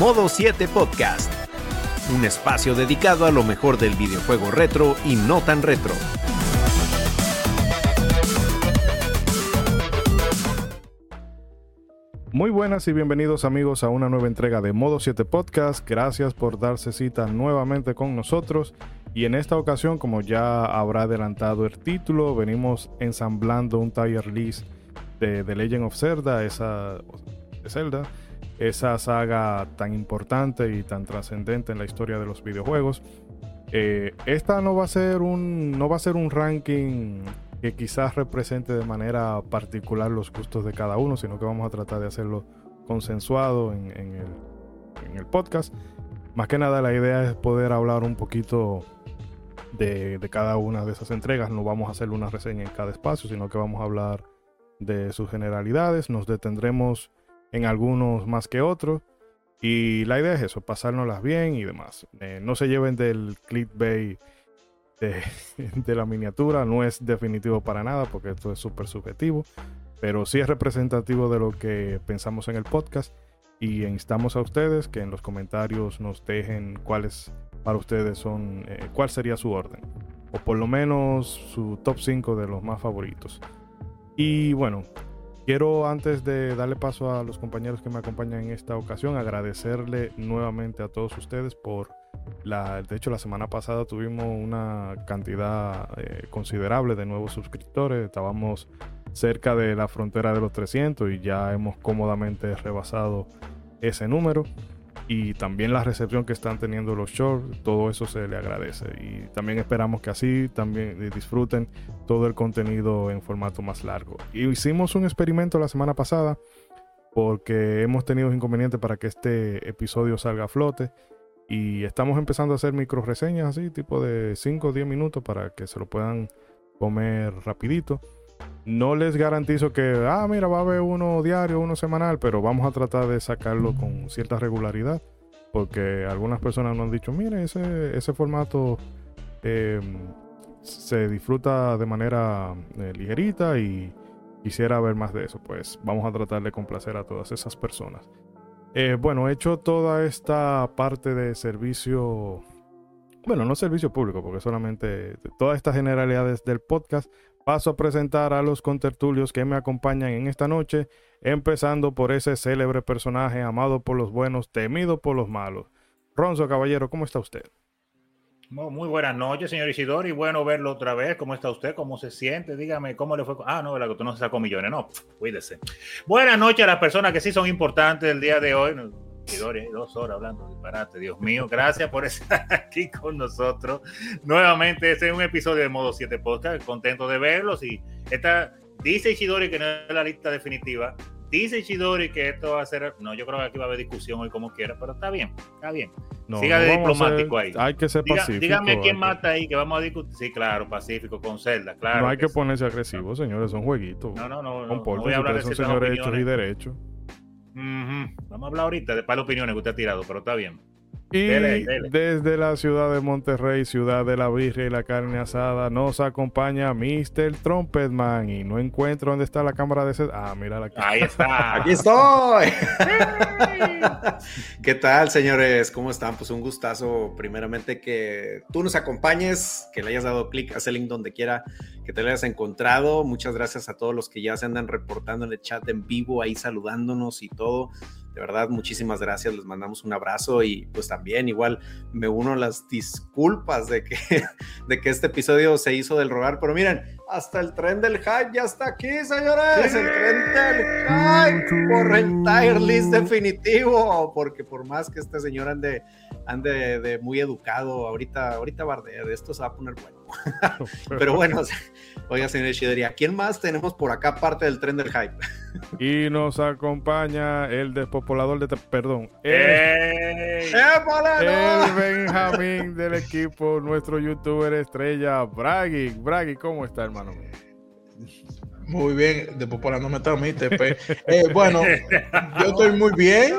Modo 7 Podcast, un espacio dedicado a lo mejor del videojuego retro y no tan retro. Muy buenas y bienvenidos amigos a una nueva entrega de Modo 7 Podcast. Gracias por darse cita nuevamente con nosotros. Y en esta ocasión, como ya habrá adelantado el título, venimos ensamblando un tier list de The Legend of Zelda, esa, Zelda, esa saga tan importante y tan trascendente en la historia de los videojuegos. Eh, esta no va a ser un no va a ser un ranking que quizás represente de manera particular los gustos de cada uno, sino que vamos a tratar de hacerlo consensuado en, el, podcast. Más que nada la idea es poder hablar un poquito de, cada una de esas entregas. No vamos a hacer una reseña en cada espacio, sino que vamos a hablar de sus generalidades. Nos detendremos en algunos más que otros. Y la idea es eso, pasárnoslas bien y demás. Eh, no se lleven del clickbait de, la miniatura. No es definitivo para nada porque esto es súper subjetivo, pero sí es representativo de lo que pensamos en el podcast. Y instamos a ustedes que en los comentarios nos dejen cuáles para ustedes son, eh, cuál sería su orden, o por lo menos su top 5 de los más favoritos. Y bueno, quiero antes de darle paso a los compañeros que me acompañan en esta ocasión, agradecerle nuevamente a todos ustedes por de hecho, la semana pasada tuvimos una cantidad eh, considerable de nuevos suscriptores. Estábamos cerca de la frontera de los 300 y ya hemos cómodamente rebasado ese número. Y también la recepción que están teniendo los shorts, todo eso se le agradece. Y también esperamos que así también disfruten todo el contenido en formato más largo. Y hicimos un experimento la semana pasada porque hemos tenido inconvenientes para que este episodio salga a flote y estamos empezando a hacer micro reseñas así, tipo de 5 o 10 minutos para que se lo puedan comer rapidito. No les garantizo que, ah, mira, va a haber uno diario, uno semanal, pero vamos a tratar de sacarlo con cierta regularidad. Porque algunas personas nos han dicho, mire, ese, ese formato em, se disfruta de manera eh, ligerita y quisiera ver más de eso. Pues vamos a tratar de complacer a todas esas personas. Eh, bueno, he hecho toda esta parte de servicio, bueno, no servicio público, porque solamente todas estas generalidades del podcast. Paso a presentar a los contertulios que me acompañan en esta noche, empezando por ese célebre personaje amado por los buenos, temido por los malos. Ronzo Caballero, ¿cómo está usted? Muy buenas noches, señor Isidoro, y bueno verlo otra vez. ¿Cómo está usted? ¿Cómo se siente? Dígame, ¿cómo le fue? Ah, no, que tú no se sacó millones, no, cuídese. Buenas noches a las personas que sí son importantes el día de hoy. Dos horas hablando disparate, Dios mío, gracias por estar aquí con nosotros. Nuevamente, este es un episodio de Modo 7 Podcast, contento de verlos. Y esta dice Isidori que no es la lista definitiva, Dice Ishidori que esto va a ser. No, yo creo que aquí va a haber discusión hoy como quiera, pero está bien, está bien. Siga de diplomático ahí. Hay que ser pacífico. Dígame quién mata ahí, que vamos a discutir. Sí, claro, pacífico, con celda, claro. No hay que, ponerse agresivo, señores, son jueguitos. No, no, no. no, voy a hablar son señores hechos y derechos. Vamos a hablar ahorita de para opiniones que usted ha tirado, pero está bien. Y desde la ciudad de Monterrey, ciudad de la birria y la carne asada, nos acompaña Mr. Trumpetman y no encuentro dónde está la cámara de sed. Ah, mira aquí. Ahí está. aquí estoy. ¿Qué tal, señores? ¿Cómo están? Pues un gustazo, primeramente, que tú nos acompañes, que le hayas dado clic a ese link donde quiera que te lo hayas encontrado. Muchas gracias a todos los que ya se andan reportando en el chat en vivo, ahí saludándonos y todo. De verdad, muchísimas gracias, les mandamos un abrazo y pues también igual me uno las disculpas de que, de que este episodio se hizo del rogar, pero miren, hasta el tren del hype ya está aquí, señores, el tren del hype por el tire list definitivo, porque por más que este señor ande, ande de muy educado, ahorita, ahorita bardea, de esto se va a poner bueno. Pero bueno, oiga, señor Shideria, ¿quién más tenemos por acá parte del tren del hype? Y nos acompaña el despopulador de... Perdón. El, Benjamín del equipo, nuestro youtuber estrella, Bragi. Bragi, ¿cómo está, hermano? Muy bien, despopulándome también, TP. Eh, bueno, yo estoy muy bien.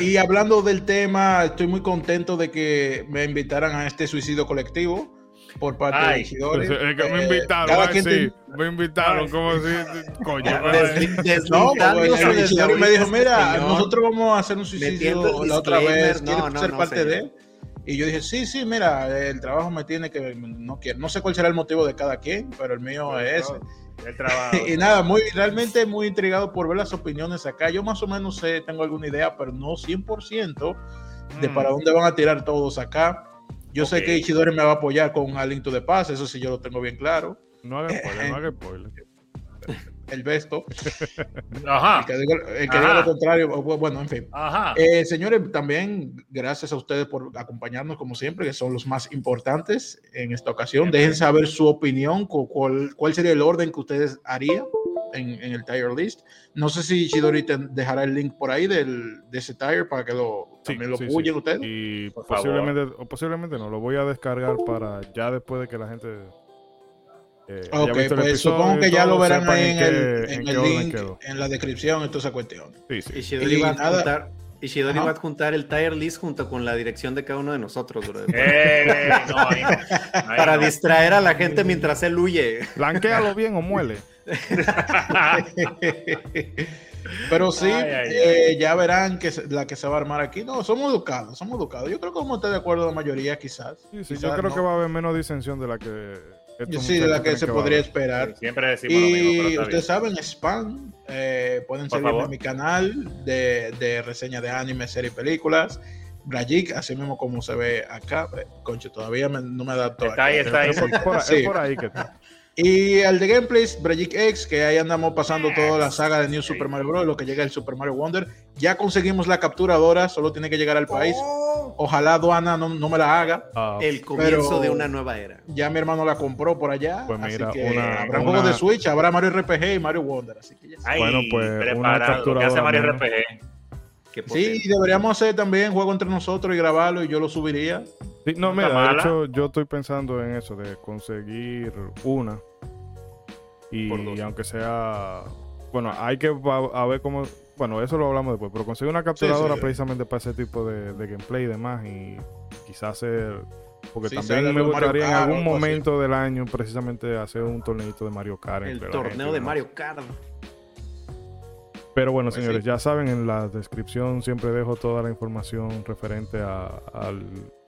Y hablando del tema, estoy muy contento de que me invitaran a este suicidio colectivo por parte Ay. de Isidori. Es que me Eh, invitaron, quien sí, me invitaron, como si, coño, No, pues, desde Isidori me dijo, mira, señor. nosotros vamos a hacer un suicidio el la otra vez, ¿quieres no, no, ser no, parte señor. de? Y yo dije, sí, sí, mira, el trabajo me tiene que, no quiero, no sé cuál será el motivo de cada quien, pero el mío es ese. El trabajo. Y nada, muy, realmente muy intrigado por ver las opiniones acá. Yo más o menos sé, tengo alguna idea, pero no 100% de Mm. para dónde van a tirar todos acá. Yo sé Ok. que Ichidori me va a apoyar con A Link to the Past, eso sí yo lo tengo bien claro. No haga spoiler, no haga spoiler. El besto. Ajá. El que diga, el que Ajá. diga lo contrario, bueno, en fin. Ajá. Eh, señores, también gracias a ustedes por acompañarnos como siempre, que son los más importantes en esta ocasión. Dejen saber su opinión, cu- cuál, cuál sería el orden que ustedes harían en, en el tire list. No sé si Chidori te dejará el link por ahí del, de ese tire para que lo, Sí, también lo sí, puyen sí. ustedes. Y Por favor. posiblemente, o posiblemente no, lo voy a descargar para ya después de que la gente. eh, Ok, el pues supongo y que ya lo verán ahí en, qué- el, en qué el link, quedó. en la descripción, y toda esa cuestión. Sí, sí. Y va a nada. juntar, Ishidori Ajá. va a juntar el tire list junto con la dirección de cada uno de nosotros, bro, Eh, no, ahí no. Ahí para no. distraer a la gente mientras él huye. Blanquéalo bien o muele. Pero sí, Ay, ay, eh, ya verán que se- la que se va a armar aquí. No, somos educados, somos educados. Yo creo que vamos a estar de acuerdo la mayoría, quizás. Sí, sí, yo creo no. que va a haber menos disensión de la que. Sí, de la que se va a podría haber. esperar. Siempre decimos lo mismo, pero Y está ustedes saben, spam, eh, pueden Por seguirme favor. en mi canal de, de reseña de anime, series y películas. Brajik, así mismo como se ve acá. Eh, Concho, todavía me- no me adapto. Está ahí, está ahí. Es por, por- es Sí. por ahí que está. Y el de gameplays, Brajik X, que ahí andamos pasando toda la saga de New Super Mario Bros. Lo que llega el Super Mario Wonder. Ya conseguimos la capturadora, solo tiene que llegar al país. Ojalá aduana no, no me la haga. Ah, El comienzo de una nueva era. Ya mi hermano la compró por allá. Pues mira, así que una- habrá una- juegos de Switch, habrá Mario RPG y Mario Wonder. Así que ya Ay, Bueno, pues, una preparado. ¿Qué hace capturadora Mario. RPG? Sí, y deberíamos hacer también juego entre nosotros y grabarlo y yo lo subiría. sí, no, mira, de hecho, yo estoy pensando en eso, de conseguir una. Y aunque sea. Bueno, hay que a ver cómo. Bueno, eso lo hablamos después, pero conseguir una capturadora sí. precisamente para ese tipo de, de gameplay y demás. Y quizás hacer. Porque Sí, también me gustaría en Kart algún así. momento del año precisamente hacer un torneito de Mario Kart. El torneo de. Mario Kart. Pero bueno, Pues señores, sí. ya saben, en la descripción siempre dejo toda la información referente a, al-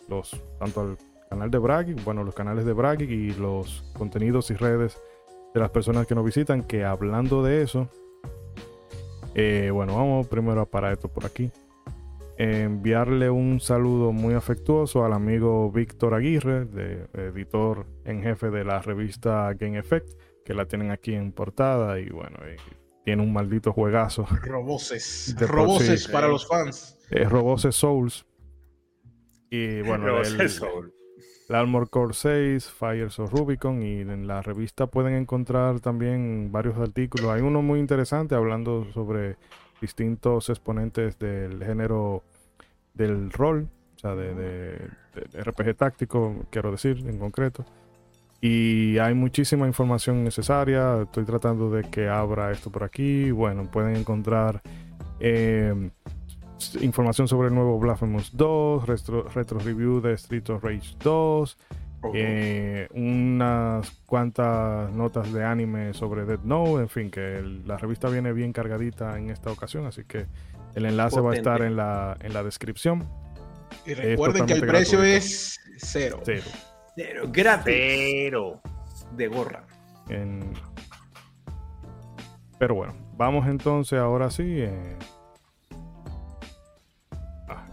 los tanto al canal de Bragging, bueno, los canales de Bragging y los contenidos y redes de las personas que nos visitan. Que hablando de eso, eh, bueno, vamos primero a parar esto por aquí. Enviarle un saludo muy afectuoso al amigo Víctor Aguirre, de, editor en jefe de la revista Game Effect, que la tienen aquí en portada y bueno, y tiene un maldito juegazo. Roboces. De Roboces sí. para los fans. Es Robose Souls. Y bueno, el, el Armor Core 6, Fires of Rubicon. Y en la revista pueden encontrar también varios artículos. Hay uno muy interesante hablando sobre distintos exponentes del género del rol, o sea, de, de- de RPG táctico, quiero decir, en concreto. Y hay muchísima información necesaria. Estoy tratando de que abra esto por aquí. Bueno, pueden encontrar eh, s- información sobre el nuevo Blasphemous 2, retro, retro review de Street of Rage 2, eh, unas cuantas notas de anime sobre Dead Note, en fin, que el- la revista viene bien cargadita en esta ocasión, así que el enlace va a estar en la, en la descripción. Y recuerden que el precio gratuito. es cero. Cero. Pero gratis. Pero. De gorra. En- Pero bueno, vamos entonces ahora sí. eh,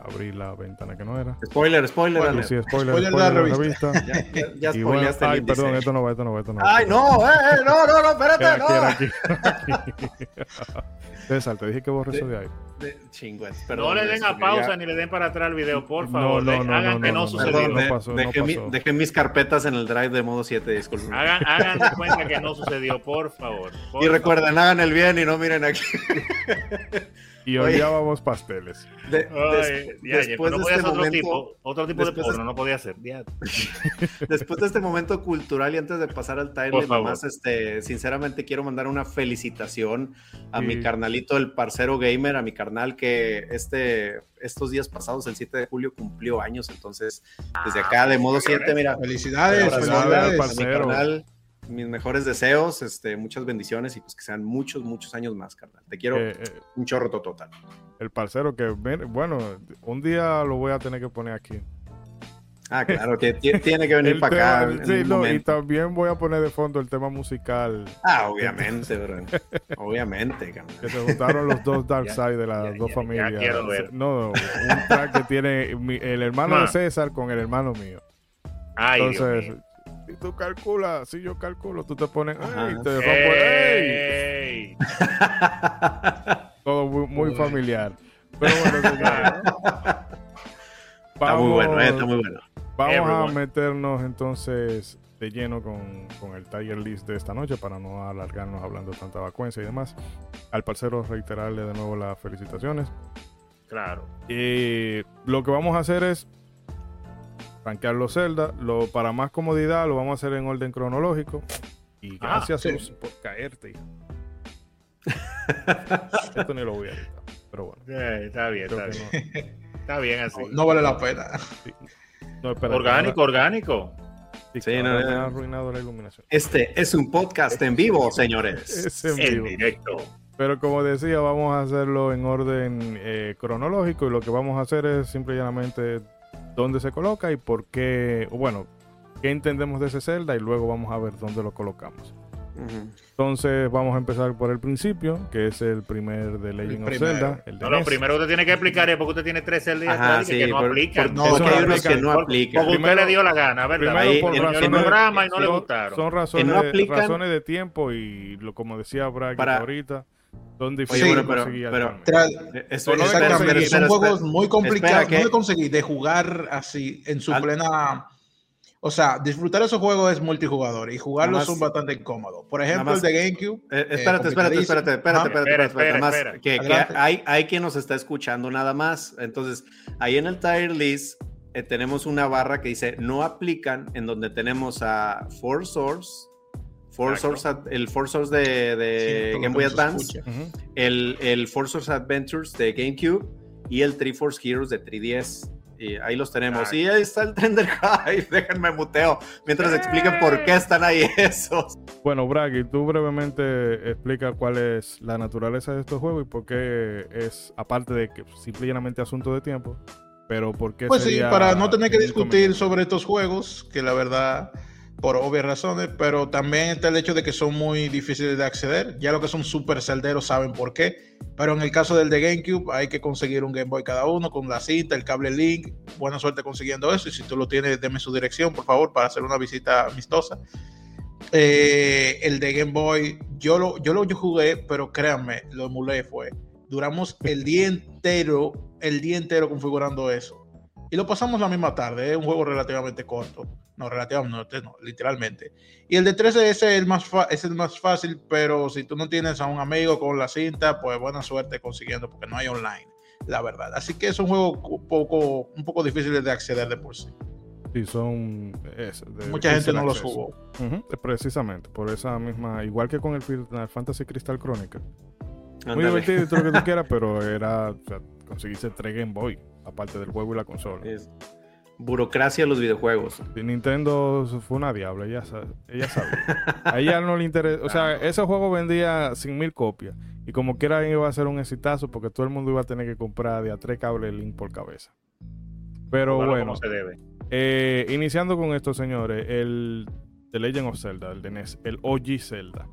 abrí la ventana que no era. Spoiler, spoiler. Bueno, alert. Sí, spoiler, Spoiler spoiler, de la de la revista. Ya, ya, ya Y bueno, el ay, perdón, esto no va, esto no va, esto no va. Ay, no, eh, eh, no, no, no, espérate, Era no. aquí, era aquí. César, te dije que borre eso de ahí. Chingües, no perdón, le den este, a pausa ya- ni le den para atrás el video, por No, favor. no, De- no, hagan no, que no, no, no, sucedió. No de- pasó, no dejé, mi- dejé mis carpetas en el drive de modo 7, disculpen. Hagan, hagan de cuenta que no sucedió, por favor. por Y recuerden, hagan el bien y no miren aquí. Y hoy Oye. ya vamos pasteles. De- des- Ay, ya, ya, después no de este ser otro momento, tipo, otro tipo de después de- porno, no podía ser. Ya. después de este momento cultural y antes de pasar al favor. nomás, este, sinceramente quiero mandar una felicitación a Sí. mi carnalito, el parcero gamer, a mi carnal que este, estos días pasados, el 7 de julio, cumplió años. Entonces, desde acá de modo 7, mira. Felicidades, Felicidades, felicidades. a mi parcero. carnal, mis mejores deseos, este, muchas bendiciones y pues que sean muchos, muchos años más, carnal. Te quiero Eh, eh, un chorro total. el parcero que, bueno, un día lo voy a tener que poner aquí. Ah, claro, que ti- tiene que venir para acá. sí, no, y también voy a poner de fondo el tema musical. Ah, obviamente, bro. Obviamente, carnal. Que se juntaron los dos Dark Side de las ya, dos ya, ya familias. quiero ver. No, un track que tiene mi- el hermano de. César con el hermano mío. Ay, Dios Entonces, si tú calculas, si yo calculo, tú te pones, Ajá. ¡ay! Te rompo, ¡ey! Ey. Todo muy, familiar. Pero bueno, señores, Está muy bueno, eh, está muy bueno. vamos a meternos entonces de lleno con, con el Tiger List de esta noche para no alargarnos hablando tanta vacuencia y demás. Al parcero reiterarle de nuevo las felicitaciones. Claro. Y lo que vamos a hacer es rankear los Zelda. Lo, para más comodidad lo vamos a hacer en orden cronológico. Y Ah, gracias sí. Sus, por caerte. hijo. Esto ni lo voy a editar. Pero bueno. Eh, está bien, está bien. Está bien así. No vale la pena. No, orgánico, orgánico. ahora- sí, no, me no. ha arruinado la iluminación. Este es un podcast en vivo, señores. Es en directo. Pero como decía, vamos a hacerlo en orden eh, cronológico y lo que vamos a hacer es simple y llanamente dónde se coloca y por qué, bueno, qué entendemos de ese Zelda y luego vamos a ver dónde lo colocamos. Entonces vamos a empezar por el principio, que es el primer de Legend of. Zelda. El de No, lo primero que usted tiene que explicar es porque usted tiene tres atrás y que sí, no por- aplican. por- No, es que no aplican. no Porque usted le dio la gana, ¿verdad? Primero Ahí, por razones, un programa y no le son- gustaron. Son razones, no aplican- razones de tiempo y lo, como decía Bragg ahorita, son difíciles bueno, de pero- conseguir pero- Eh, es- Exactamente, espera, son juegos espera. muy complicados, Espera, no que- de conseguir, de jugar así en su Al- plena. O sea, disfrutar esos juegos es multijugador y jugarlos son bastante incómodos. Por ejemplo, el de GameCube. Eh, espérate, eh, espérate, espérate, espérate, espérate, espérate, espérate, espera. que, que hay, hay quien nos está escuchando nada más. Entonces, ahí en el tier list eh, tenemos una barra que dice no aplican, en donde tenemos a Four Source, Four. Source, Ad- el Four Source de, de Sí, Game Boy Advance, escucha. Ujú. el, el Four Source Adventures de GameCube y el Triforce Heroes de 3DS. Y ahí los tenemos. Exacto. Y ahí está el Tender High. Déjenme muteo mientras expliquen por qué están ahí esos. Bueno, Bragg, y tú brevemente explica cuál es la naturaleza de estos juegos y por qué es, aparte de que simple y llanamente asunto de tiempo, pero por qué Pues sí, sería para no tener que discutir sobre estos juegos, que la verdad, por obvias razones, pero también está el hecho de que son muy difíciles de acceder. Ya lo que son super celderos saben por qué. Pero en el caso del de GameCube, hay que conseguir un Game Boy cada uno con la cinta, el cable Link. Buena suerte consiguiendo eso. Y si tú lo tienes, deme su dirección, por favor, para hacer una visita amistosa. Eh, el de Game Boy, yo lo, yo lo jugué, pero créanme, lo emulé fue. Duramos el día entero, el día entero configurando eso. Y lo pasamos la misma tarde, es un juego relativamente corto. No, relativamente, no, literalmente. Y el de 13 es el, más es el más fácil, pero si tú no tienes a un amigo con la cinta, pues buena suerte consiguiendo, porque no hay online, la verdad. Así que es un juego un poco, un poco difícil de acceder de por sí. Sí, son... es de Mucha gente no los jugó. Ujú, Precisamente, por esa misma, igual que con el Final Fantasy Crystal Chronicle. Muy divertido y todo lo que tú quieras, pero era o sea, conseguirse tres Game Boy, aparte del juego y la consola. Es burocracia de los videojuegos. Y Nintendo fue una diabla, ella, sa- ella sabía. A ella no le interesa. O sea, ese juego vendía 100 mil copias. Y como quiera iba a ser un exitazo porque todo el mundo iba a tener que comprar de a tres cables Link por cabeza. Pero bueno, como se debe. eh, iniciando con esto, señores, el The Legend of Zelda, el de NES, el OG Zelda.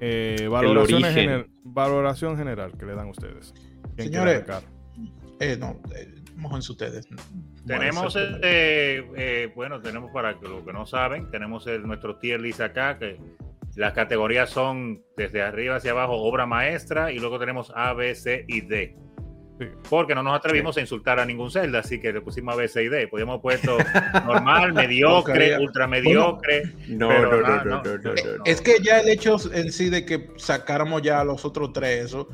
Eh, gener- valoración general que le dan ustedes. ¿Quién quiere Señores? Eh, no, mójense ustedes. Tenemos, Bueno, eh, eh, bueno, tenemos para que los que no saben, tenemos el, nuestro tier list acá, que las categorías son desde arriba hacia abajo, obra maestra, y luego tenemos A, B, C y D. Sí. Porque no nos atrevimos a insultar a ningún Zelda, así que le pusimos A, B, C y D. Podríamos haber puesto normal, mediocre, ultra mediocre. No, Pero no, no, no, no, no. no, no, no. Es que ya el hecho en sí de que sacáramos ya a los otros tres, eso,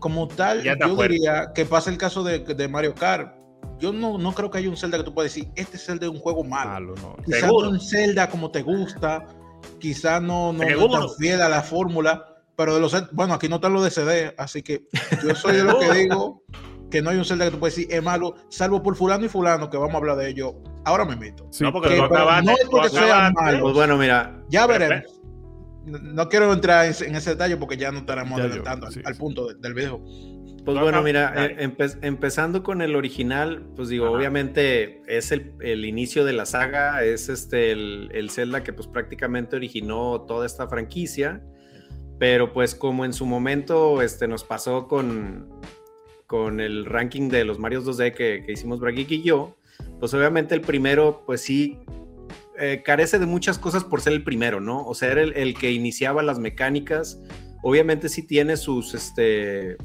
como tal, yo fuerte. diría que pasa el caso de, de Mario Kart. Yo no, no creo que haya un Zelda que tú puedas decir, este Zelda es un juego malo. Malo, no. Quizás Seguro. no un Zelda como te gusta, quizás no, no, no tan fiel a la fórmula, pero de los bueno, aquí no están los de CD, así que yo soy de los que digo que no hay un Zelda que tú puedes decir es malo, salvo por fulano y fulano, que vamos a hablar de ello. Ahora me meto. no, porque Que- acabaste- no es porque sea malo. Pues bueno, mira, Ya veremos. No, no quiero entrar en, en ese detalle porque ya no estaremos Ya yo, adelantando al- sí, al, sí. punto de- del video. Pues No, bueno, no, mira, eh, empe- empezando con el original, pues digo, Ajá. obviamente es el, el inicio de la saga, es este el, el Zelda que pues prácticamente originó toda esta franquicia, pero pues como en su momento este, nos pasó con, con el ranking de los Marios 2D que, que hicimos Brageek y yo, pues obviamente el primero, pues sí, eh, carece de muchas cosas por ser el primero, ¿no? O sea, era el, el que iniciaba las mecánicas, obviamente sí tiene sus, este,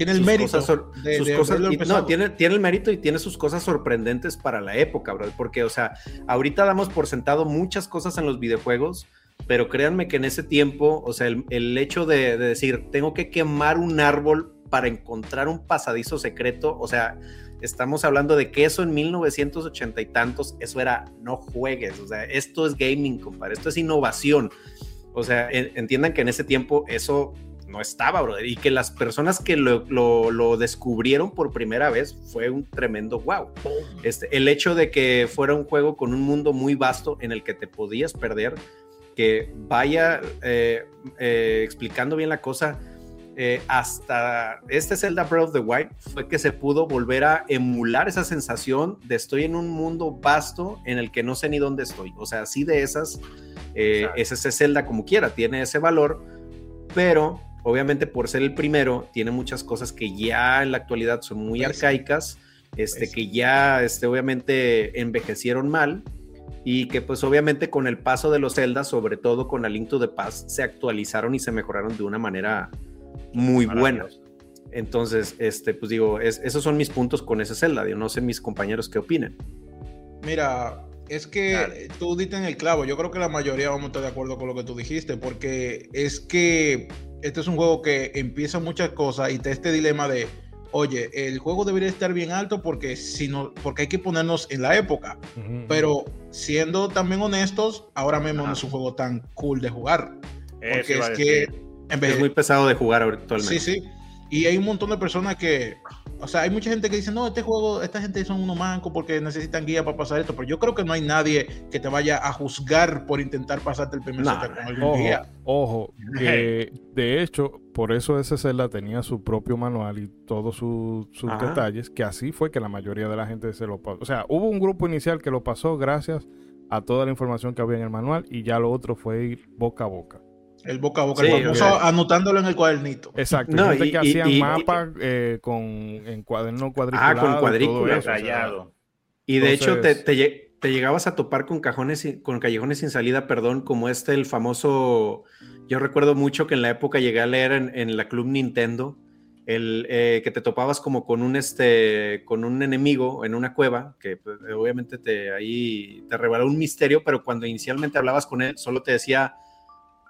Tiene el sus mérito cosas de, sus de cosas- y- empezado. no, tiene, tiene el mérito y tiene sus cosas sorprendentes para la época, bro. Porque, o sea, ahorita damos por sentado muchas cosas en los videojuegos, pero créanme que en ese tiempo, o sea, el, el hecho de, de decir, tengo que quemar un árbol para encontrar un pasadizo secreto, o sea, estamos hablando de que eso en 1980 y tantos, eso era, no juegues, o sea, esto es gaming, compadre, esto es innovación. O sea, en- entiendan que en ese tiempo eso no estaba, brother. Y que las personas que lo, lo- lo descubrieron por primera vez fue un tremendo wow. Este, el hecho de que fuera un juego con un mundo muy vasto en el que te podías perder, que vaya eh, eh, explicando bien la cosa, eh, hasta este Zelda Breath of the Wild fue que se pudo volver a emular esa sensación de estoy en un mundo vasto en el que no sé ni dónde estoy. O sea, así de esas, eh, es ese Zelda como quiera, tiene ese valor, pero obviamente por ser el primero, tiene muchas cosas que ya en la actualidad son muy Pésimo. arcaicas, este, Pésimo. que ya este, obviamente envejecieron mal y que pues obviamente con el paso de los Zelda, sobre todo con la Link to the Past, se actualizaron y se mejoraron de una manera muy buena. Entonces, este, pues digo, es- esos son mis puntos con ese Zelda. Yo no sé mis compañeros qué opinan. Mira, es que tú diste en el clavo. Yo creo que la mayoría vamos a estar de acuerdo con lo que tú dijiste, porque es que este es un juego que empieza muchas cosas y te este dilema de, oye, el juego debería estar bien alto porque si no, porque hay que ponernos en la época. Pero siendo también honestos, ahora mismo no es un juego tan cool de jugar. Porque es que en vez Es muy pesado de jugar actualmente. Sí, sí. Y hay un montón de personas que, o sea, hay mucha gente que dice, no, este juego, esta gente son unos mancos porque necesitan guía para pasar esto, pero yo creo que no hay nadie que te vaya a juzgar por intentar pasarte el primer Zelda con algún Ojo, guía. ojo, que de hecho, por eso ese Zelda tenía su propio manual y todos su- sus Ajá. detalles, que así fue que la mayoría de la gente se lo pasó. O sea, hubo un grupo inicial que lo pasó gracias a toda la información que había en el manual y ya lo otro fue ir boca a boca. El boca a boca, Sí, el famoso anotándolo en el cuadernito. Exacto, No, gente y- que y- hacían y- y- mapas eh, con en cuaderno cuadriculado. con todo cuadrículas, eso, o sea, Detallado. Y de hecho te, te lle- te llegabas a topar con cajones sin- con callejones sin salida, perdón, como este el famoso. Yo recuerdo mucho que en la época llegué a leer en, en la Club Nintendo el eh, que te topabas como con un este con un enemigo en una cueva que pues, obviamente te ahí te reveló un misterio, pero cuando inicialmente hablabas con él solo te decía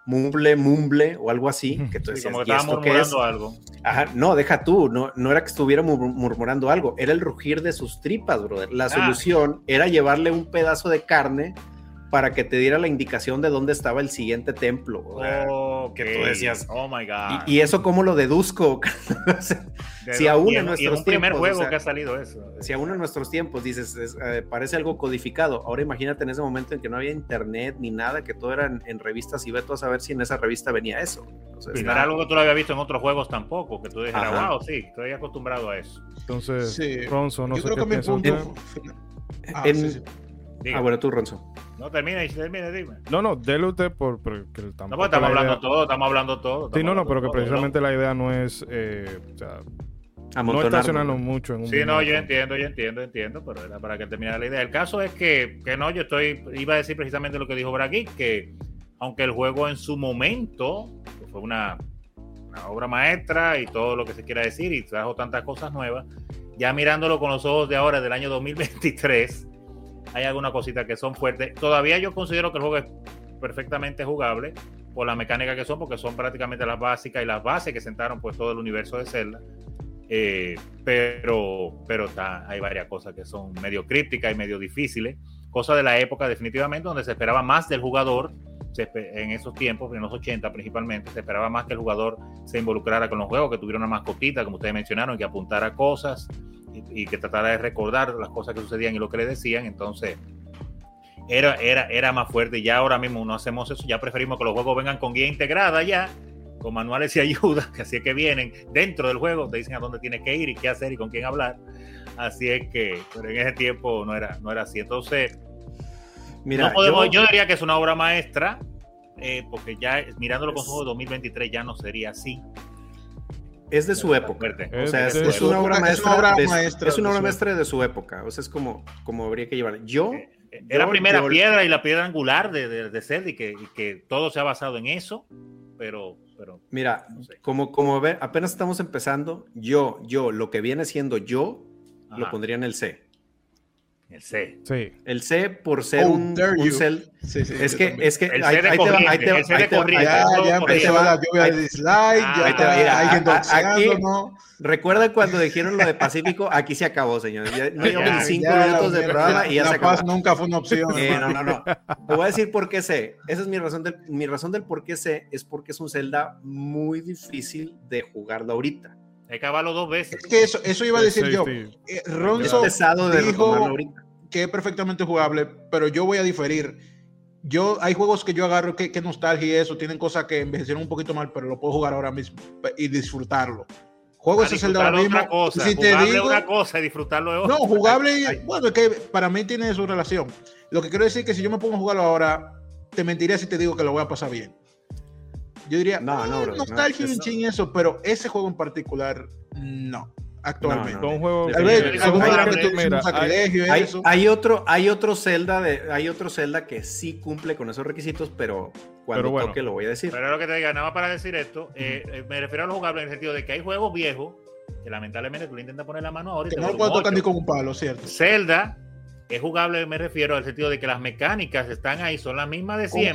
mumble, mumble o algo así, que tú Sí, decías, como que "¿Y estaba esto qué es?". murmurando algo. Ajá, no, deja tú, no, no era que estuviera mur- murmurando algo, era el rugir de sus tripas, brother. La Ah. solución era llevarle un pedazo de carne para que te diera la indicación de dónde estaba el siguiente templo. o sea, Ok. que tú decías, Oh my God. y, y eso cómo lo deduzco. De- si aún en y nuestros un primer tiempos, juego o sea, que ha salido eso. si aún en nuestros tiempos dices, es, eh, parece algo codificado, ahora imagínate en ese momento en que no había internet ni nada, que todo era en, en revistas y ve tú a saber si en esa revista venía eso. Entonces, Y no era algo que tú lo habías visto en otros juegos tampoco, que tú dijeras, Ajá. wow, sí, estoy acostumbrado a eso. Entonces, Sí. Ronzo, no yo sé creo qué que mi punto. Ah, en- sí, sí. Diga. Ah, bueno, tú, Ronzo. No, termina y dime. No, no, dele usted por, porque tampoco No, pues estamos la hablando idea- todo, estamos hablando todo. Sí, no, no, pero que todo, precisamente la idea no es, eh, o sea, no estacionarnos mucho en un Sí, no, yo entiendo, yo entiendo, entiendo, pero era para que terminara la idea. El caso es que, que no, yo estoy, iba a decir precisamente lo que dijo Bragui, que aunque el juego en su momento que fue una, una obra maestra y todo lo que se quiera decir y trajo tantas cosas nuevas, ya mirándolo con los ojos de ahora, del año 2023, hay algunas cositas que son fuertes. Todavía yo considero que el juego es perfectamente jugable por la mecánica que son, porque son prácticamente las básicas y las bases que sentaron pues todo el universo de Zelda. Eh, pero pero está, hay varias cosas que son medio crípticas y medio difíciles. Cosas de la época definitivamente donde se esperaba más del jugador en esos tiempos, en los 80 principalmente, se esperaba más que el jugador se involucrara con los juegos, que tuviera una mascotita, como ustedes mencionaron, que apuntara cosas y, que tratara de recordar las cosas que sucedían y lo que le decían. Entonces, era, era, era más fuerte. Ya ahora mismo no hacemos eso, ya preferimos que los juegos vengan con guía integrada ya, con manuales y ayudas, que así es que vienen dentro del juego, te dicen a dónde tienes que ir y qué hacer y con quién hablar. Así es que, pero en ese tiempo no era, no era así. Entonces, Mira, yo, diría que es una obra maestra, eh, porque ya mirándolo con ojos de 2023 ya no sería así. Es de su época. O sea, es, una obra maestra. Es una obra maestra de su época. O sea, es como, como habría que llevar. Yo. Eh, eh, es la primera piedra y la piedra angular de, de, de Zelda y que, y que, todo se ha basado en eso, pero. pero Mira, como, como ve, apenas estamos empezando, yo, yo, lo que viene siendo yo, lo pondría en el C. El C. Sí. El C por ser oh, un, un cel. Sí, sí, es que, es que el ahí, ahí te va, ahí te va, ahí te va. Ya, ya empezó la lluvia de dislike, ya está aquí, ¿no? Recuerda cuando dijeron lo de Pacífico, aquí se acabó, señores. Ya, no llevan cinco minutos de programa y ya se acabó. paz nunca fue una opción. Eh, no, no, no. Te voy a decir por qué C. Esa es mi razón del, mi razón del por qué C, es porque es un Zelda muy difícil de jugarlo ahorita. Hay que acabarlo dos veces. Es que eso, eso iba a decir yo. Eh, Ronzo dijo que es perfectamente jugable, pero yo voy a diferir. Yo, hay juegos que yo agarro que, que nostalgia y eso, tienen cosas que envejecieron un poquito mal, pero lo puedo jugar ahora mismo y disfrutarlo. Juego ese el de ahora mismo. Cosa, si te digo, una cosa y disfrutarlo de otra. No, jugable, bueno, es que para mí tiene su relación. Lo que quiero decir es que si yo me pongo a jugarlo ahora, te mentiría si te digo que lo voy a pasar bien. Yo diría, no, no, bro, nostalgia no, y eso, pero ese juego en particular, no. Actualmente. No, un juego hay, hay, otro, hay otro Zelda de, hay otro Zelda que sí cumple con esos requisitos, pero cuando pero toque lo voy a decir. Pero lo que te diga, nada más para decir esto, eh, eh, me refiero a lo jugable en el sentido de que hay juegos viejos que lamentablemente tú le intentas poner la mano ahora y que no lo puedes tocar ni con un palo, ¿cierto? Zelda es jugable, me refiero al sentido de que las mecánicas están ahí, son las mismas de siempre.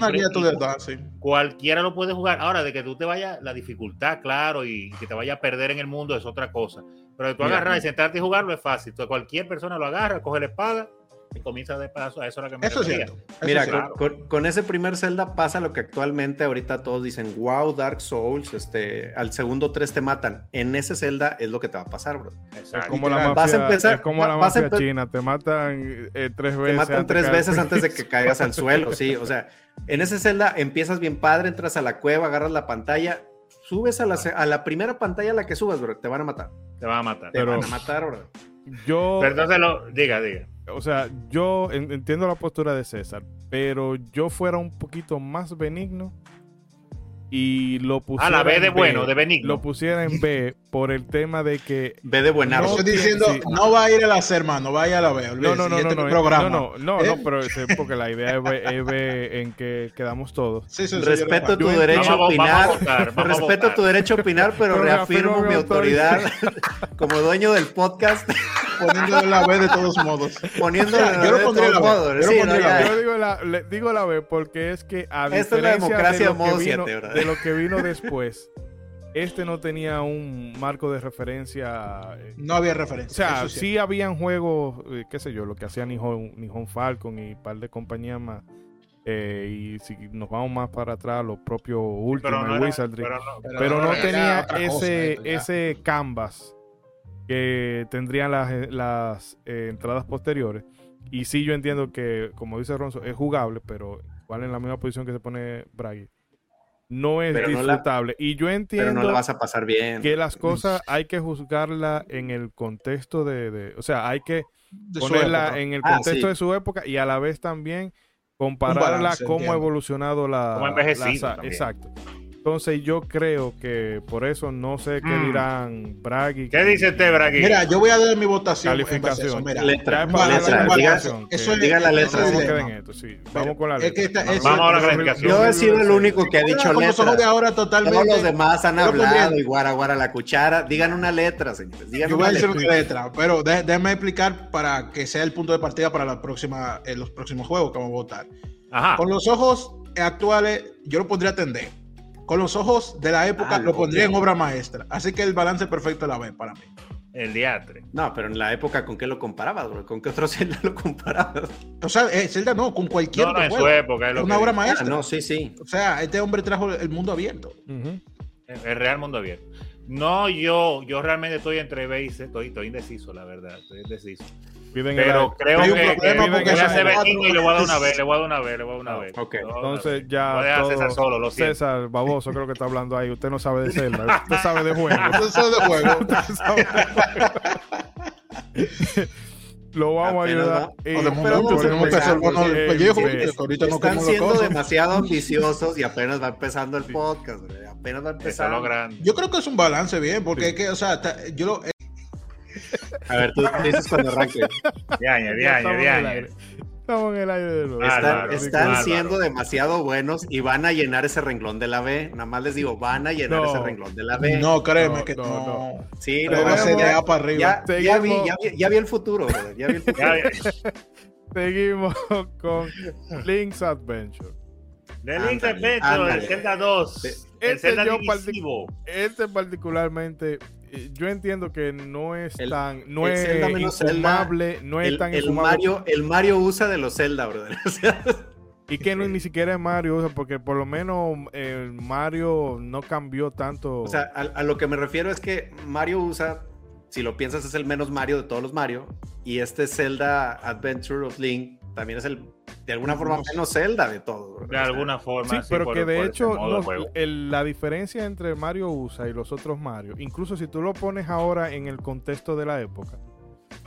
Cualquiera lo puede jugar. Ahora, de que tú te vayas, la dificultad, claro, y que te vaya a perder en el mundo es otra cosa. Pero de tú agarrar y sentarte y jugarlo es fácil. cualquier persona lo agarra, coge la espada y comienza de paso a eso que me Eso es cierto. Mira, con, ese primer Zelda pasa lo que actualmente ahorita todos dicen, wow, Dark Souls, este, al segundo tres te matan. En ese Zelda es lo que te va a pasar, bro. Es como la mafia, es como la mafia china, te matan eh, tres veces. Te matan tres veces antes de que caigas al suelo, sí. O sea, en ese Zelda empiezas bien padre, entras a la cueva, agarras la pantalla, subes a la, a la primera pantalla a la que subas, bro, te van a matar. Te van a matar. Te van a matar, bro. Yo... Pero entonces lo, diga, diga o sea, yo entiendo la postura de César, pero yo fuera un poquito más benigno y lo pusiera. A la B de bueno, de benigno. Lo pusiera en B por el tema de que. B de buena. No, estoy diciendo, no va a ir a la C, hermano, vaya a la B. No, no, no, no, no, programa. no, no, no, pero es porque la idea es B, en que quedamos todos. Sí, sí, respeto tu derecho a opinar. respeto tu derecho a opinar, pero, reafirmo mi autoridad como dueño del podcast. Poniéndole la B de todos modos. Poniéndole la B de todos modos. Yo digo la, digo la B porque es que a es la democracia modo 7, ¿verdad? de lo que vino después, este no tenía un marco de referencia. Eh, no había referencia. O sea, sí, habían juegos, eh, qué sé yo, lo que hacía Nihon, Nihon Falcon y un par de compañías más. Eh, y si nos vamos más para atrás, los propios Ultimate Wizardry. Pero no, tenía ese, ese canvas que tendrían las, las entradas posteriores. Y sí, yo entiendo que, como dice Ronzo, es jugable, pero igual en la misma posición que se pone Bragi no es disfrutable. y yo entiendo no la vas a pasar bien. que las cosas hay que juzgarla en el contexto de, o sea, hay que ponerla en el ah, contexto de su época y a la vez también compararla cómo ha evolucionado la, la exacto. Entonces yo creo que por eso no sé qué mm. dirán Bragui. ¿Qué dice usted, Bragui? Mira, yo voy a dar mi votación. Calificación. Mira, letra, letra, eso diga la letra. Vamos con la letra. Vamos a la calificación. Yo he sido el único que ha dicho letra. De ahora totalmente. Todos los demás han hablado y guara guara la cuchara. Digan una letra, señores. Digan yo voy a decir una letra, pero déjame explicar para que sea el punto de partida para la próxima, en los próximos juegos que vamos a votar. Ajá. Con los ojos actuales, yo lo pondría a atender con los ojos de la época, ah, lo pondría en obra maestra. Así que el balance perfecto la ve para mí. El diatre. No, pero en la época, ¿con qué lo comparabas, bro? ¿Con qué otro Zelda lo comparabas? O sea, eh, Zelda no, con cualquier No, no, en su época. Es lo una que obra digo. Ah, maestra. no, sí, sí. O sea, este hombre trajo el mundo abierto. El real mundo abierto. No, yo, yo realmente estoy entre B y C. Estoy, estoy indeciso, la verdad. Estoy indeciso. Piden Pero el- creo hay que, un problema que porque voy a son hacer cuatro. B5 y le voy a dar una B. Le voy a dar una B. Le voy a dar una Ah, B. ok. Le voy a dar una Entonces ya Voy a dejar a todo- César solo, lo siento. César Baboso creo que está hablando ahí. Usted no sabe de Zelda. Usted sabe de juego. Usted sabe de juegos. Lo vamos a ayudar. Están siendo demasiado ambiciosos y apenas va empezando el podcast. Apenas va empezando. lo grande. Yo creo que es un balance bien, porque es que, o sea, yo lo, A ver, tú dices cuando arranque. Diañe, ya diañe, estamos en el aire. Estamos en el aire de nuevo. Están, Bárbaro, están bárbaro. siendo demasiado buenos y van a llenar ese renglón de la B. Nada más les digo, van a llenar No. ese renglón de la B. no, créeme No, que no, no. no. Sí, no, de ya, para arriba. ya, ya vi, ya, vi, ya vi el futuro, brother, ya vi el futuro. Seguimos con Link's Adventure. The Link's Adventure, el. Zelda 2. El Este Zelda yo divisivo. Este particularmente, yo entiendo que no es El- tan, no el es Zelda, no es el, tan el. Mario, el Mario usa de los Zelda, brother. Y que no, ni siquiera es Mario, o sea, porque por lo menos el Mario no cambió tanto. o sea, a, a lo que me refiero es que Mario usa, si lo piensas, es el menos Mario de todos los Mario. Y este Zelda Adventure of Link también es el, de alguna forma, menos Zelda de brother. De alguna forma. sí, sí, pero por- que de hecho no, el- la diferencia entre Mario USA y los otros Mario, incluso si tú lo pones ahora en el contexto de la época,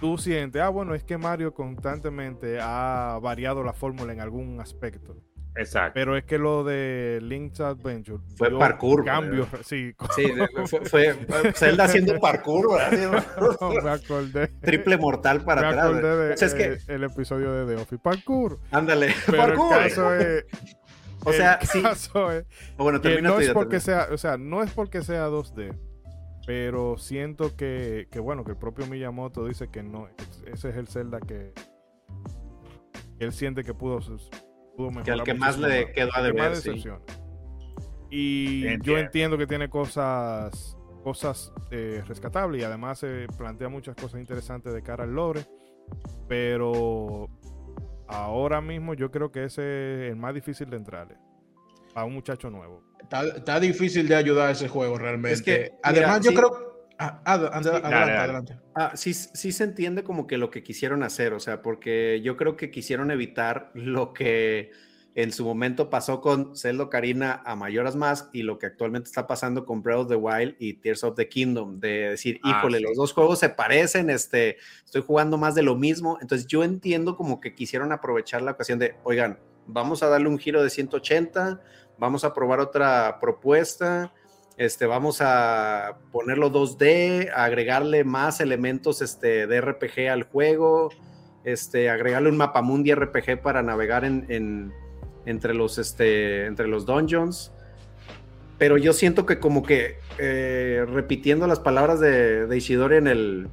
tú sientes, ah, bueno, es que Mario constantemente ha variado la fórmula en algún aspecto. Exacto. Pero es que lo de Link's Adventure Fue parkour, Cambios, sí. Sí, fue, fue Zelda haciendo parkour, ¿verdad? me acordé. Triple mortal para me atrás. acordé de, O sea, es que, eh, el episodio de The Office Parkour. ándale, Pero parkour. el caso es. O sea, el sí. caso es O bueno, que termina no es porque termina. sea, o sea, no es porque sea 2D, pero siento que, que bueno, que el propio Miyamoto dice que no, ese es el Zelda que él siente que pudo, pudo mejorar. Que al que más le quedó a el deber, sí. Y yo Entiendo. que tiene cosas cosas eh, rescatables y además se plantea muchas cosas interesantes de cara al lore, pero ahora mismo yo creo que ese es el más difícil de entrarle a un muchacho nuevo. Está, está difícil de ayudar a ese juego realmente. Es que, Además, mira, yo sí. creo. Ah, ad- ad- adelante, dale. adelante. Ah, sí, sí se entiende como que lo que quisieron hacer, o sea, porque yo creo que quisieron evitar lo que en su momento pasó con Zelda Ocarina a Mayoras más y lo que actualmente está pasando con Breath of the Wild y Tears of the Kingdom, de decir, Ah, híjole, sí. los dos juegos se parecen, este, estoy jugando más de lo mismo, entonces yo entiendo como que quisieron aprovechar la ocasión de, oigan, vamos a darle un giro de 180, vamos a probar otra propuesta, este, vamos a ponerlo 2D, a agregarle más elementos este, de RPG al juego, este, agregarle un mapamundi RPG para navegar en, en- entre, los, este, entre los dungeons. Pero yo siento que como que eh, repitiendo las palabras de, de Ishidori en, el,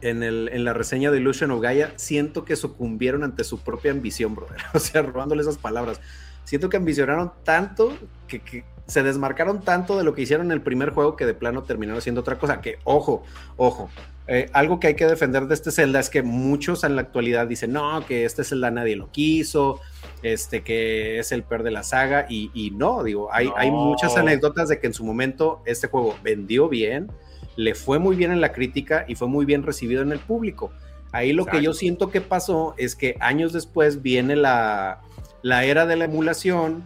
en, el, en la reseña de Illusion of Gaia, siento que sucumbieron ante su propia ambición, brother. O sea, robándole esas palabras. Siento que ambicionaron tanto que se desmarcaron tanto de lo que hicieron en el primer juego que de plano terminaron haciendo otra cosa. Que, ojo, ojo, eh, algo que hay que defender de este Zelda es que muchos en la actualidad dicen, no, que este Zelda nadie lo quiso, este que es el peor de la saga, y, y no, digo, hay, hay muchas anécdotas de que en su momento este juego vendió bien, le fue muy bien en la crítica y fue muy bien recibido en el público. Ahí lo que yo siento que pasó es que años después viene la, la era de la emulación,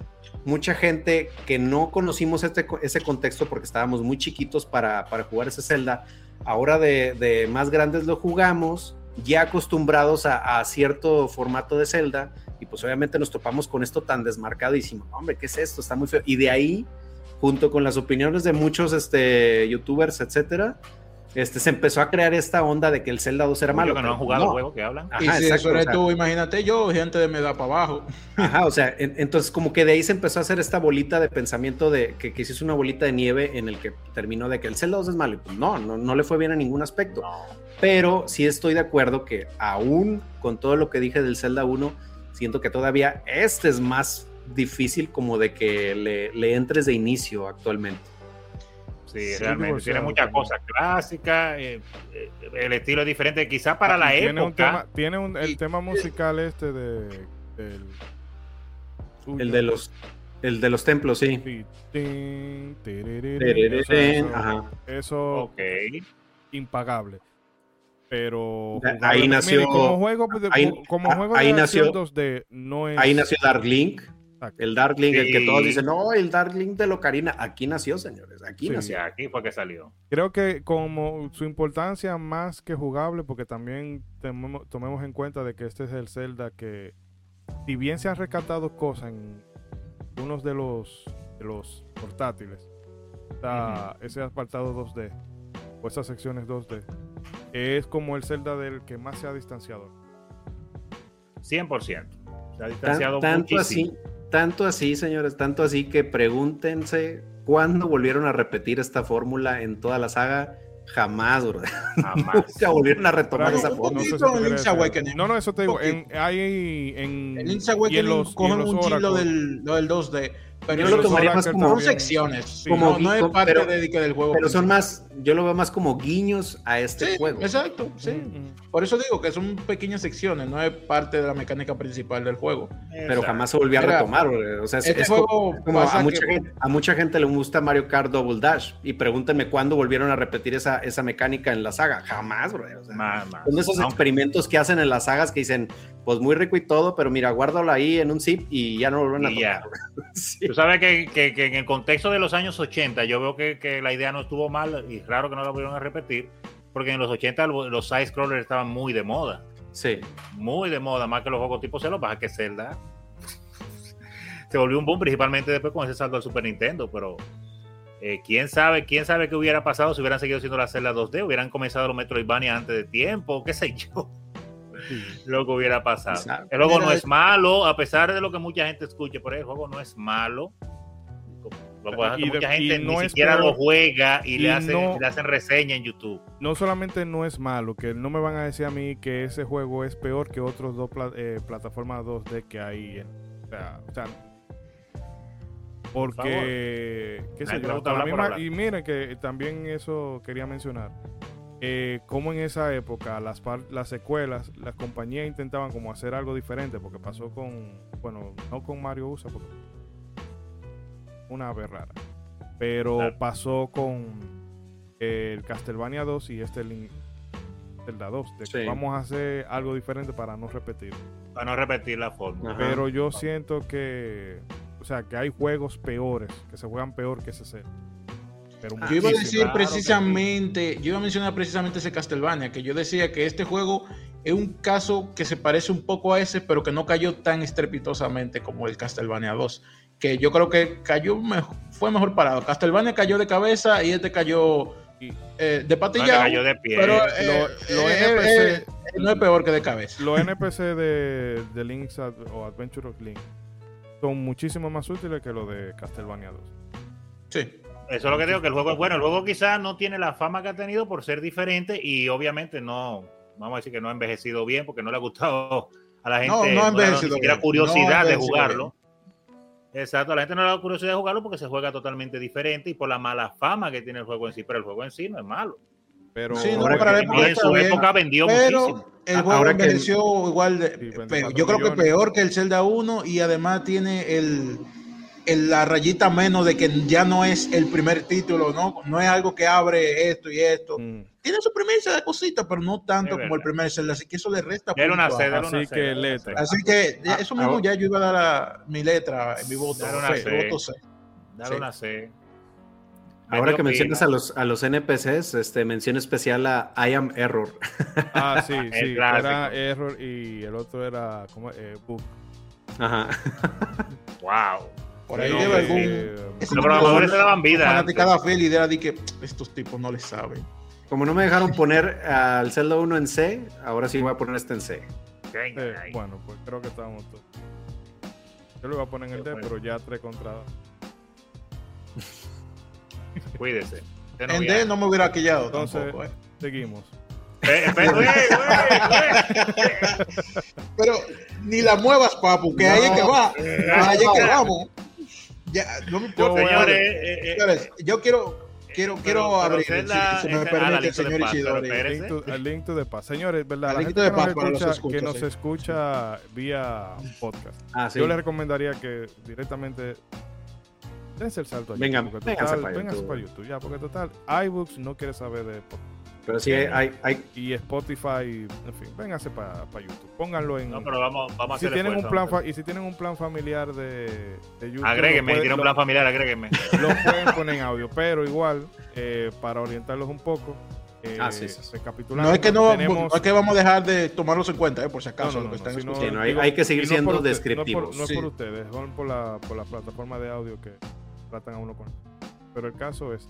mucha gente que no conocimos este, ese contexto porque estábamos muy chiquitos para, para jugar ese Zelda, ahora de, más grandes lo jugamos, ya acostumbrados a, a cierto formato de Zelda, y pues obviamente nos topamos con esto tan desmarcado y decimos, hombre, ¿qué es esto? Está muy feo. Y de ahí, junto con las opiniones de muchos este, youtubers, etcétera, este, se empezó a crear esta onda de que el Zelda 2 era malo. Que no han jugado no. el juego que hablan. Ajá, y si exacto, eso eres o sea, tú, imagínate yo, gente de me da para abajo. Ajá, o sea, en- entonces como que de ahí se empezó a hacer esta bolita de pensamiento de que, que hizo una bolita de nieve en el que terminó de que el Zelda 2 es malo. Y pues no, no, no le fue bien en ningún aspecto. No. Pero sí estoy de acuerdo que aún con todo lo que dije del Zelda 1, siento que todavía este es más difícil como de que le, le entres de inicio actualmente. Sí, Sí, realmente. Tiene muchas también. cosas clásicas. eh, eh, el estilo es diferente. Quizá para la Ah, tiene Un época. tema, tiene un, el Y- tema musical este de. Del, suyo. El de los, el de los templos, sí. Eso, ajá. eso Ok. impagable. Pero ahí mire, nació- como juego de, ahí- como ah, juego ahí de nació- 2D no es Ahí nació Dark Link. El Dark Link, el que todos dicen, no, el Dark Link de Locarina. Aquí nació, señores. Aquí Sí. nació. Aquí fue que salió. Creo que como su importancia más que jugable, porque también tomemos en cuenta de que este es el Zelda que, si bien se han rescatado cosas en unos de los, de los portátiles, está ese apartado 2D, o esas secciones 2D, es como el Zelda del que más se ha distanciado. 100%. Se ha Tan- distanciado tanto muchísimo. así, tanto así, señores, tanto así que pregúntense cuándo volvieron a repetir esta fórmula en toda la saga. Jamás, bro. Jamás. Nunca volvieron a retomar Pero esa fórmula. no. No, no, eso te digo. En, hay en. En y en los- y en cogen los un chilo del, del 2D. Pero Yo lo tomaría más como- son secciones. Sí. Como no es parte pero- de, del juego. Pero son más, yo lo veo más como guiños a este Sí, juego. exacto. Sí. Mm, Por eso digo que son pequeñas secciones, no es parte de la mecánica principal del juego. Pero jamás se volvió a retomar. bro. O sea, es, Este es juego como, como pasa a, mucha que- gente, a mucha gente le gusta Mario Kart Double Dash. Y pregúntenme cuándo volvieron a repetir esa, esa mecánica en la saga. Jamás, bro. O sea, Más, más. son esos experimentos que hacen en las sagas que dicen, pues muy rico y todo, pero mira, guárdalo ahí en un zip y ya no lo vuelven a Y tocar. Sí. Tú sabes que, que- que en el contexto de los años 80, yo veo que, que la idea no estuvo mal y claro que no la volvieron a repetir, porque en los 80 lo- los side-scrollers estaban muy de moda, Sí. muy de moda, más que los juegos tipo Zelda, baja que Zelda. Se volvió un boom principalmente después con ese salto al Super Nintendo, pero eh, quién sabe, quién sabe qué hubiera pasado si hubieran seguido siendo la Zelda 2D, hubieran comenzado los Metroidvania antes de tiempo, qué sé yo. Lo que hubiera pasado. Exacto. El juego no es malo, a pesar de lo que mucha gente escuche, pero el juego no es malo. De- mucha y gente no ni es siquiera peor. lo juega y, Y le, hacen, no- le hacen reseña en YouTube. no solamente no es malo, que no me van a decir a mí que ese juego es peor que otros dos pla- eh, plataformas 2D que hay. En, o sea, o sea, porque, qué sé yo, misma- y miren que también eso quería mencionar. Eh, como en esa época las, las secuelas, las compañías intentaban como hacer algo diferente, porque pasó con, bueno, no con Mario USA, porque una vez rara, pero Claro. pasó con el Castlevania 2 y este Zelda 2, de que vamos a hacer algo diferente para no repetir. Para no repetir la forma. Ajá. Pero yo siento que, o sea, que hay juegos peores, que se juegan peor que ese Zelda. Pero Yo iba a decir claro que precisamente, yo iba a mencionar precisamente ese Castlevania, que yo decía que este juego es un caso que se parece un poco a ese, pero que no cayó tan estrepitosamente como el Castlevania 2, que yo creo que cayó mejor, fue mejor parado. Castlevania cayó de cabeza y este cayó eh, de No, patilla, cayó de pie. pero Lo- eh, lo eh, NPC eh, no es peor que de cabeza. Los NPC de, de Link's Ad- o Adventure of Link son muchísimo más útiles que los de Castlevania 2. Sí. Eso es lo que digo, que el juego es bueno. El juego quizás no tiene la fama que ha tenido por ser diferente y obviamente no, vamos a decir que no ha envejecido bien porque no le ha gustado a la gente. No, no ha envejecido ni siquiera bien. curiosidad No ha de jugarlo. Exacto, a la gente no le da curiosidad de jugarlo porque se juega totalmente diferente y por la mala fama que tiene el juego en sí, pero el juego en sí no es malo. Pero Sí, no, para que- en su bien, época vendió pero muchísimo. el A- juego ahora que- envejeció igual de, 24 peor. yo creo que millones. peor que el Zelda 1 y además tiene el, el- la rayita menos de que ya no es el primer título, no, no es algo que abre esto y esto. mm, Tiene su premisa de cositas, pero no tanto como el primer Zelda, así que eso le resta Dale una punto a- C, dale una Así C, que letra. C. Así que ya- eso mismo Ah, ya yo iba a dar a mi letra, mi voto, Dale una fe, C. voto C. Sí. una C. Ahora que mencionas a los, a los NPCs, este, mención especial a I Am Error. Ah, sí, sí. Era Error y el otro era como eh, Bug. Ajá. Wow. Por ahí No, debe algún... eh, Los programadores se daban vida. fiel y era de que estos tipos no le saben. Como no me dejaron poner al Zelda 1 en C, ahora sí voy a poner este en C. Eh, bueno, pues creo que estábamos todos. Yo lo iba a poner en el D, Bueno. pero ya 3 contra 2. Cuídese. No En. D no me hubiera quillado Entonces- tampoco, eh. Seguimos. Eh. Pero ni la muevas, papu, que ahí es que va. Eh, Ahí es que no. vamos. Ya, no me importa. Señores, eh, eh, Señores, yo quiero, quiero, Pero- quiero pero abrir, si, si me la permite, señor Isidori. espérese. Link to, a Link to the Past. Señores, ¿verdad? La Link gente to the que nos escucha, escuchas, que nos escucha vía podcast. Ah, sí. Yo les recomendaría que directamente dense el salto a Vengan, total- para YouTube. para YouTube, ya, porque total, iBooks no quiere saber de podcast. Pero sí, hay, hay, y Spotify, en fin, vénganse para YouTube. Pónganlo en. No, pero vamos, vamos a si hacer tienen un esfuerzo, plan a fa- y si tienen un plan familiar de, de YouTube, Agréguenme, lo pueden- tiene un plan familiar, agréguenme. lo pueden poner en audio, pero igual, eh, para orientarlos un poco, eh, Ah, sí, sí, No es, que no, tenemos- no es que vamos a dejar de tomarlos en cuenta, eh, por si acaso, No, no, lo que no, están sino-. Sí, no, hay- hay que seguir siendo usted- descriptivos. No por, es por ustedes, son por la, por la plataforma de audio que tratan a uno con. Pero el caso es.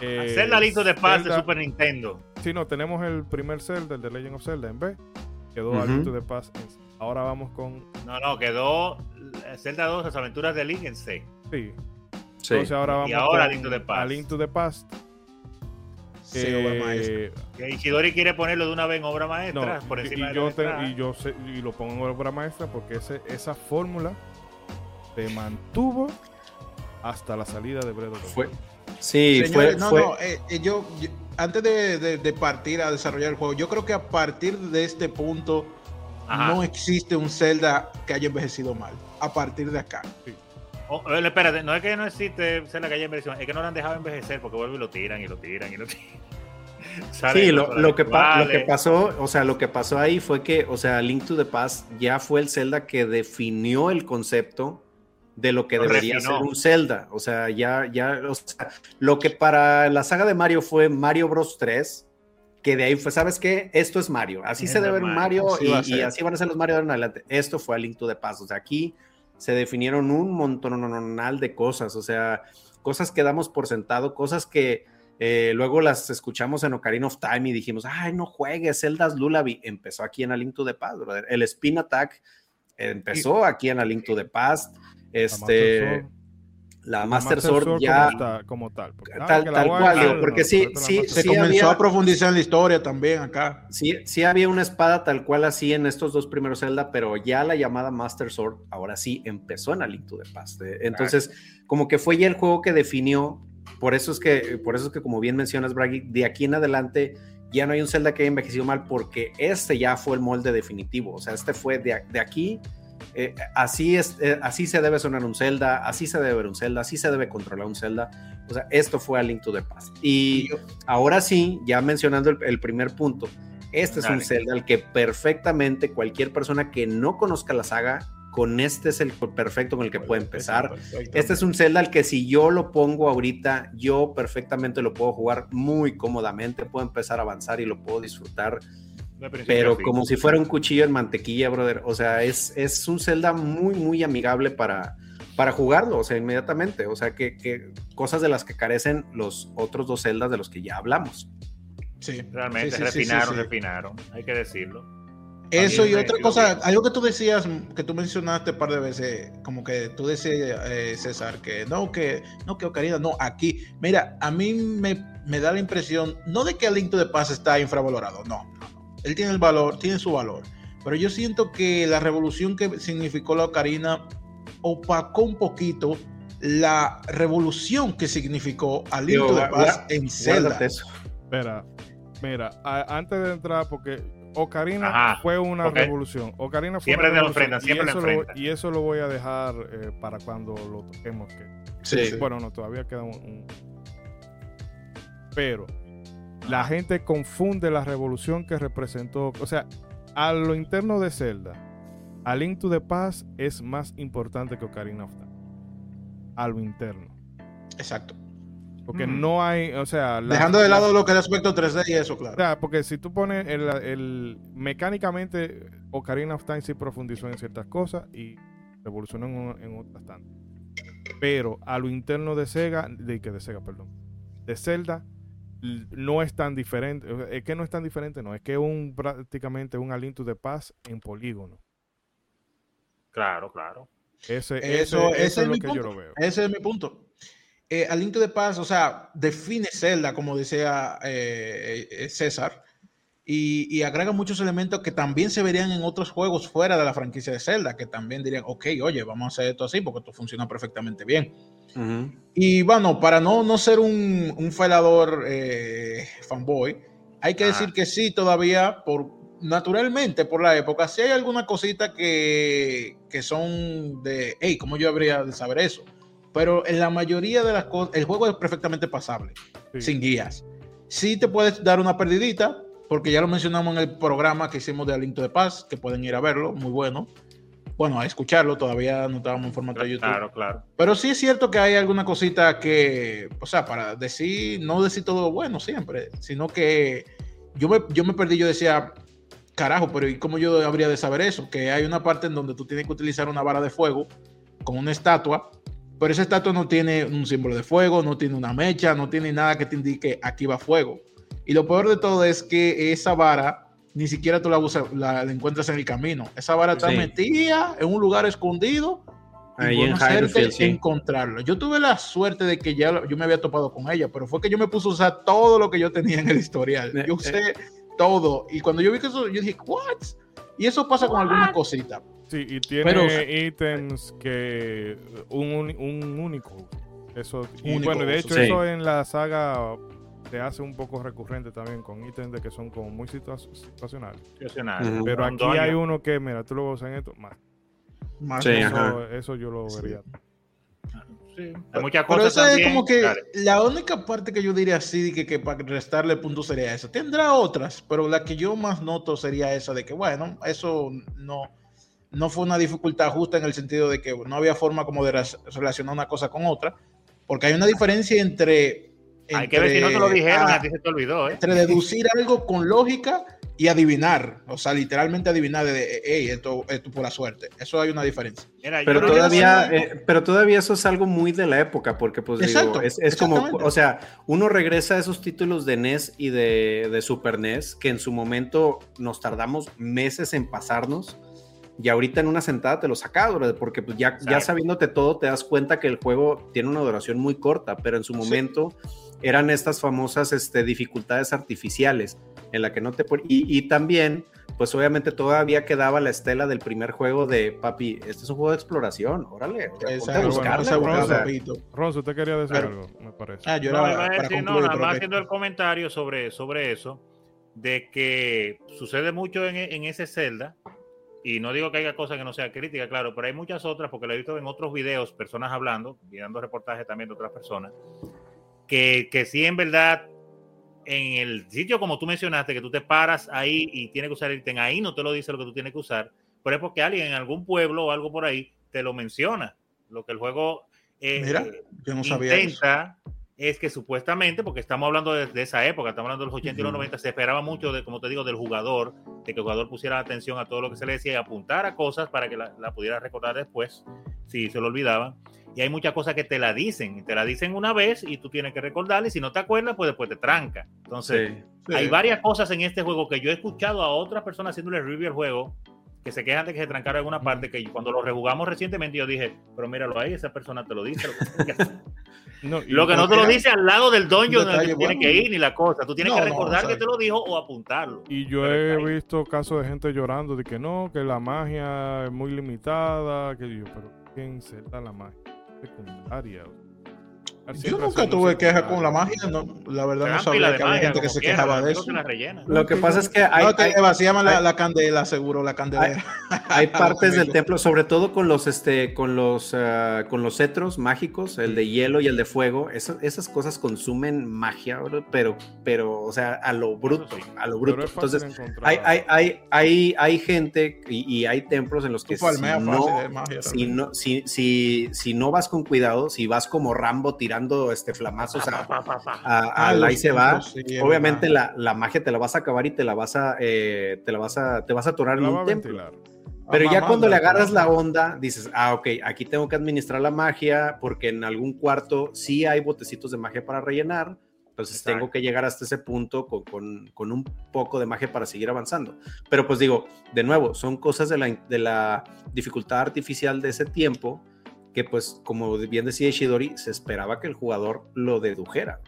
eh, Hacer la lista de paz de Zelda- Super Nintendo. Sí, no, tenemos el primer Zelda, el de Legend of Zelda en B. Quedó the Past en C. Ahora vamos con. No, no, quedó Zelda 2, las aventuras de Link en C. Sí. sí. Entonces ahora vamos Y ahora con the Past. a Link to the Past. Sí, obra maestra. Eh, Que Isidori quiere ponerlo de una vez en obra maestra, No, por y- encima y, de yo te- y yo sé- y lo pongo en obra maestra porque ese, esa fórmula se mantuvo hasta la salida de Bredo. Fue, sí, Señores, fue, no, fue- no, eh, eh, yo, yo- antes de, de- de partir a desarrollar el juego, yo creo que a partir de este punto Ajá. no existe un Zelda que haya envejecido mal. A partir de acá. Oh, eh, espérate, no es que no existe Zelda que haya envejecido, es que no lo han dejado envejecer porque vuelven y lo tiran y lo tiran y lo tiran. Sí, lo, lo que lo pasó, o sea, lo que pasó ahí fue que, o sea, Link to the Past ya fue el Zelda que definió el concepto de lo que Lo debería refinó. ser un Zelda. O sea, ya, ya, o sea, lo que para la saga de Mario fue Mario Bros 3, que de ahí fue, ¿sabes qué? Esto es Mario. Así se debe Mario, Mario y, así van a ser los Mario de adelante. Esto fue a Link to the Past. O sea, aquí se definieron un montón de cosas. O sea, cosas que damos por sentado, cosas que eh, luego las escuchamos en Ocarina of Time y dijimos, ay, no juegues, Zelda's Lullaby. Empezó aquí en A Link to the Past, brother. El Spin Attack empezó aquí en A Link to the Past. Este, la Master Sword, ya como, ta- como tal. porque, tal, tal cual, digo, porque no, sí, sí, Master Se sí Sword. comenzó había- a profundizar en la historia también acá. Sí, sí había una espada tal cual así en estos dos primeros Zelda, pero ya la llamada Master Sword ahora sí empezó en A Link to the Past. Entonces, como que fue ya el juego que definió, por eso es que, por eso es que como bien mencionas, Braggy, de aquí en adelante ya no hay un Zelda que haya envejecido mal porque este ya fue el molde definitivo. O sea, este fue de, de aquí. Eh, así, es, eh, así se debe sonar un Zelda, así se debe ver un Zelda, así se debe controlar un Zelda. O sea, esto fue a Link to the Past. Y ahora sí, ya mencionando el, el primer punto, este es un. Zelda al que perfectamente cualquier persona que no conozca la saga, con este es el perfecto con el que puede empezar. Este es un Zelda al que si yo lo pongo ahorita, yo perfectamente lo puedo jugar muy cómodamente, puedo empezar a avanzar y lo puedo disfrutar, pero como si fuera un cuchillo en mantequilla, brother. O sea, es, es un Zelda muy, muy amigable para, para jugarlo, o sea, inmediatamente. O sea, que, que cosas de las que carecen los otros dos Zeldas de los que ya hablamos. Sí. Realmente, Sí, sí, refinaron, sí. refinaron, hay que decirlo. Eso y otra cosa, algo que tú decías, que tú mencionaste un par de veces, como que tú decías, eh, César, que no, que no, que Ocarina, no, aquí. Mira, a mí me, me da la impresión, no de que el Link to the Past está infravalorado, no. Él tiene el valor, tiene su valor, pero yo siento que la revolución que significó la Ocarina opacó un poquito la revolución que significó a Link Digo, to the gua- Past en Zelda. Eso. Espera, mira, a- antes de entrar, porque Ocarina Ajá, fue una ok. revolución. Ocarina fue Siempre una lo revolución, enfrentan, y siempre lo eso lo- enfrentan. y eso lo voy a dejar eh, para cuando lo toquemos. Que, Sí, sí. Bueno, no, todavía queda un, un- Pero la gente confunde la revolución que representó. O sea, a lo interno de Zelda, a Link to the Past es más importante que Ocarina of Time. A lo interno. Exacto. Porque Mm. no hay, o sea, la- Dejando de la- lado lo que es el aspecto 3D y eso, claro. o sea, porque si tú pones el, el- mecánicamente Ocarina of Time sí profundizó en ciertas cosas y revolucionó en, en otras tantas. Pero a lo interno de Sega, de que de Sega, perdón, de Zelda no es tan diferente. Es que no es tan diferente, no, es que es un prácticamente un A Link to the Past en polígono. Claro, claro. Ese, Eso- ese- ese eso es es lo mi que punto. yo lo veo. Ese es mi punto. Eh, a Link to the Past, o sea, define Zelda, como decía eh, eh, César, y, y, agrega muchos elementos que también se verían en otros juegos fuera de la franquicia de Zelda, que también dirían, ok, oye, vamos a hacer esto así porque esto funciona perfectamente bien. Y bueno, para no, no ser un, un felador eh, fanboy, hay que decir que sí, todavía, por naturalmente, por la época, sí hay alguna cosita que, que son de, hey, ¿cómo yo habría de saber eso? Pero en la mayoría de las cosas, el juego es perfectamente pasable, sin guías. Sí te puedes dar una perdidita, porque ya lo mencionamos en el programa que hicimos de Alinto de Paz, que pueden ir a verlo, muy bueno. Bueno, a escucharlo, todavía no estábamos en formato de YouTube. Claro, claro. Pero sí es cierto que hay alguna cosita que, o sea, para decir, no decir todo bueno siempre, sino que yo me, yo me perdí, yo decía, carajo, pero ¿y cómo yo habría de saber eso? Que hay una parte en donde tú tienes que utilizar una vara de fuego con una estatua, pero esa estatua no tiene un símbolo de fuego, no tiene una mecha, no tiene nada que te indique aquí va fuego. Y lo peor de todo es que esa vara ni siquiera tú la, la, encuentras en el camino. Esa vara está metida en un lugar escondido. Ahí en Hyrule, sí. encontrarlo. Yo tuve la suerte de que ya yo me había topado con ella, pero fue que yo me puse a usar todo lo que yo tenía en el historial. Eh, Yo usé todo. Y cuando yo vi que eso, yo dije, ¿what? Y eso pasa con alguna cosita. Sí, y tiene ítems que un, un, único. Eso, y Único bueno, de hecho, Sí. eso en la saga se hace un poco recurrente también con ítems de que son como muy situa- situacionales. Situacional. Ujú. Pero aquí Rondón, hay ¿no? uno que, mira, tú lo vas en esto, más. Más Sí, eso. Eso, yo lo vería. Sí, hay muchas Pero cosas eso es también. como que Dale. la única parte que yo diría así, que, que para restarle puntos sería esa. Tendrá otras, pero la que yo más noto sería esa de que, bueno, eso no, no fue una dificultad justa en el sentido de que no había forma como de relacionar una cosa con otra, porque hay una diferencia entre... Hay que ver si no te lo entre, dijeron, ah, a ti se te olvidó, ¿eh? entre deducir algo con lógica y adivinar, o sea, literalmente adivinar de, hey, esto, esto por la suerte. Eso hay una diferencia. Mira, Pero todavía, eso- eh, pero todavía eso es algo muy de la época, porque pues Exacto, digo, es, es como, o sea, uno regresa a esos títulos de NES y de, de Super NES, que en su momento nos tardamos meses en pasarnos, y ahorita en una sentada te lo sacas, porque pues ya, ya sabiéndote todo, te das cuenta que el juego tiene una duración muy corta, pero en su momento eran estas famosas este, dificultades artificiales, en la que no te... Y, y también pues obviamente todavía quedaba la estela del primer juego de papi, este es un juego de exploración, órale, o sea, ponte a Esa- buscarle, esa- bro, o sea, rapidito. Ronzo, usted quería decir Pero- algo, me parece. Ah, yo No, era para decir, no, concluir, nada pero más que- haciendo el comentario sobre, sobre eso, de que sucede mucho en, en ese Zelda, y no digo que haya cosas que no sea crítica, claro, pero hay muchas otras, porque lo he visto en otros videos, personas hablando, y dando reportajes también de otras personas, que, que sí, en verdad, en el sitio como tú mencionaste, que tú te paras ahí y tienes que usar el ítem, ahí no te lo dice lo que tú tienes que usar, pero es porque alguien en algún pueblo o algo por ahí te lo menciona, lo que el juego... eh, Mira, eh, yo no sabía eso. intenta es que supuestamente, porque estamos hablando de, de esa época, estamos hablando de los 80 y los Ujú. 90, se esperaba mucho de, como te digo, del jugador, de que el jugador pusiera atención a todo lo que se le decía y apuntara cosas para que la, la pudiera recordar después, si se lo olvidaba. Y hay muchas cosas que te la dicen, y te la dicen una vez y tú tienes que recordarla, y si no te acuerdas, pues después te tranca. Entonces, sí. Sí. hay varias cosas en este juego que yo he escuchado a otras personas haciéndole review al juego que se quejan de que se trancara alguna parte que cuando lo rejugamos recientemente yo dije, pero míralo ahí, esa persona te lo dice. Lo que, tienes que hacer". No, Lo que no te lo dice al lado del que detalle tú tienes bueno. que ir ni la cosa. Tú tienes No, que recordar que te lo dijo o apuntarlo. Y yo he visto casos de gente llorando de que no, que la magia es muy limitada, que yo, pero ¿quién se da la magia? Secundaria. Yo nunca tuve queja con la magia, no, la verdad no sabía que había gente que se quejaba de eso. que. Lo que pasa es que hay, no, te hay- vaciaban la, hay- la candela, seguro, la candelera. hay partes del templo, sobre todo con los, este, con los, ah, con los cetros mágicos, el de hielo y el de fuego. eso- esas cosas consumen magia, bro, pero, pero, o sea, a lo bruto, sí. a lo bruto. Entonces, hay, hay, hay, hay, hay gente y, y hay templos en los que Tú palmeas si no, de magia. si no, si, si, si no vas con cuidado, si vas como Rambo tirando este flamazos a, pa. a- Ah, los ahí se va, obviamente la, la magia te la vas a acabar y te la vas a, eh, te la vas a, te vas a atorar en un a templo. Pero ya cuando le agarras la onda, dices, ah, ok, aquí tengo que administrar la magia porque en algún cuarto sí hay botecitos de magia para rellenar. Entonces Exacto. tengo que llegar hasta ese punto con, con- con un poco de magia para seguir avanzando. Pero pues digo, de nuevo, son cosas de la, de la dificultad artificial de ese tiempo que pues como bien decía Ishidori, se esperaba que el jugador lo dedujera.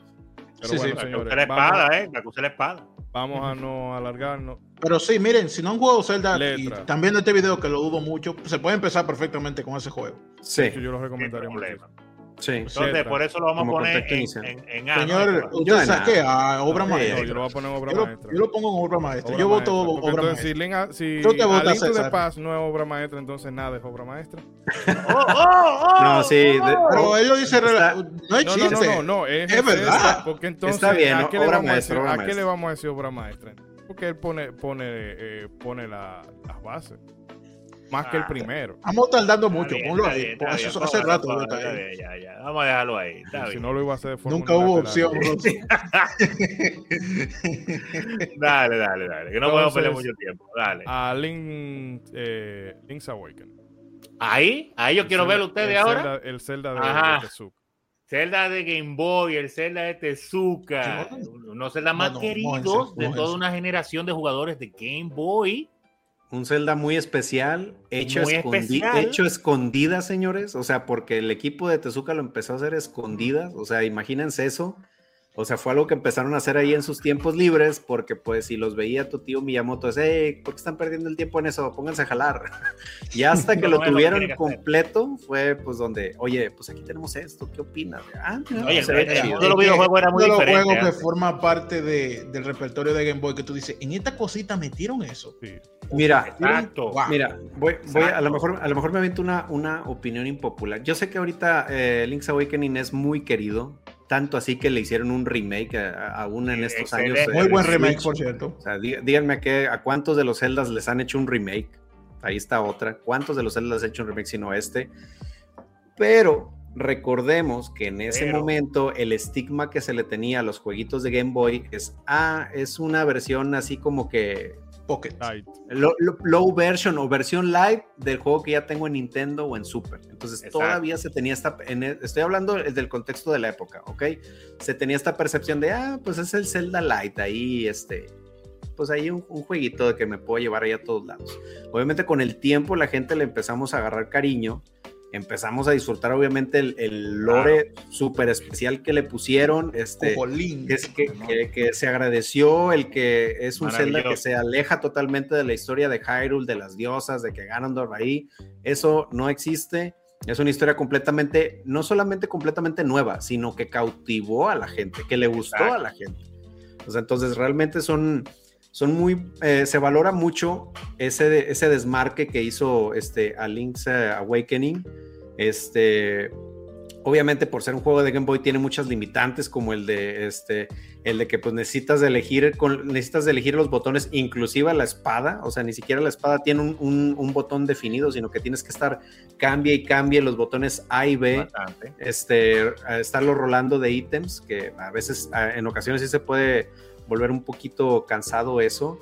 Pero Sí, sí, bueno, señores, use la vamos- espada, ¿eh? La la espada. vamos a no alargarnos. Pero sí, miren, si no han jugado Zelda Letra. y también de este video, que lo dudo mucho, se puede empezar perfectamente con ese juego. Sí, Yo lo recomendaría mucho. Sí. Entonces, por eso lo vamos a poner en, inicial. en, en A. Señor, Yo ¿usted de saque nada. a obra No, No, maestra? yo lo voy a poner obra Yo lo, maestra. yo lo pongo en obra maestra. Obra yo voto maestra, porque obra entonces, maestra. Si, si te voto César. Past no es obra maestra, entonces nada es obra maestra. ¡Oh, oh, oh! No, sí, de- Pero él lo dice, Está- no es No, no, chiste. no, no, no, es, Es verdad. porque entonces, Está bien, ¿a qué, le Obra vamos, a maestra, decir, obra ¿a qué le maestra. vamos a decir obra maestra? Porque él pone, pone, eh, pone la- las bases. Más que el primero. Estamos tardando mucho, bien, ponlo ahí. bien, Hace, bien, hace póngalo, rato ya, ya. Vamos a dejarlo ahí. Está si no lo iba a hacer de forma Nunca hubo opción. Dale, dale, dale. Que no Entonces, podemos perder mucho tiempo. Dale. A Link, eh, Link's Awakening. Ahí, ahí yo quiero verlo ustedes el ahora. Zelda- el Zelda de, Ajá. de Tezuka. Zelda de Game Boy, el Zelda de Tezuka. Unos Zelda más No, no, queridos de toda una generación de jugadores de Game Boy. Un Zelda muy especial, hecho, Muy escondi- especial. hecho escondida, señores. O sea, porque el equipo de Tezuka lo empezó a hacer escondidas. O sea, imagínense eso. O sea, fue algo que empezaron a hacer ahí en sus tiempos libres, porque pues si los veía tu tío Miyamoto, es, hey, ¿por qué están perdiendo el tiempo en eso? Pónganse a jalar. y hasta que No, lo no es lo que tuvieron completo, fue pues donde, oye, pues aquí tenemos esto, ¿qué opinas? Ah, mira, Oye, el- el de los videojuegos era muy diferente. juegos que antes. forma parte de- del repertorio de Game Boy que tú dices, en esta cosita metieron eso. Sí. Mira, Exacto. Mira, voy, voy a, a lo Exacto. mejor a lo mejor me aviento una, una opinión impopular. Yo sé que ahorita eh, Link's Awakening es muy querido, tanto así que le hicieron un remake aún en estos excelente. años. Muy buen remake, por cierto. O sea, dí- díganme a, qué, a cuántos de los Zeldas les han hecho un remake. Ahí está otra. ¿Cuántos de los Zeldas han hecho un remake sino este? Pero recordemos que en ese Pero- momento el estigma que se le tenía a los jueguitos de Game Boy es, ah, es una versión así como que Pocket. Light. lo- lo- low version o versión light del juego que ya tengo en Nintendo o en Super. Entonces Exacto. todavía se tenía esta, en el- estoy hablando del contexto de la época, ¿ok? Se tenía esta percepción de, ah, pues es el Zelda Light, ahí este, pues ahí un, un jueguito de que me puedo llevar ahí a todos lados. Obviamente con el tiempo la gente le empezamos a agarrar cariño, empezamos a disfrutar obviamente el, el lore súper especial que le pusieron, este, Cojolín. que, es que, que- que se agradeció el que es un Zelda que se aleja totalmente de la historia de Hyrule, de las diosas, de que Ganondorf ahí. Eso no existe. Es una historia completamente, no solamente completamente nueva, sino que cautivó a la gente, que le gustó Exacto. a la gente. O sea, entonces realmente son, son muy, eh, se valora mucho ese, ese desmarque que hizo este, a Link's eh, Awakening. Este, obviamente por ser un juego de Game Boy tiene muchas limitantes como el de este el de que pues necesitas elegir con, necesitas de elegir los botones inclusive la espada. O sea ni siquiera la espada tiene un, un- un botón definido sino que tienes que estar cambie y cambie los botones A y B. Bastante. este estarlo rolando de ítems que a veces en ocasiones sí se puede volver un poquito cansado eso.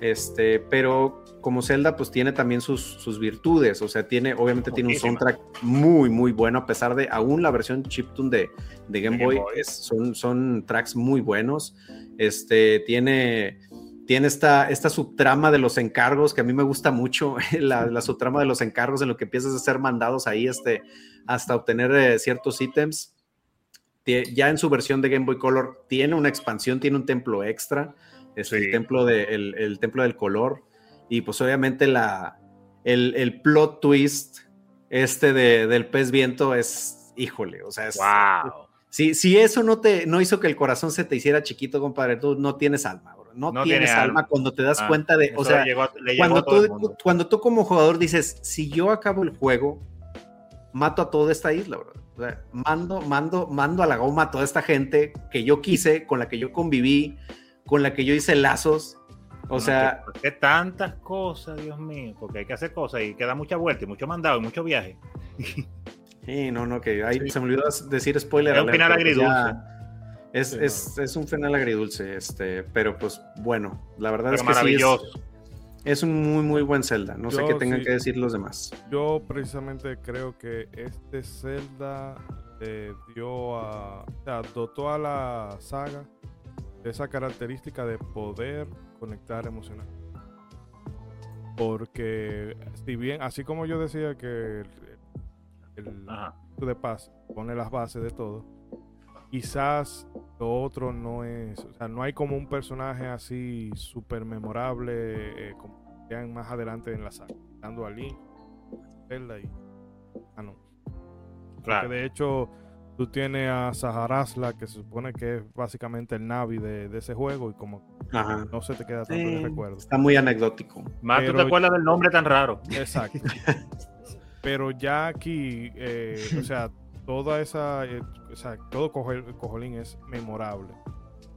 Este pero como Zelda pues tiene también sus, sus virtudes o sea tiene obviamente tiene un soundtrack muy muy bueno a pesar de aún la versión chiptune de, de Game Game Boy, Boy. es- son, son tracks muy buenos este tiene tiene esta, esta subtrama de los encargos que a mí me gusta mucho, la, la subtrama de los encargos en lo que empiezas a ser mandados ahí este, hasta obtener eh, ciertos ítems. Ya en su versión de Game Boy Color tiene una expansión, tiene un templo extra, este, Sí. el, templo de, el, el templo del color, y pues obviamente la, el, el plot twist este de, del pez viento es, híjole, o sea, es, Wow. si, si eso no, te, no hizo que el corazón se te hiciera chiquito, compadre, tú no tienes alma, bro. No, No tienes tiene alma alma. cuando te das Ah, cuenta de, o sea, le llegó cuando tú, cuando tú como jugador dices, si yo acabo el juego, mato a toda esta isla, bro. O sea, mando, mando, mando a la goma a toda esta gente que yo quise, con la que yo conviví, con la que yo hice lazos. O No, sea, ¿por qué tantas cosas, Dios mío? Porque hay que hacer cosas y queda mucha vuelta y mucho mandado y mucho viaje. sí, no, no, que ahí Sí. se me olvidó decir spoiler. Es un final pues agridulce. ya- Es, Sí, es, es un final agridulce, este, pero pues bueno, la verdad Pero es que sí es, maravilloso. es un muy, muy buen Zelda. No sé qué tengan sí. que decir los demás. Yo precisamente creo que este Zelda le dio a. O sea, dotó a la saga de esa característica de poder conectar emocionalmente. Porque, si bien, así como yo decía que el, el de paz pone las bases de todo, quizás lo otro no es, o sea, no hay como un personaje así súper memorable eh, como vean más adelante en la saga, dando a Link, Zelda y... Ah, no. Claro. Que de hecho, tú tienes a Saharasla, que se supone que es básicamente el Navi de, de ese juego, y como Ajá. no se te queda tanto Sí, de recuerdo. está muy anecdótico. Más tú te acuerdas del nombre tan raro. Exacto. Pero ya aquí, eh, o sea, toda esa, eh, o sea, todo Cojol- Cojolín es memorable.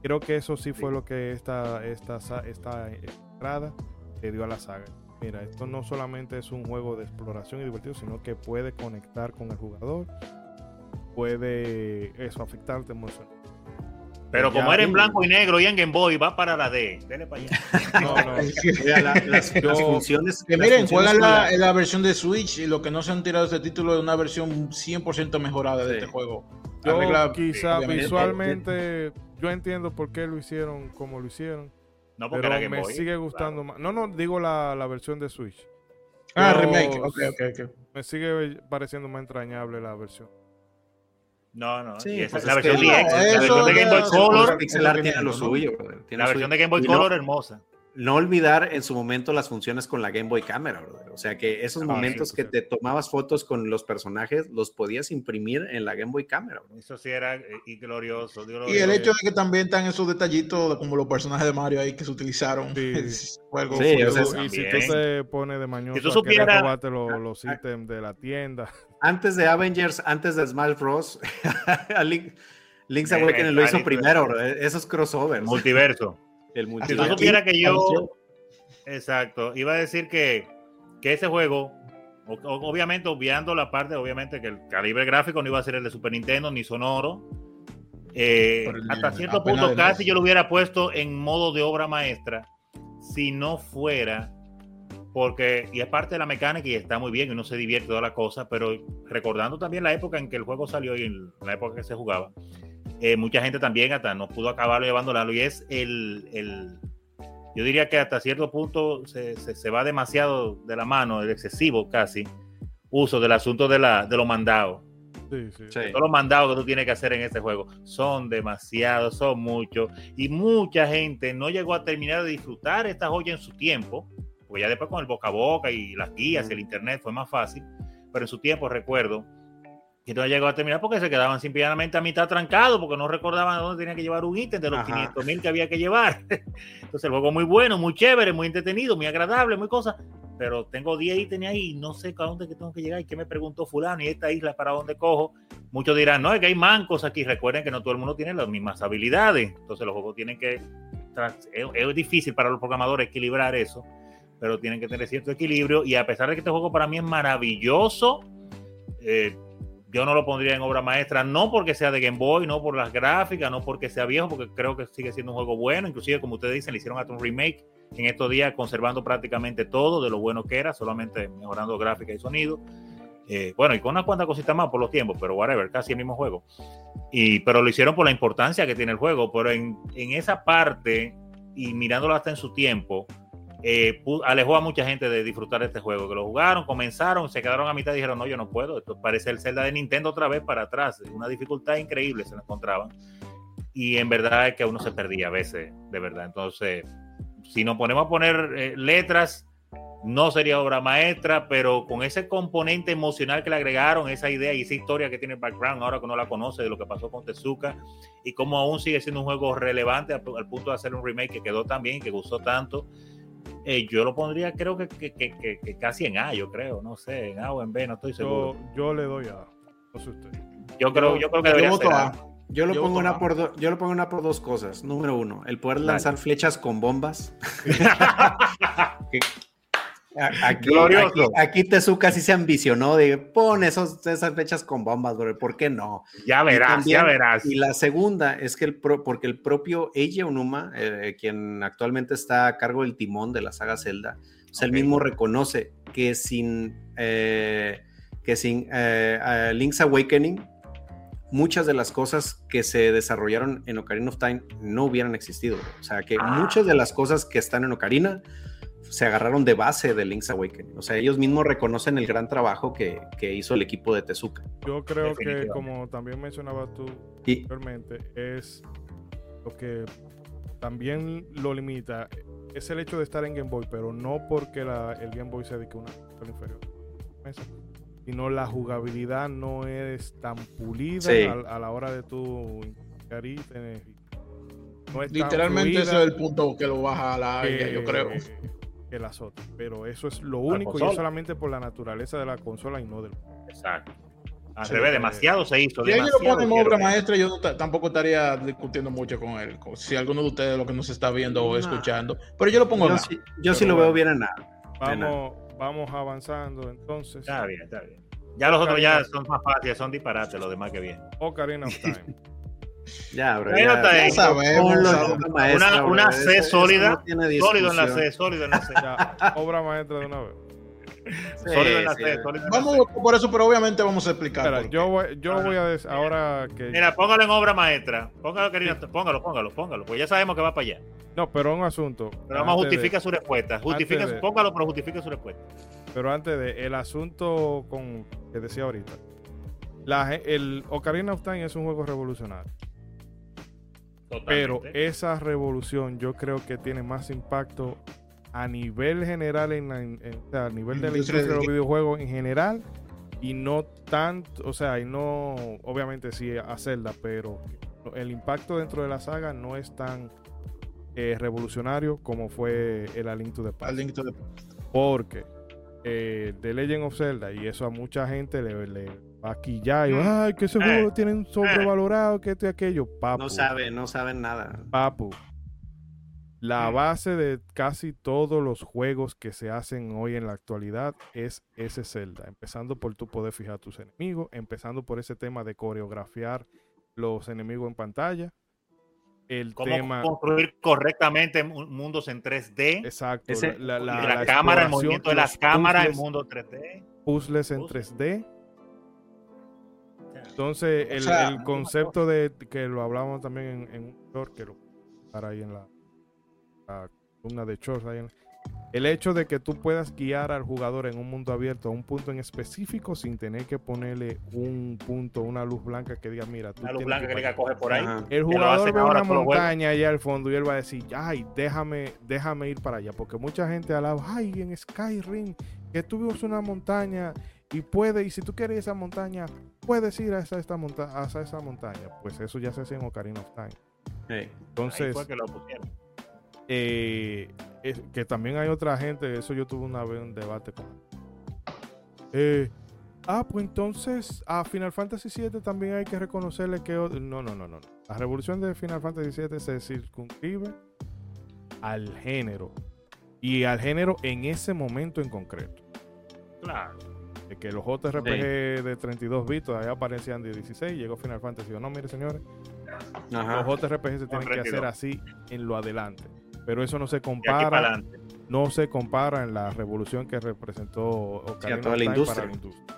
Creo que eso sí fue lo que esta, esta, esta entrada le dio a la saga. Mira, esto no solamente es un juego de exploración y divertido, sino que puede conectar con el jugador, puede eso afectarte emocionalmente. Pero Ya, como era en blanco y negro y en Game Boy, va para la D. Dele para allá. No, no, Mira, la- las, Yo- las funciones. Que las miren, funciones juegan con la, versión de Switch y lo que no se han tirado este título es una versión 100% mejorada de este juego. Yo Arregla- quizá obviamente. visualmente, yo entiendo por qué lo hicieron como lo hicieron. No porque Pero era Game me Boy. sigue gustando más. No, no, digo la, la versión de Switch. Ah, Yo- remake. Ok, ok, ok. Me sigue pareciendo más entrañable la versión. No, no. Sí, y esa- pues la es versión que- DX, No, la versión de Game Boy Color, tiene lo suyo. tiene la versión de Game Boy Color hermosa. No olvidar en su momento las funciones con la Game Boy Cámara, brother. O sea que esos Ah, momentos sí, que sí. te tomabas fotos con los personajes los podías imprimir en la Game Boy Cámara. brother. Eso sí era eh, y glorioso. Y el hecho de que también están esos detallitos de como los personajes de Mario ahí que se utilizaron. Sí. Sí, fue- o sea, y si tú te pones de mañoso Si tú a querer supieras- robarte lo- los ítems de la tienda. Antes de Avengers, antes de Smash Bros, a Link- Link's Eh, Awakening lo hizo primero, brother. esos crossovers. multiverso. El Si tú supieras que yo, exacto, iba a decir que, que ese juego, o- obviamente obviando la parte, obviamente que el calibre gráfico no iba a ser el de Super Nintendo ni sonoro, eh, el- hasta cierto punto casi yo lo hubiera puesto en modo de obra maestra si no fuera porque, y es parte de la mecánica y está muy bien y uno se divierte toda la cosa, pero recordando también la época en que el juego salió y en la época que se jugaba, eh, mucha gente también hasta no pudo acabarlo llevándolo y es el, el- yo diría que hasta cierto punto se, se- se va demasiado de la mano, el excesivo casi, uso del asunto de, la, de los mandados. Sí, sí. Sí. Todos los mandados que tú tienes que hacer en este juego son demasiados, son muchos, y mucha gente no llegó a terminar de disfrutar esta joya en su tiempo, porque ya después con el boca a boca y las guías, el internet fue más fácil, pero en su tiempo recuerdo que no llegó a terminar porque se quedaban simplemente a mitad trancados, porque no recordaban dónde tenía que llevar un ítem de los Ajá. 500 mil que había que llevar. Entonces el juego muy bueno, muy chévere, muy entretenido, muy agradable, muy cosa, pero tengo 10 ítems ahí y no sé a dónde que tengo que llegar y qué me preguntó fulano y esta isla para dónde cojo. Muchos dirán, no, es que hay mancos aquí. Recuerden que no todo el mundo tiene las mismas habilidades. Entonces los juegos tienen que... Es, es difícil para los programadores equilibrar eso, pero tienen que tener cierto equilibrio. Y a pesar de que este juego para mí es maravilloso, eh, yo no lo pondría en obra maestra, no porque sea de Game Boy, no por las gráficas, no porque sea viejo, porque creo que sigue siendo un juego bueno. Inclusive, como ustedes dicen, le hicieron hasta un remake en estos días, conservando prácticamente todo de lo bueno que era, solamente mejorando gráfica y sonido. Eh, bueno, y con unas cuantas cositas más por los tiempos, pero whatever, casi el mismo juego. Y, pero lo hicieron por la importancia que tiene el juego, pero en, en esa parte, y mirándolo hasta en su tiempo, eh, alejó a mucha gente de disfrutar este juego, que lo jugaron, comenzaron, se quedaron a mitad y dijeron, no, yo no puedo, esto parece el Zelda de Nintendo otra vez para atrás, una dificultad increíble se lo encontraban. Y en verdad es que uno se perdía a veces, de verdad. Entonces, si nos ponemos a poner eh, letras, no sería obra maestra, pero con ese componente emocional que le agregaron, esa idea y esa historia que tiene el background, ahora que uno la conoce de lo que pasó con Tezuka, y cómo aún sigue siendo un juego relevante al, al punto de hacer un remake que quedó tan bien, que gustó tanto, eh, yo lo pondría creo que, que, que, casi en A, yo creo, no sé, en A o en B, no estoy seguro. Yo, yo le doy a. No sé usted. Yo, creo, yo creo que Yo debería voto ser A. A. Yo lo, Yo pongo una por do- yo lo pongo una por dos cosas. Número uno, el poder Dale. lanzar flechas con bombas. Aquí, Glorioso. aquí, aquí Tezuka sí se ambicionó de pon esos, esas flechas con bombas, bro, ¿por qué no? Ya verás, también- ya verás. Y la segunda es que el pro- porque el propio Eiji Onuma, eh, quien actualmente está a cargo del timón de la saga Zelda, pues él mismo reconoce que sin, eh, que sin eh, eh, Link's Awakening, muchas de las cosas que se desarrollaron en Ocarina of Time no hubieran existido. bro. O sea, que Ah. muchas de las cosas que están en Ocarina se agarraron de base de Link's Awakening. O sea, ellos mismos reconocen el gran trabajo que, que hizo el equipo de Tezuka. Yo creo que, como también mencionabas tú Y, anteriormente, es lo que también lo limita es el hecho de estar en Game Boy, pero no porque la- el Game Boy sea de que una inferior, Esa, sino la jugabilidad no es tan pulida Sí. a, a la hora de tu no Literalmente ese fluida es el punto que lo baja a la que, AIA, yo creo. Que las otras. Pero eso es lo único y es solamente por la naturaleza de la consola y no del Exacto. Al Sí, revés, eh, demasiado se hizo. Si alguien lo demasiado pone en quiero obra maestra, yo no tampoco estaría discutiendo mucho con él. Si alguno de ustedes lo que nos está viendo o escuchando, pero yo lo pongo Yo en sí, yo sí lo veo bien en nada. Vamos, vamos avanzando entonces. Está bien, está bien. Ya los otros ya son más fáciles, son disparates, los demás que vienen. Ocarina of Time. Ya, bro. Ya, está ya sabemos, maestra, Una- bro, una eso- C eso sólida, no Sólido en la. C, sólido en la C. Ya, obra maestra de una vez. Sí, Sólido en la sí. C, sólido en la Vamos C. por eso, pero obviamente vamos a explicar. Espera, yo voy, yo voy a decir ahora que. Mira, póngalo en obra maestra. Póngalo, querido, póngalo, póngalo, póngalo. Pues ya sabemos que va para allá. No, pero un asunto. Pero vamos a de- justificar su respuesta. Justifica, de- Póngalo, pero justifica su respuesta. pero antes de. El asunto con que decía ahorita. La, el Ocarina of Time es un juego revolucionario. Pero esa revolución yo creo que tiene más impacto a nivel general, en la, en- en- o sea, a nivel de la Industria de los videojuegos en general y no tanto, o sea, y no, obviamente sí a Zelda, pero el impacto dentro de la saga no es tan eh, revolucionario como fue el A Link to the Past. Al link to the- Porque eh, The Legend of Zelda, y eso a mucha gente le, le va a quillar, y Mm. ay, que ese Eh. juego lo tienen sobrevalorado, que esto y aquello. Papu, No saben, no saben nada. Papu, la Mm. base de casi todos los juegos que se hacen hoy en la actualidad es ese Zelda. Empezando por tú poder fijar tus enemigos, empezando por ese tema de coreografiar los enemigos en pantalla. El Cómo tema. construir correctamente mu- mundos en 3D. Exacto. Ese- la, la- de la, la cámara, el movimiento de la los cámara, el puzzles- mundo 3D. puzzles en Puzzles. 3D. Entonces, el, sea, el concepto de que lo hablamos también en, en un short, que lo para ahí en la, la columna de shorts. ahí en- el hecho de que tú puedas guiar al jugador en un mundo abierto a un punto en específico sin tener que ponerle un punto, una luz blanca que diga, mira, tú Una luz blanca que diga coge por ahí. Ajá. el jugador ve una montaña allá al fondo y él va a decir, ay, déjame, déjame ir para allá. Porque mucha gente alaba, ay, en Skyrim, que tuvimos una montaña y puede, y si tú quieres esa montaña, puedes ir a esa, esta monta a esa montaña. Pues eso ya se hace en Ocarina of Time. Entonces, que lo eh, es- que también hay otra gente, eso yo tuve una vez un debate con. Eh, ah, pues entonces a Final Fantasy VII también hay que reconocerle que. No, no, no, no. La revolución de Final Fantasy VII se circunscribe al género. Y al género en ese momento en concreto. Claro. De que los JRPG de 32 bits todavía aparecían de 16, llegó Final Fantasy. No, mire, señores, Ajá. los JRPG se tienen que 32. hacer así en lo adelante. Pero eso no se compara no se compara en la revolución que representó Ocarina toda of la Time industria. para la industria.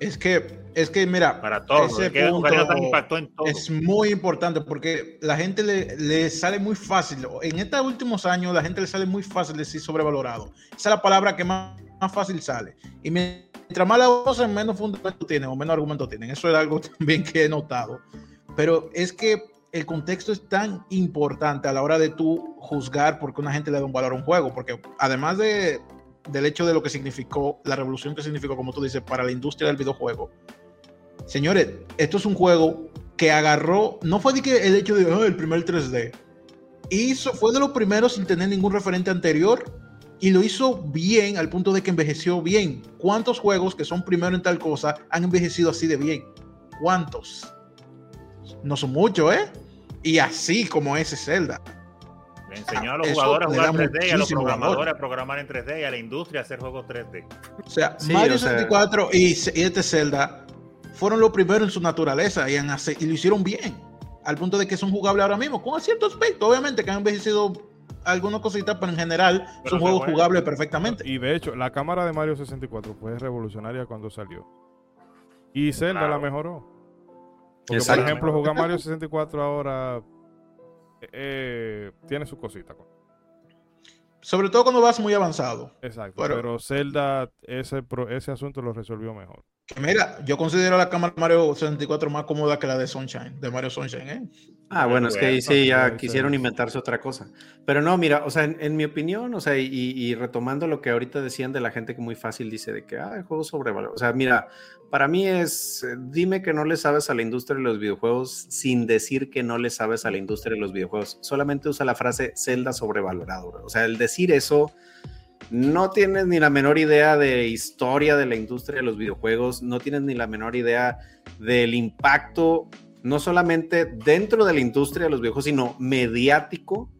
Es que, es que mira, Para todos. Ese punto impactó en todo. es muy importante porque la gente le, le sale muy fácil. En estos últimos años, la gente le sale muy fácil decir sobrevalorado. Esa es la palabra que más, más fácil sale. Y mientras más la usan, menos fundamento tienen o menos argumento tienen. Eso es algo también que he notado. Pero es que el contexto es tan importante a la hora de tú juzgar por qué una gente le da un valor a un juego. Porque además de, del hecho de lo que significó, la revolución que significó, como tú dices, para la industria del videojuego. Señores, esto es un juego que agarró, no fue de que el hecho de "Ah, el primer 3D, hizo, fue de los primeros sin tener ningún referente anterior y lo hizo bien al punto de que envejeció bien. ¿Cuántos juegos que son primero en tal cosa han envejecido así de bien? ¿Cuántos? No son muchos, ¿eh? Y así como ese Zelda. Le enseñó a los Eso jugadores a jugar da 3D y a los programadores valor. a programar en 3D y a la industria a hacer juegos 3D. O sea, Sí, Mario o sea- 64 y, y este Zelda fueron los primeros en su naturaleza y, en hacer- y lo hicieron bien. Al punto de que son jugables ahora mismo, con cierto aspecto. Obviamente que han envejecido algunas cositas, pero en general Pero son se juegos juega. jugables perfectamente. Y de hecho, la cámara de Mario 64 fue revolucionaria cuando salió. Y Zelda Claro. la mejoró. Porque, por ejemplo, jugar Mario 64 ahora eh, eh, tiene su cosita. Sobre todo cuando vas muy avanzado. Exacto. Pero- pero Zelda, ese, pro- ese asunto lo resolvió mejor. Mira, yo considero la cámara Mario 64 más cómoda que la de Sunshine, de Mario Sunshine, ¿eh? Ah, bueno, es que ahí sí ya quisieron inventarse otra cosa. Pero no, mira, o sea, en, mi opinión, o sea, y, retomando lo que ahorita decían de la gente que muy fácil dice de que, ah, el juego sobrevalorado. O sea, mira, para mí es, eh, dime que no le sabes a la industria de los videojuegos sin decir que no le sabes a la industria de los videojuegos. Solamente usa la frase Zelda sobrevalorado. O sea, el decir eso, no tienes ni la menor idea de historia de la industria de los videojuegos, no tienes ni la menor idea del impacto no solamente dentro de la industria de los videojuegos, sino mediático.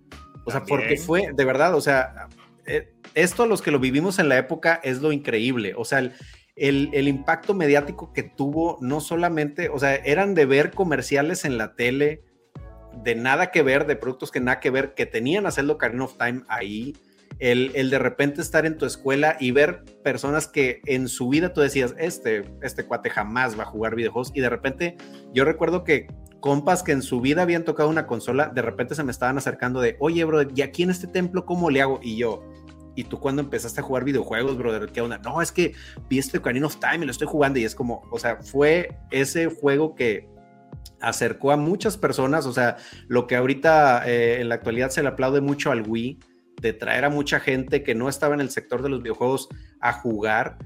O sea, porque fue, de verdad, o sea, eh, esto a los que lo vivimos en la época es lo increíble. O sea, el, el, impacto mediático que tuvo, no solamente, o sea, eran de ver comerciales en la tele, de nada que ver, de productos que nada que ver, que tenían a Zelda Ocarina of Time ahí el, de repente estar en tu escuela y ver personas que en su vida tú decías, este, este cuate jamás va a jugar videojuegos y de repente yo recuerdo que compas que en su vida habían tocado una consola, de repente se me estaban acercando de, oye, bro, ¿y aquí en este templo cómo le hago? Y yo, ¿y tú cuando empezaste a jugar videojuegos, brother? ¿Qué onda? No, es que vi este Ocarina of Time y lo estoy jugando y es como, o sea, fue ese juego que acercó a muchas personas, o sea, lo que ahorita eh, en la actualidad se le aplaude mucho al Wii, de traer a mucha gente que no estaba en el sector de los videojuegos a jugar.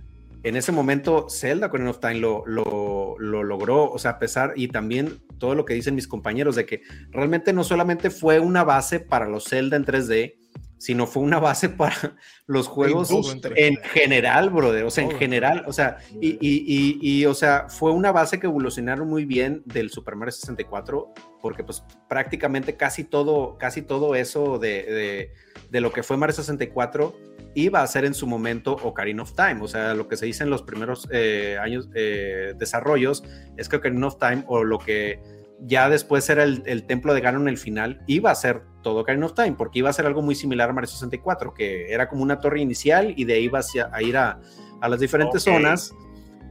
En ese momento, Zelda con of Time lo, lo, logró, o sea, a pesar, y también todo lo que dicen mis compañeros, de que realmente no solamente fue una base para los Zelda en 3D, sino fue una base para los juegos en general, brother, o sea, en general, o sea, y, y, y, o sea, fue una base que evolucionaron muy bien del Super Mario 64, porque pues prácticamente casi todo, casi todo eso de de lo que fue Mario 64 iba a ser en su momento Ocarina of Time. O sea, lo que se dice en los primeros eh, años eh, desarrollos es que Ocarina of Time o lo que ya después era el, templo de Ganon en el final, iba a ser todo Ocarina of Time, porque iba a ser algo muy similar a Mario 64, que era como una torre inicial y de ahí iba a ir a, las diferentes zonas,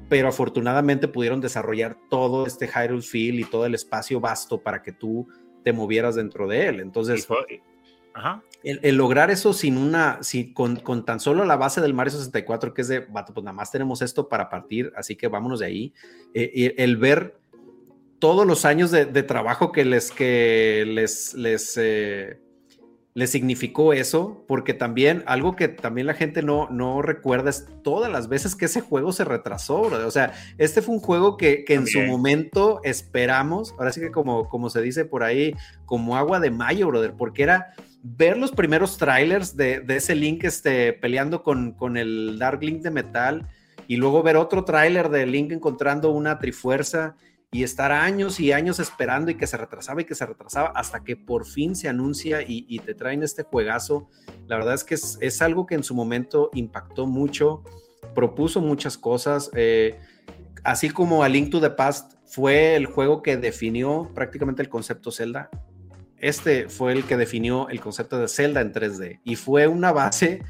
pero afortunadamente pudieron desarrollar todo este Hyrule Field y todo el espacio vasto para que tú te movieras dentro de él. Entonces, el, lograr eso sin una, con, con, tan solo la base del Mario 64, que es de, vato, pues nada más tenemos esto para partir, así que vámonos de ahí. Eh, el ver todos los años de, trabajo que les, que les, les, eh, les significó eso, porque también algo que también la gente no, no recuerda es todas las veces que ese juego se retrasó, O sea, este fue un juego que, que en su momento esperamos, ahora sí que como, como se dice por ahí, como agua de mayo, brother, porque era ver los primeros trailers de, ese Link este, peleando con, con, el Dark Link de metal y luego ver otro trailer de Link encontrando una trifuerza y estar años y años esperando y que se retrasaba y que se retrasaba hasta que por fin se anuncia y, te traen este juegazo. La verdad es que es, algo que en su momento impactó mucho, propuso muchas cosas, eh, así como A Link to the Past fue el juego que definió prácticamente el concepto Zelda este fue el que definió el concepto de Zelda en 3D y fue una base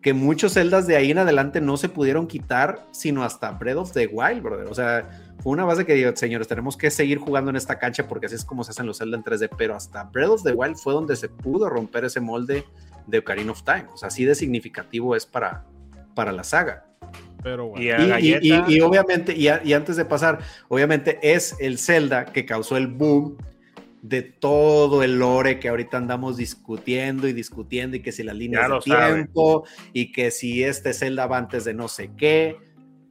que muchos Zeldas de ahí en adelante no se pudieron quitar, sino hasta Breath of the Wild, brother. O sea, fue una base que digo, señores, tenemos que seguir jugando en esta cancha porque así es como se hacen los Zelda en 3D, pero hasta Breath of the Wild fue donde se pudo romper ese molde de Ocarina of Time. O sea, así de significativo es para, para la saga. Pero bueno. y, obviamente, y, antes de pasar, obviamente es el Zelda que causó el boom de todo el lore que ahorita andamos discutiendo y discutiendo y que si las líneas de tiempo y que si este Zelda va antes de no sé qué.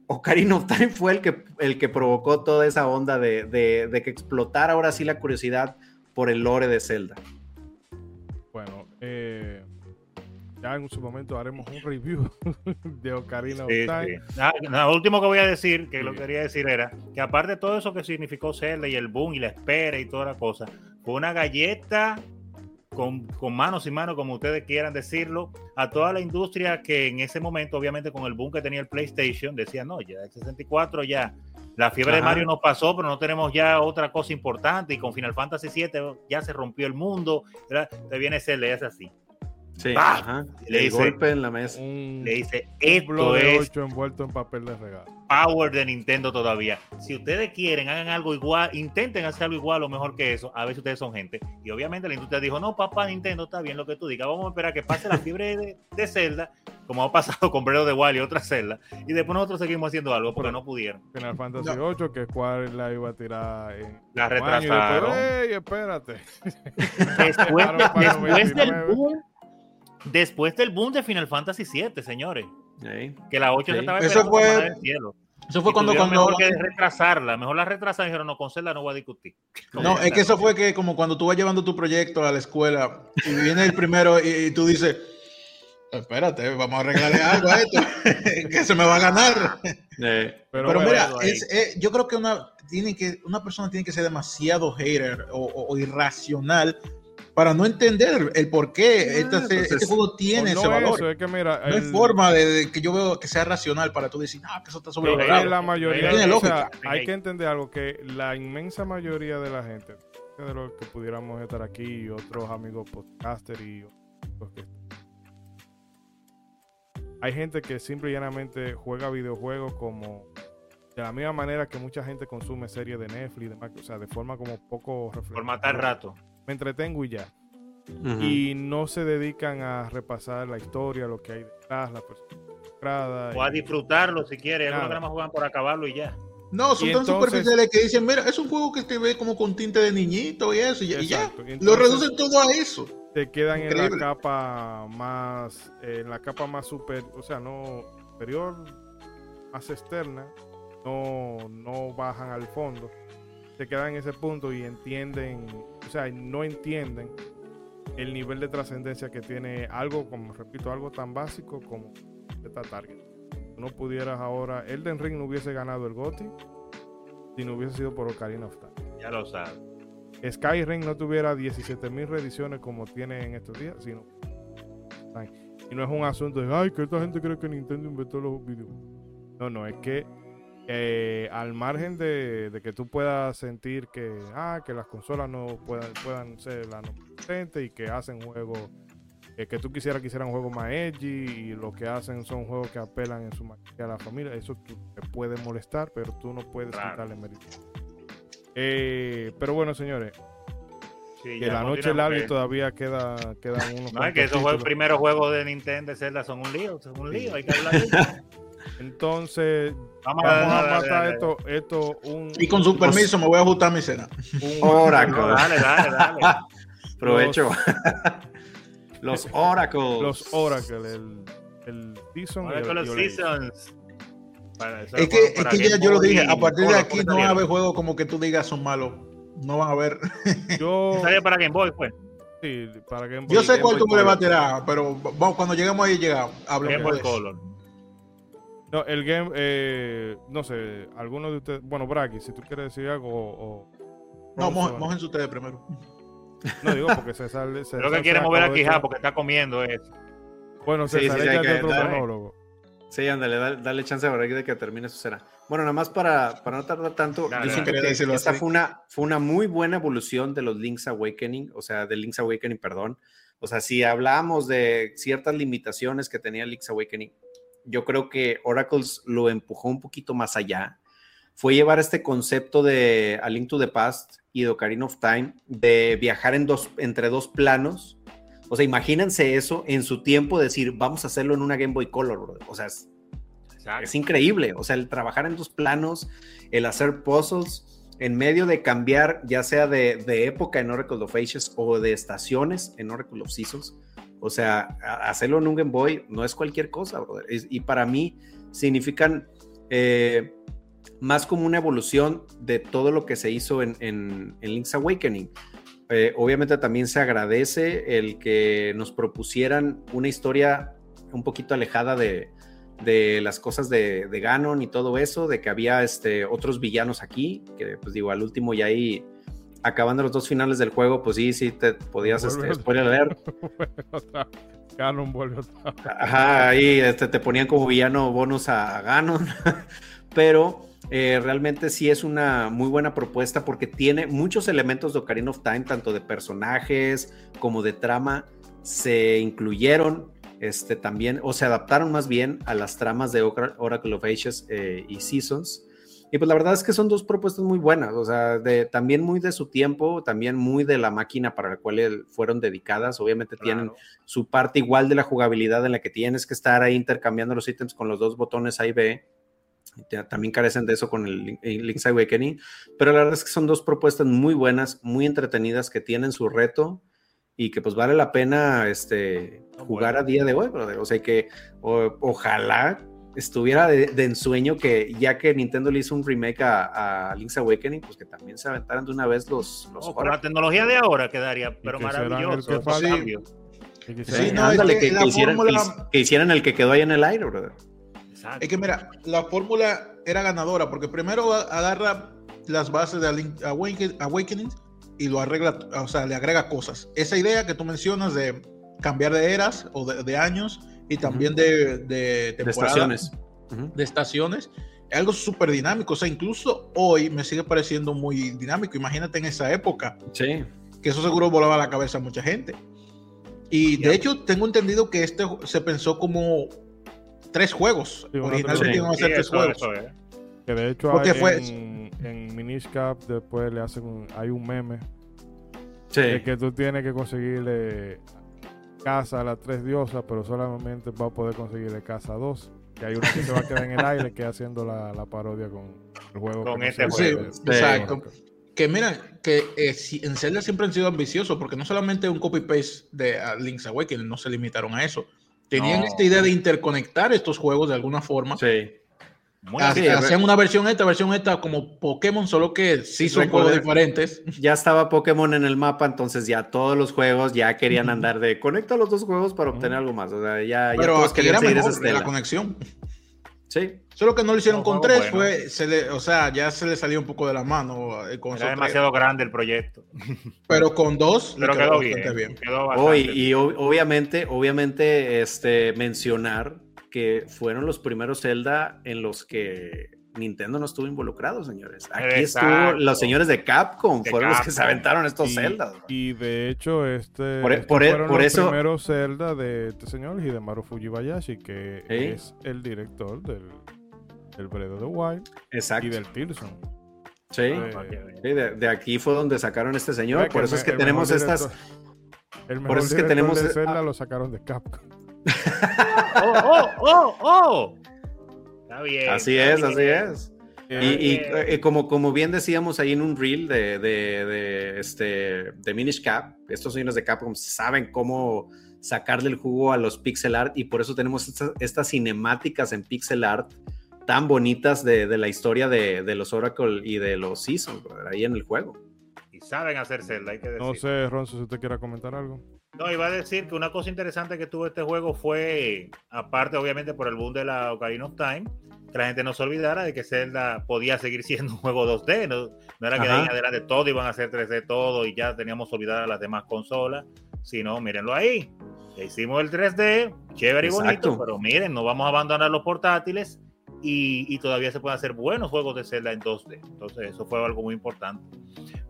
Ocarina of Time fue el que, el que provocó toda esa onda de, de, que explotara ahora sí la curiosidad por el lore de Zelda. Ya en su momento haremos un review de Ocarina of Time. lo último que voy a decir, que lo quería decir era que aparte de todo eso que significó Zelda y el boom y la espera y toda la cosa, fue una galleta con, con, manos y manos, como ustedes quieran decirlo, a toda la industria que en ese momento, obviamente con el boom que tenía el PlayStation, decía, no, ya el 64 ya, la fiebre de Mario nos pasó, pero no tenemos ya otra cosa importante y con Final Fantasy VII ya se rompió el mundo, te viene Zelda, es así. Sí, ajá. Le El dice- golpe en la mesa. Le dice, esto de es 8 envuelto en papel de regalo. power de Nintendo todavía. Si ustedes quieren, hagan algo igual, intenten hacer algo igual o mejor que eso, a ver si ustedes son gente. Y obviamente la industria dijo, no, papá, Nintendo, está bien lo que tú digas, vamos a esperar que pase la fiebre de, de Zelda, como ha pasado con Breath of the Wild y otras Zelda, y después nosotros seguimos haciendo algo porque no pudieron. Final Fantasy 8, que Square la iba a tirar en La año y después, retrasaron. ¡Ey, espérate! Después, de- del 99. boom, después del boom de Final Fantasy VII, señores, Ahí. que la 8 Sí. se estaba Eso esperando fue- del cielo. Eso fue cuando, cuando mejor que retrasarla, mejor la retrasaron y dijeron, no, con Zelda no voy a discutir. No, es que eso fue que como cuando tú vas llevando tu proyecto a la escuela y viene el primero y, y tú dices, espérate, vamos a arreglarle algo a esto, que se me va a ganar. Eh, Pero, Pero mira, ahí. es- eh, yo creo que una, tiene que una persona tiene que ser demasiado hater o, o- o irracional para no entender el por qué este, pues este es- juego tiene no ese valor. eso, es que mira, no hay forma de, de que yo veo que sea racional para tú decir, ah, que eso está es sobrevalorado. la mayoría, Tiene o sea, hay que entender algo, que la inmensa mayoría de la gente, de los que pudiéramos estar aquí y otros amigos podcasters y otros que hay gente que simple y llanamente juega videojuegos como de la misma manera que mucha gente consume series de Netflix y demás, o sea, de forma como poco Por reflexiva. matar rato. Me entretengo y ya. Y no se dedican a repasar la historia, lo que hay detrás, la persona O a disfrutarlo si quieres. Algunos Nada. más juegan por acabarlo y ya. No, son Y tan entonces- superficiales que dicen, mira, es un juego que te ve como con tinte de niñito y eso, y, y ya. Exacto. Y Lo reducen todo a eso. te quedan en la capa más eh, en la capa más super o sea no superior más externa no no bajan al fondo se quedan en ese punto y entienden o sea no entienden el nivel de trascendencia que tiene algo como repito algo tan básico como esta target no pudieras ahora Elden Ring no hubiese ganado el GOTY si no hubiese sido por Ocarina of Time Ya lo sabes. Skyrim no tuviera 17.000 reediciones como tiene en estos días, sino y no es un asunto de ay que esta gente cree que Nintendo inventó los videojuegos. No, no, es que eh, al margen de, de que tú puedas sentir que ah, que las consolas no puedan, puedan ser las no y que hacen juegos eh, que tú quisieras que hicieran un juego más edgy y lo que hacen son juegos que apelan en su mayoría a la familia, eso tú- te puede molestar, pero tú no puedes Claro. quitarle mérito. Eh, pero bueno, señores, Sí, que la noche larga y todavía queda, quedan unos No, es que esos juegos, primeros juegos de Nintendo de Zelda son un lío, son un lío, hay que hablar de eso. Entonces, Vamos, vamos a dale, dale. esto, esto un, Y con su permiso me voy a ajustar mi cena. un- Oracle. No, dale, dale, dale. Provecho. Los Oracles. los Oracle, el, el Season y Vamos el con los Violation. Seasons. Para- Es que, es que ya Game yo lo dije, a partir de aquí ¿cómo no va a haber juegos como que tú digas son malos. No van a ver. Yo, Salió para Game Boy, pues. sí, para Game Boy- Yo sé Game cuál Boy tú me le vas a tirar, pero vamos, cuando lleguemos ahí, llegamos. Game Hablamos Boy. Color. No, el game, eh, no sé, alguno de ustedes, bueno, Bragi, si tú quieres decir algo o... o- No, mojen- mójense ustedes primero. No digo porque César... César Creo que se quiere mover ja, echar- porque está comiendo eso. Bueno, Sí, César, sí, sí, hay échate que otro monólogo. Sí, ándale, dale, dale chance a Borreg de que termine su cena. Bueno, nada más para, para no tardar tanto, Dale, yo siento Quería que decirlo esta así. fue una, fue una muy buena evolución de los Link's Awakening, o sea, de Link's Awakening, perdón. O sea, si hablábamos de ciertas limitaciones que tenía Link's Awakening, yo creo que Oracles lo empujó un poquito más allá. Fue llevar este concepto de A Link to the Past y de Ocarina of Time, de viajar en dos, entre dos planos. O sea, imagínense eso en su tiempo, decir, vamos a hacerlo en una Game Boy Color. O sea, es increíble, o sea, el trabajar en dos planos, el hacer puzzles en medio de cambiar, ya sea de, de época en Oracle of Ages o de estaciones en Oracle of Seasons. O sea, hacerlo en un Game Boy no es cualquier cosa, brother. Y para mí significan eh, más como una evolución de todo lo que se hizo en, en- Link's Awakening. Eh, obviamente también se agradece el que nos propusieran una historia un poquito alejada de, de las cosas de, de Ganon y todo eso, de que había este, otros villanos aquí, que pues digo, al último y ahí acabando los dos finales del juego, pues sí, sí, te podías, Vuelve este, spoiler Otra- Ganon vuelve otra vez. Ajá, ahí este, te ponían como villano bonus a Ganon, pero eh, realmente sí es una muy buena propuesta porque tiene muchos elementos de Ocarina of Time, tanto de personajes como de trama, se incluyeron este, también, o se adaptaron más bien a las tramas de Oracle of Ages eh, y Seasons. Y pues la verdad es que son dos propuestas muy buenas, o sea, de, también muy de su tiempo, también muy de la máquina para la cual fueron dedicadas. Obviamente tienen su parte igual de la jugabilidad en la que tienes que estar ahí intercambiando los ítems con los dos botones A y B. También carecen de eso con el Link's Awakening, pero la verdad es que son dos propuestas muy buenas, muy entretenidas, que tienen su reto y que pues vale la pena este, jugar a día de hoy, brother. O sea que ojalá estuviera de, ensueño que ya que Nintendo le hizo un remake a, Link's Awakening, pues que también se aventaran de una vez los... los con la tecnología de ahora quedaría, pero maravilloso. Que sí, no, ándale, que, hicieran, que, hicieran, el que quedó ahí en el aire, brother. Es que mira, la fórmula era ganadora porque primero agarra las bases de Link Awakening y lo arregla, o sea, le agrega cosas. Esa idea que tú mencionas de cambiar de eras o de, años y también de, de, estaciones. De estaciones. Es algo súper dinámico. O sea, incluso hoy me sigue pareciendo muy dinámico. Imagínate en esa época. Sí. Que eso seguro volaba a la cabeza a mucha gente. Y de hecho, tengo entendido que este se pensó como tres juegos. Originalmente iban a ser tres juegos. Que de hecho Porque fue, en, en Minish Cap después le hacen hay un meme sí. de que tú tienes que conseguirle casa a las tres diosas, pero solamente va a poder conseguirle casa a dos. Que hay una que se va a quedar en el aire que haciendo la, la parodia con el juego. Con este juego. exacto. Que mira, que eh, en Zelda siempre han sido ambiciosos, porque no solamente un copy-paste de Link's Awakening, no se limitaron a eso. Tenían esta idea de interconectar estos juegos de alguna forma. Sí. Hacían una versión esta, versión esta como Pokémon, solo que sí son juegos diferentes. Ya estaba Pokémon en el mapa, entonces ya todos los juegos ya querían andar de conecta los dos juegos para obtener algo más. O sea, ya, Pero todos querían seguir esa la conexión. Sí. Solo que no lo hicieron con tres, fue, se le, o sea, ya se le salió un poco de la mano. Eh, con Era demasiado grande el proyecto. Pero con dos, Pero quedó, bien. bien. y obviamente, obviamente, este, mencionar que fueron los primeros Zelda en los que Nintendo no estuvo involucrado, señores. Aquí estuvo los señores de Capcom, fueron los que se aventaron estos Zelda. Y de hecho, este, por, e, por, e, fueron por los eso. primeros Zelda de este señor Hidemaru Fujibayashi, que es el director del, del Breath of the Wild Exacto. y del Tilson. Sí, eh, de, aquí fue donde sacaron este señor. Por eso es que tenemos estas. el por eso es que tenemos. De Zelda lo sacaron de Capcom. Oh, oh, oh, oh. Está bien. Así es, así es. Y, eh, como, como bien decíamos ahí en un reel de, de, de, este, de Minish Cap, estos señores de Capcom saben cómo sacarle el jugo a los pixel art y por eso tenemos estas, cinemáticas en pixel art tan bonitas de, de la historia de, los Oracle y de los Seasons ahí en el juego. Y saben hacer Zelda, hay que decir. No sé, Ronzo, si usted quiere comentar algo. No, iba a decir que una cosa interesante que tuvo este juego fue, aparte obviamente por el boom de la Ocarina of Time, que la gente no se olvidara de que Zelda podía seguir siendo un juego 2D, no, no era que de ahí en adelante todo iban a ser 3D todo y ya teníamos olvidar a las demás consolas, sino mírenlo ahí, hicimos el 3D, chévere y bonito, pero miren, no vamos a abandonar los portátiles y, todavía se pueden hacer buenos juegos de Zelda en 2D. Entonces, eso fue algo muy importante.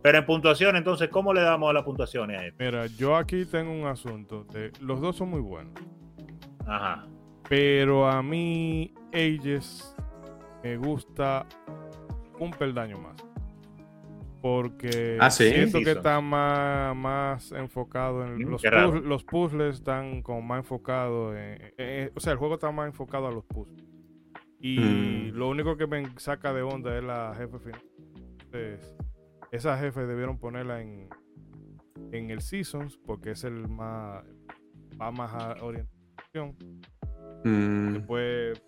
Pero en puntuación, entonces, ¿cómo le damos a las puntuaciones a esto? Mira, yo aquí tengo un asunto. De, los dos son muy buenos. Ajá. Pero a mí, Ages me gusta un peldaño más. Porque ah, siento que está más, más enfocado en mm, los, puzzles, los puzzles, están como más enfocados en, o sea, el juego está más enfocado a los puzzles. Y mm. lo único que me saca de onda es la jefe final. Entonces, esa jefe debieron ponerla en, en el Seasons porque es el más. va más a orientación. Mm. Después,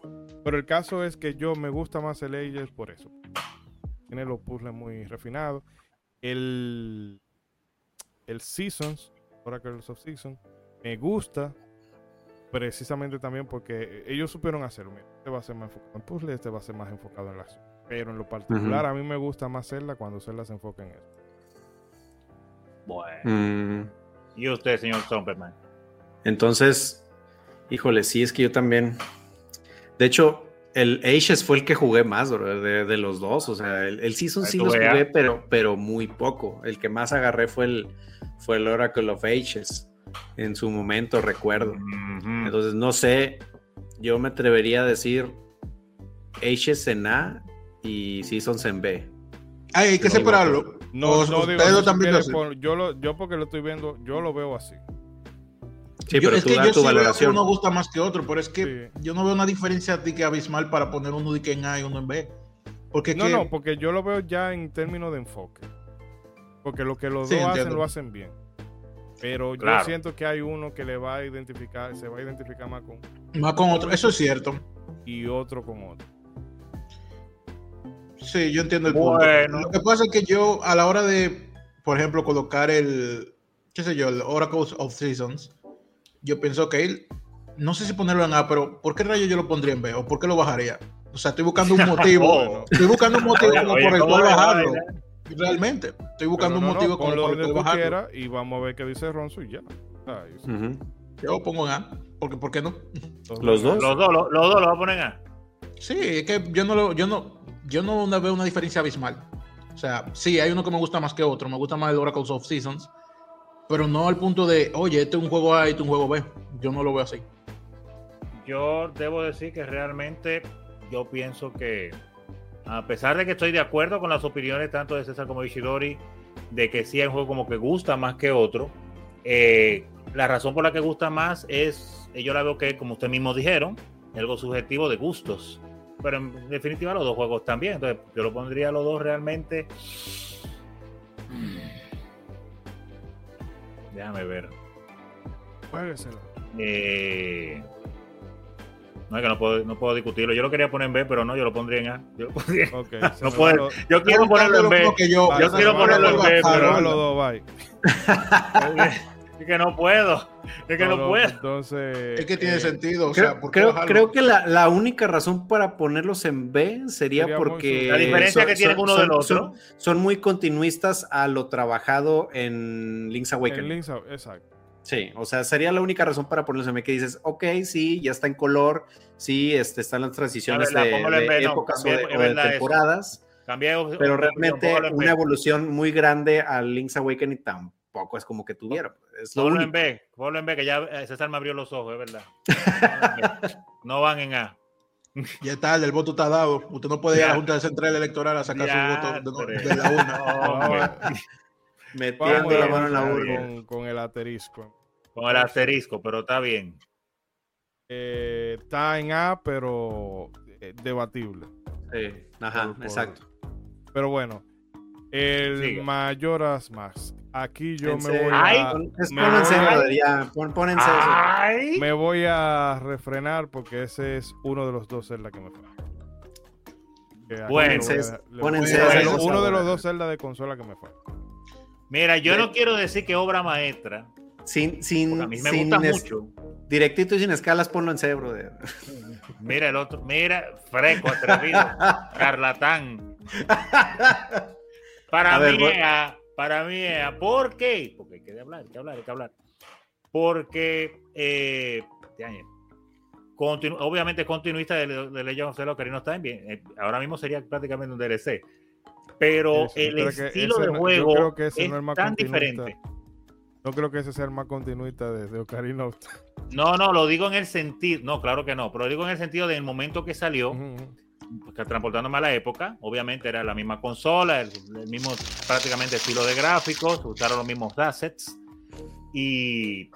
pero el caso es que yo me gusta más el Ages por eso. Tiene los puzzles muy refinados. El, el Seasons, ahora que el Soft Season, me gusta precisamente también porque ellos supieron hacerlo. Este va a ser más enfocado en puzzle, este va a ser más enfocado en la acción. Pero en lo particular, a mí me gusta más Zelda cuando Zelda se enfoca en eso. Bueno. Mm. ¿Y usted, señor Superman? Entonces, híjole, sí, es que yo también. De hecho, el Ages fue el que jugué más, de, los dos. O sea, el, el Season sí los jugué, pero, pero muy poco. El que más agarré fue el, fue el Oracle of Ages. En su momento, recuerdo. Entonces, no sé, yo me atrevería a decir H's en A y Seasons en B. Ay, hay que separarlo. No, O- no digo, ustedes lo yo, lo, yo porque lo estoy viendo, yo lo veo así. Sí, Yo- pero es tú que da yo tu sí veo que valoración. uno gusta más que otro, pero es que Sí. yo no veo una diferencia de que abismal para poner uno de que en A y uno en B. Porque No, que- no, porque yo lo veo ya en términos de enfoque. Porque lo que los Sí, dos hacen, lo hacen bien. Pero Claro. yo siento que hay uno que le va a identificar, se va a identificar más con más con otro, eso es cierto. y otro con otro. Sí, yo entiendo el punto. Bueno. Lo que pasa es que yo, a la hora de, por ejemplo, colocar el, qué sé yo, el Oracle of Seasons, yo pienso que no sé si ponerlo en A, pero ¿por qué rayo yo lo pondría en B? ¿O por qué lo bajaría? O sea, estoy buscando un motivo. Oh. Estoy buscando un motivo Oye, por el ¿cómo cual bajarlo. Realmente. Estoy buscando Pero un no, motivo no, como cual tú bajarlo. quieras y vamos a ver qué dice Ronzo y ya. Ay, sí. Ujú. Yo lo pongo en A. Porque, ¿Por qué no? Los dos. Los dos, los, los dos lo va a poner A. Sí, es que yo no lo, yo no, yo no una- veo una diferencia abismal. O sea, sí, hay uno que me gusta más que otro. Me gusta más el Oracle of Seasons. Pero no al punto de, oye, este es un juego A y este es un juego B. Yo no lo veo así. Yo debo decir que realmente yo pienso que, a pesar de que estoy de acuerdo con las opiniones tanto de César como de Ishidori, de que sí hay un juego como que gusta más que otro, eh, la razón por la que gusta más es, eh, yo la veo que, como ustedes mismos dijeron, algo subjetivo de gustos. Pero en definitiva los dos juegos también. Entonces yo lo pondría a los dos realmente. Déjame ver. Eh, no es que no puedo, no puedo discutirlo. Yo lo quería poner en B, pero no, yo lo pondría en A. Yo, lo pondría- No los- yo quiero ponerlo en B. Que yo, Vale, yo quiero ponerlo en B, pero- los dos, bye. Es que no puedo. Es que no, puedo. Entonces. es que tiene eh, sentido. O Creo, sea, ¿por qué creo, creo que la, la única razón para ponerlos en B sería, porque La diferencia que tienen uno del otro. Son, son muy continuistas a lo trabajado en Link's en Awakening. Link's exacto. Sí, o sea, sería la única razón para ponerlos en B que dices, ok, sí, ya está en color, sí, este, están las transiciones Es verdad, de, póngalo en de B, no, épocas o de, o temporadas, Cambié pero realmente una evolución muy grande al Link's Awakening tampoco es como que tuviera. Es lo Ponlo único. en B. Ponlo en B, que ya eh, César me abrió los ojos, es verdad. No van en A. Ya está, el voto está dado. Usted no puede ir a la. Junta Central Electoral a sacar Ya, su voto de, de la una. No. Metiendo la mano en la urna. con, con el asterisco. Con el asterisco, pero está bien. Eh, está en A, pero eh, debatible. Sí, ajá, Por- por- exacto. Pero bueno, el Siga. Mayoras Mask. Aquí yo me voy Ay, a, es- me Pónganse, voy a- brother, ya, pon- pónganse eso. ¡Ay! me voy a refrenar porque ese es uno de los dos Zelda que me falta. Pónganse dejar- eso, uno de los dos Zelda de consola que me falta. Mira, yo no quiero decir que obra maestra, Sin, sin, a mí me sin gusta es- mucho. Directito y sin escalas, ponlo en C, brother. Mira el otro, mira, fresco, atrevido, charlatán. Para A ver, mí, A, para mí, A. ¿por qué? Porque hay que hablar, hay que hablar, hay que hablar. Porque, eh, continu- obviamente continuista de, de Legend of Zelda Ocarina of Time, bien, eh, ahora mismo sería prácticamente un DLC. Pero el estilo de no- juego creo que ese es no es más tan diferente. No creo que ese sea el más continuista de, de Ocarina of Time. No, no, lo digo en el sentido, no, claro que no, pero lo digo en el sentido del momento que salió, Ujú, ujú. pues, transportándome a la época, obviamente era la misma consola, el, el mismo prácticamente estilo de gráficos, usaron los mismos assets y,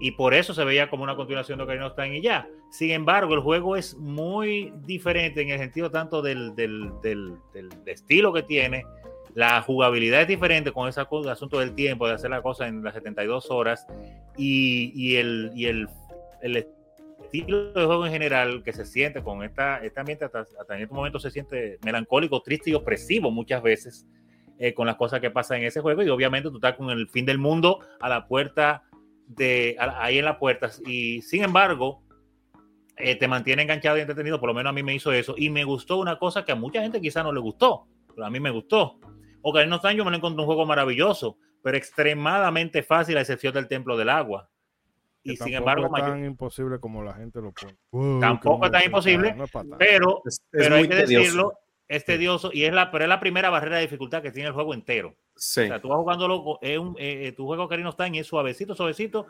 y por eso se veía como una continuación de Ocarina of Time y ya. Sin embargo, el juego es muy diferente en el sentido tanto del, del, del- del estilo que tiene, la jugabilidad es diferente con ese asunto del tiempo, de hacer la cosa en las 72 horas y, y el, y el, el estilo de juego en general que se siente con esta, este ambiente hasta, hasta en este momento se siente melancólico, triste y opresivo muchas veces eh, con las cosas que pasan en ese juego y obviamente tú estás con el fin del mundo a la puerta de a- ahí en la puerta y sin embargo eh, te mantiene enganchado y entretenido, por lo menos a mí me hizo eso y me gustó una cosa que a mucha gente quizá no le gustó, pero a mí me gustó. Ocarina of Time yo me lo encontré un juego maravilloso, pero extremadamente fácil a excepción del Templo del Agua. Y sin embargo, es mayor- tan imposible como la gente lo pone. Wow, Tampoco es tan imposible, no es pero Es, es pero hay que tedioso. decirlo, es tedioso y es la, pero es la primera barrera de dificultad que tiene el juego entero. Sí. O sea, tú vas jugando loco, es un, eh, eh, tu juego of Time es suavecito, suavecito.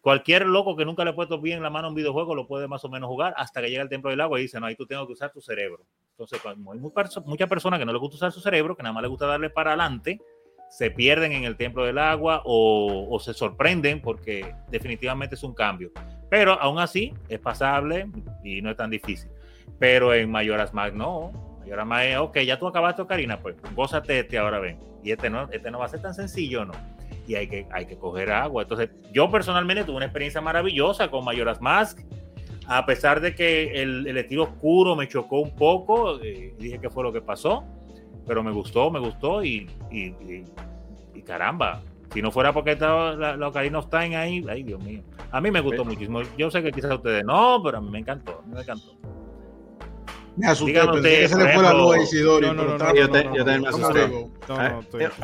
Cualquier loco que nunca le ha puesto bien la mano a un videojuego lo puede más o menos jugar hasta que llega al templo del agua y dice, no, ahí tú tienes que usar tu cerebro. Entonces, cuando hay muchas personas que no les gusta usar su cerebro, que nada más les gusta darle para adelante, se pierden en el templo del agua o, o se sorprenden porque definitivamente es un cambio. Pero aún así es pasable y no es tan difícil. Pero en Mayoras Mag no. Mayoras Mag es, ok, ya tú acabaste, Karina, pues gózate este ahora ven. Y este no, este no va a ser tan sencillo, ¿no? Y hay que, hay que coger agua. Entonces, yo personalmente tuve una experiencia maravillosa con Mayoras Mask. A pesar de que el, el estilo oscuro me chocó un poco, eh, dije que fue lo que pasó, pero me gustó, me gustó y, y, y, caramba, si no fuera porque estaba la, la Ocarina of Time ahí, ay Dios mío. A mí me gustó muchísimo. Yo sé que quizás ustedes no, pero a mí me encantó, me encantó. Me asusté, pensé que se le fue la luz a Isidori. No, no, no, yo, también me asusté.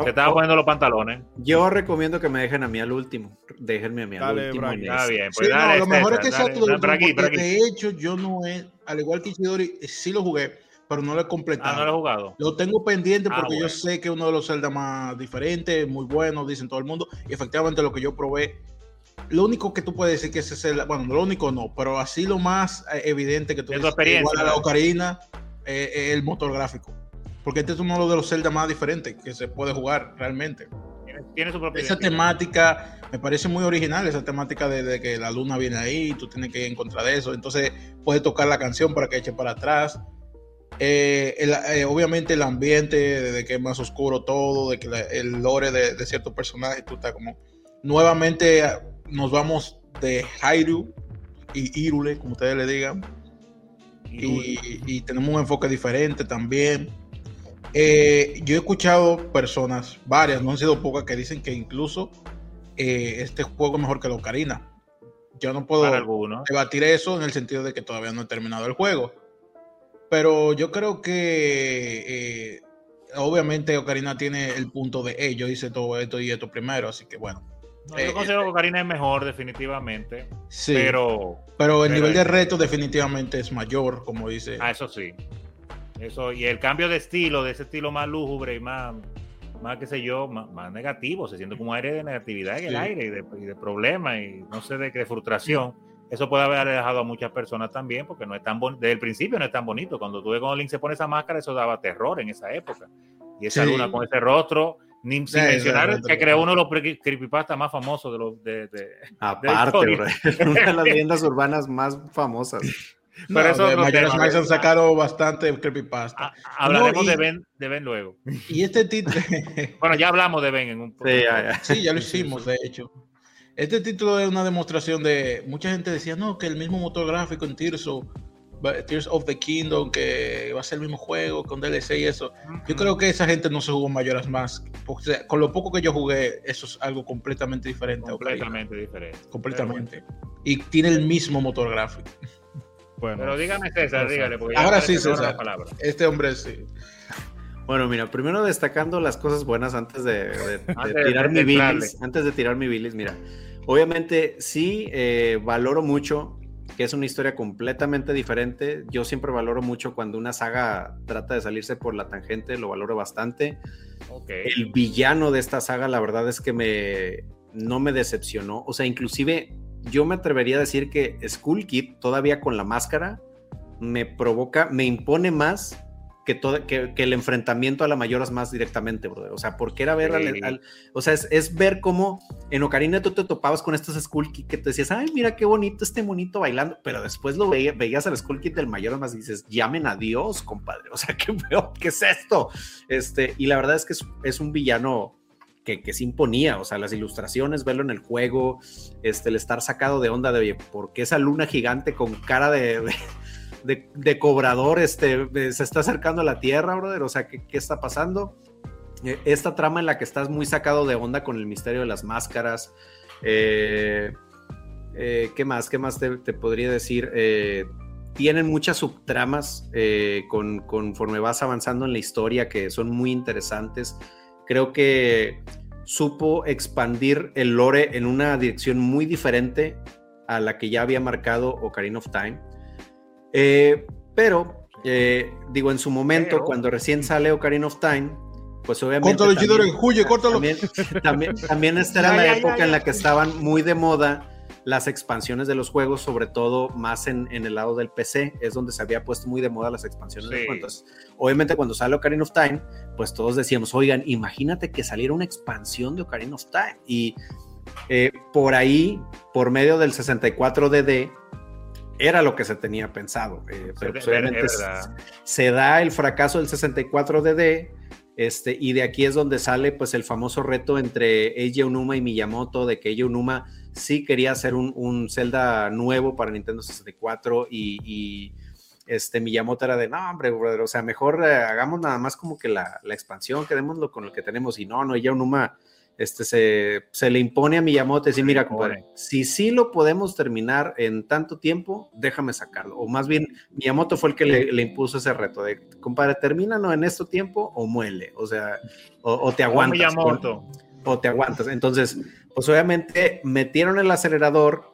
Se estaba poniendo los pantalones. Yo recomiendo que me dejen a mí al último. Déjenme a mí al último. Está bien, pues sí, no, lo mejor es que sea todo De hecho, yo no he, al igual que Isidori, sí lo jugué, pero no lo he completado. Ah, no lo he jugado. Lo tengo pendiente ah, porque yo sé que es uno de los Zelda más diferentes, muy buenos, dicen todo el mundo. Y efectivamente lo que yo probé lo único que tú puedes decir que ese es el, bueno, lo único no, pero así lo más eh, evidente que tú dices, igual a la Ocarina, eh, el motor gráfico. Porque este es uno de los Zelda más diferentes que se puede jugar realmente. Tiene, su propia esa temática me parece muy original, esa temática de, que la luna viene ahí, tú tienes que ir en contra de eso. Entonces puedes tocar la canción para que eche para atrás. Eh, obviamente el ambiente, de, que es más oscuro todo, de que el lore de, de ciertos personajes, tú estás como nuevamente nos vamos de Hyrule y Irule, como ustedes le digan. Y, tenemos un enfoque diferente también. Eh, yo he escuchado personas, varias, no han sido pocas, que dicen que incluso eh, este juego es mejor que la Ocarina. Yo no puedo debatir eso en el sentido de que todavía no he terminado el juego. Pero yo creo que eh, obviamente Ocarina tiene el punto de, yo hice todo esto y esto primero, así que bueno, yo eh, considero que Ocarina es mejor, definitivamente. Sí. Pero, pero el nivel de reto definitivamente es mayor, como dice. Ah, eso sí. Eso, y el cambio de estilo, de ese estilo más lúgubre y más, más qué sé yo, más, negativo, se siente como aire de negatividad en el aire y de, y problemas y no sé, de, de frustración. Eso puede haber alejado a muchas personas también, porque no es tan bonito, desde el principio no es tan bonito. Cuando tuve con Link se pone esa máscara, eso daba terror en esa época. Y esa luna con ese rostro, ni sin mencionar que creó uno de los creepypastas más famosos de los de, de aparte una de las leyendas urbanas más famosas. Pero eso de Mayores Max han sacado bastante creepypasta. Hablaremos de Ben de Ben luego. Y este título. Bueno ya hablamos de Ben en un sí ya, sí, ya lo hicimos de hecho. Este título es una demostración de mucha gente decía no que el mismo motor gráfico en Tirso Tears of the Kingdom, que va a ser el mismo juego con DLC y eso. Yo creo que esa gente no se jugó Mayoras más. con lo poco que yo jugué, eso es algo completamente diferente. Completamente diferente. Completamente. Y tiene el mismo motor gráfico. Bueno, Pero dígame César, dígale. Ahora sí, César. Este hombre sí. Bueno, mira, primero destacando las cosas buenas antes de, tirar mi bilis. Antes de tirar mi bilis, mira. Obviamente sí eh, valoro mucho que es una historia completamente diferente. Yo siempre valoro mucho cuando una saga trata de salirse por la tangente, lo valoro bastante. El villano de esta saga, la verdad es que me no me decepcionó. O sea, inclusive yo me atrevería a decir que Skull Kid, todavía con la máscara, me provoca, me impone más que, todo, que, el enfrentamiento a la mayoras más directamente, brother. O sea, porque era ver al, o sea, es, ver cómo en Ocarina tú te topabas con estos Skull Kid que te decías, ay, mira qué bonito este monito bailando, pero después lo veías al Skull Kid del mayoras más y dices, llamen a Dios, compadre. O sea, ¿qué, qué es esto? Este, y la verdad es que es, un villano que, que, se imponía, o sea, las ilustraciones, verlo en el juego, este, el estar sacado de onda de, oye, ¿por qué esa luna gigante con cara de de, cobrador este, se está acercando a la Tierra, brother. O sea, ¿qué, está pasando? Eh, esta trama en la que estás muy sacado de onda con el misterio de las máscaras. Eh, eh, ¿Qué más? ¿Qué más te, podría decir? tienen muchas subtramas con, conforme vas avanzando en la historia que son muy interesantes. Creo que supo expandir el lore en una dirección muy diferente a la que ya había marcado Ocarina of Time. Eh, pero, eh, digo, en su momento, cuando recién sale Ocarina of Time, pues obviamente. Huye, córtalo. También, también, también esta era la época en la que estaban muy de moda las expansiones de los juegos, sobre todo más en, en, el lado del PC, es donde se había puesto muy de moda las expansiones sí. de juegos. obviamente, cuando sale Ocarina of Time, pues todos decíamos, oigan, imagínate que saliera una expansión de Ocarina of Time. Y eh, por ahí, por medio del 64DD, era lo que se tenía pensado. Eh, pero pues, obviamente se, se da el fracaso del 64DD. Este, y de aquí es donde sale pues el famoso reto entre Eiji Onuma y Miyamoto de que Eiji Onuma sí quería hacer un, un Zelda nuevo para Nintendo 64 y, y, este Miyamoto era de, no, hombre, brother, o sea, mejor eh, hagamos nada más como que la, la, expansión, quedémoslo con lo que tenemos y no, no, Eiji este, se, se, le impone a Miyamoto decir, mira, compadre, si sí lo podemos terminar en tanto tiempo, déjame sacarlo. O más bien, Miyamoto fue el que le, le impuso ese reto de, compadre, termínalo en este tiempo o muele, o sea, o, o te aguantas. Miyamoto. O, o te aguantas. Entonces, pues obviamente metieron el acelerador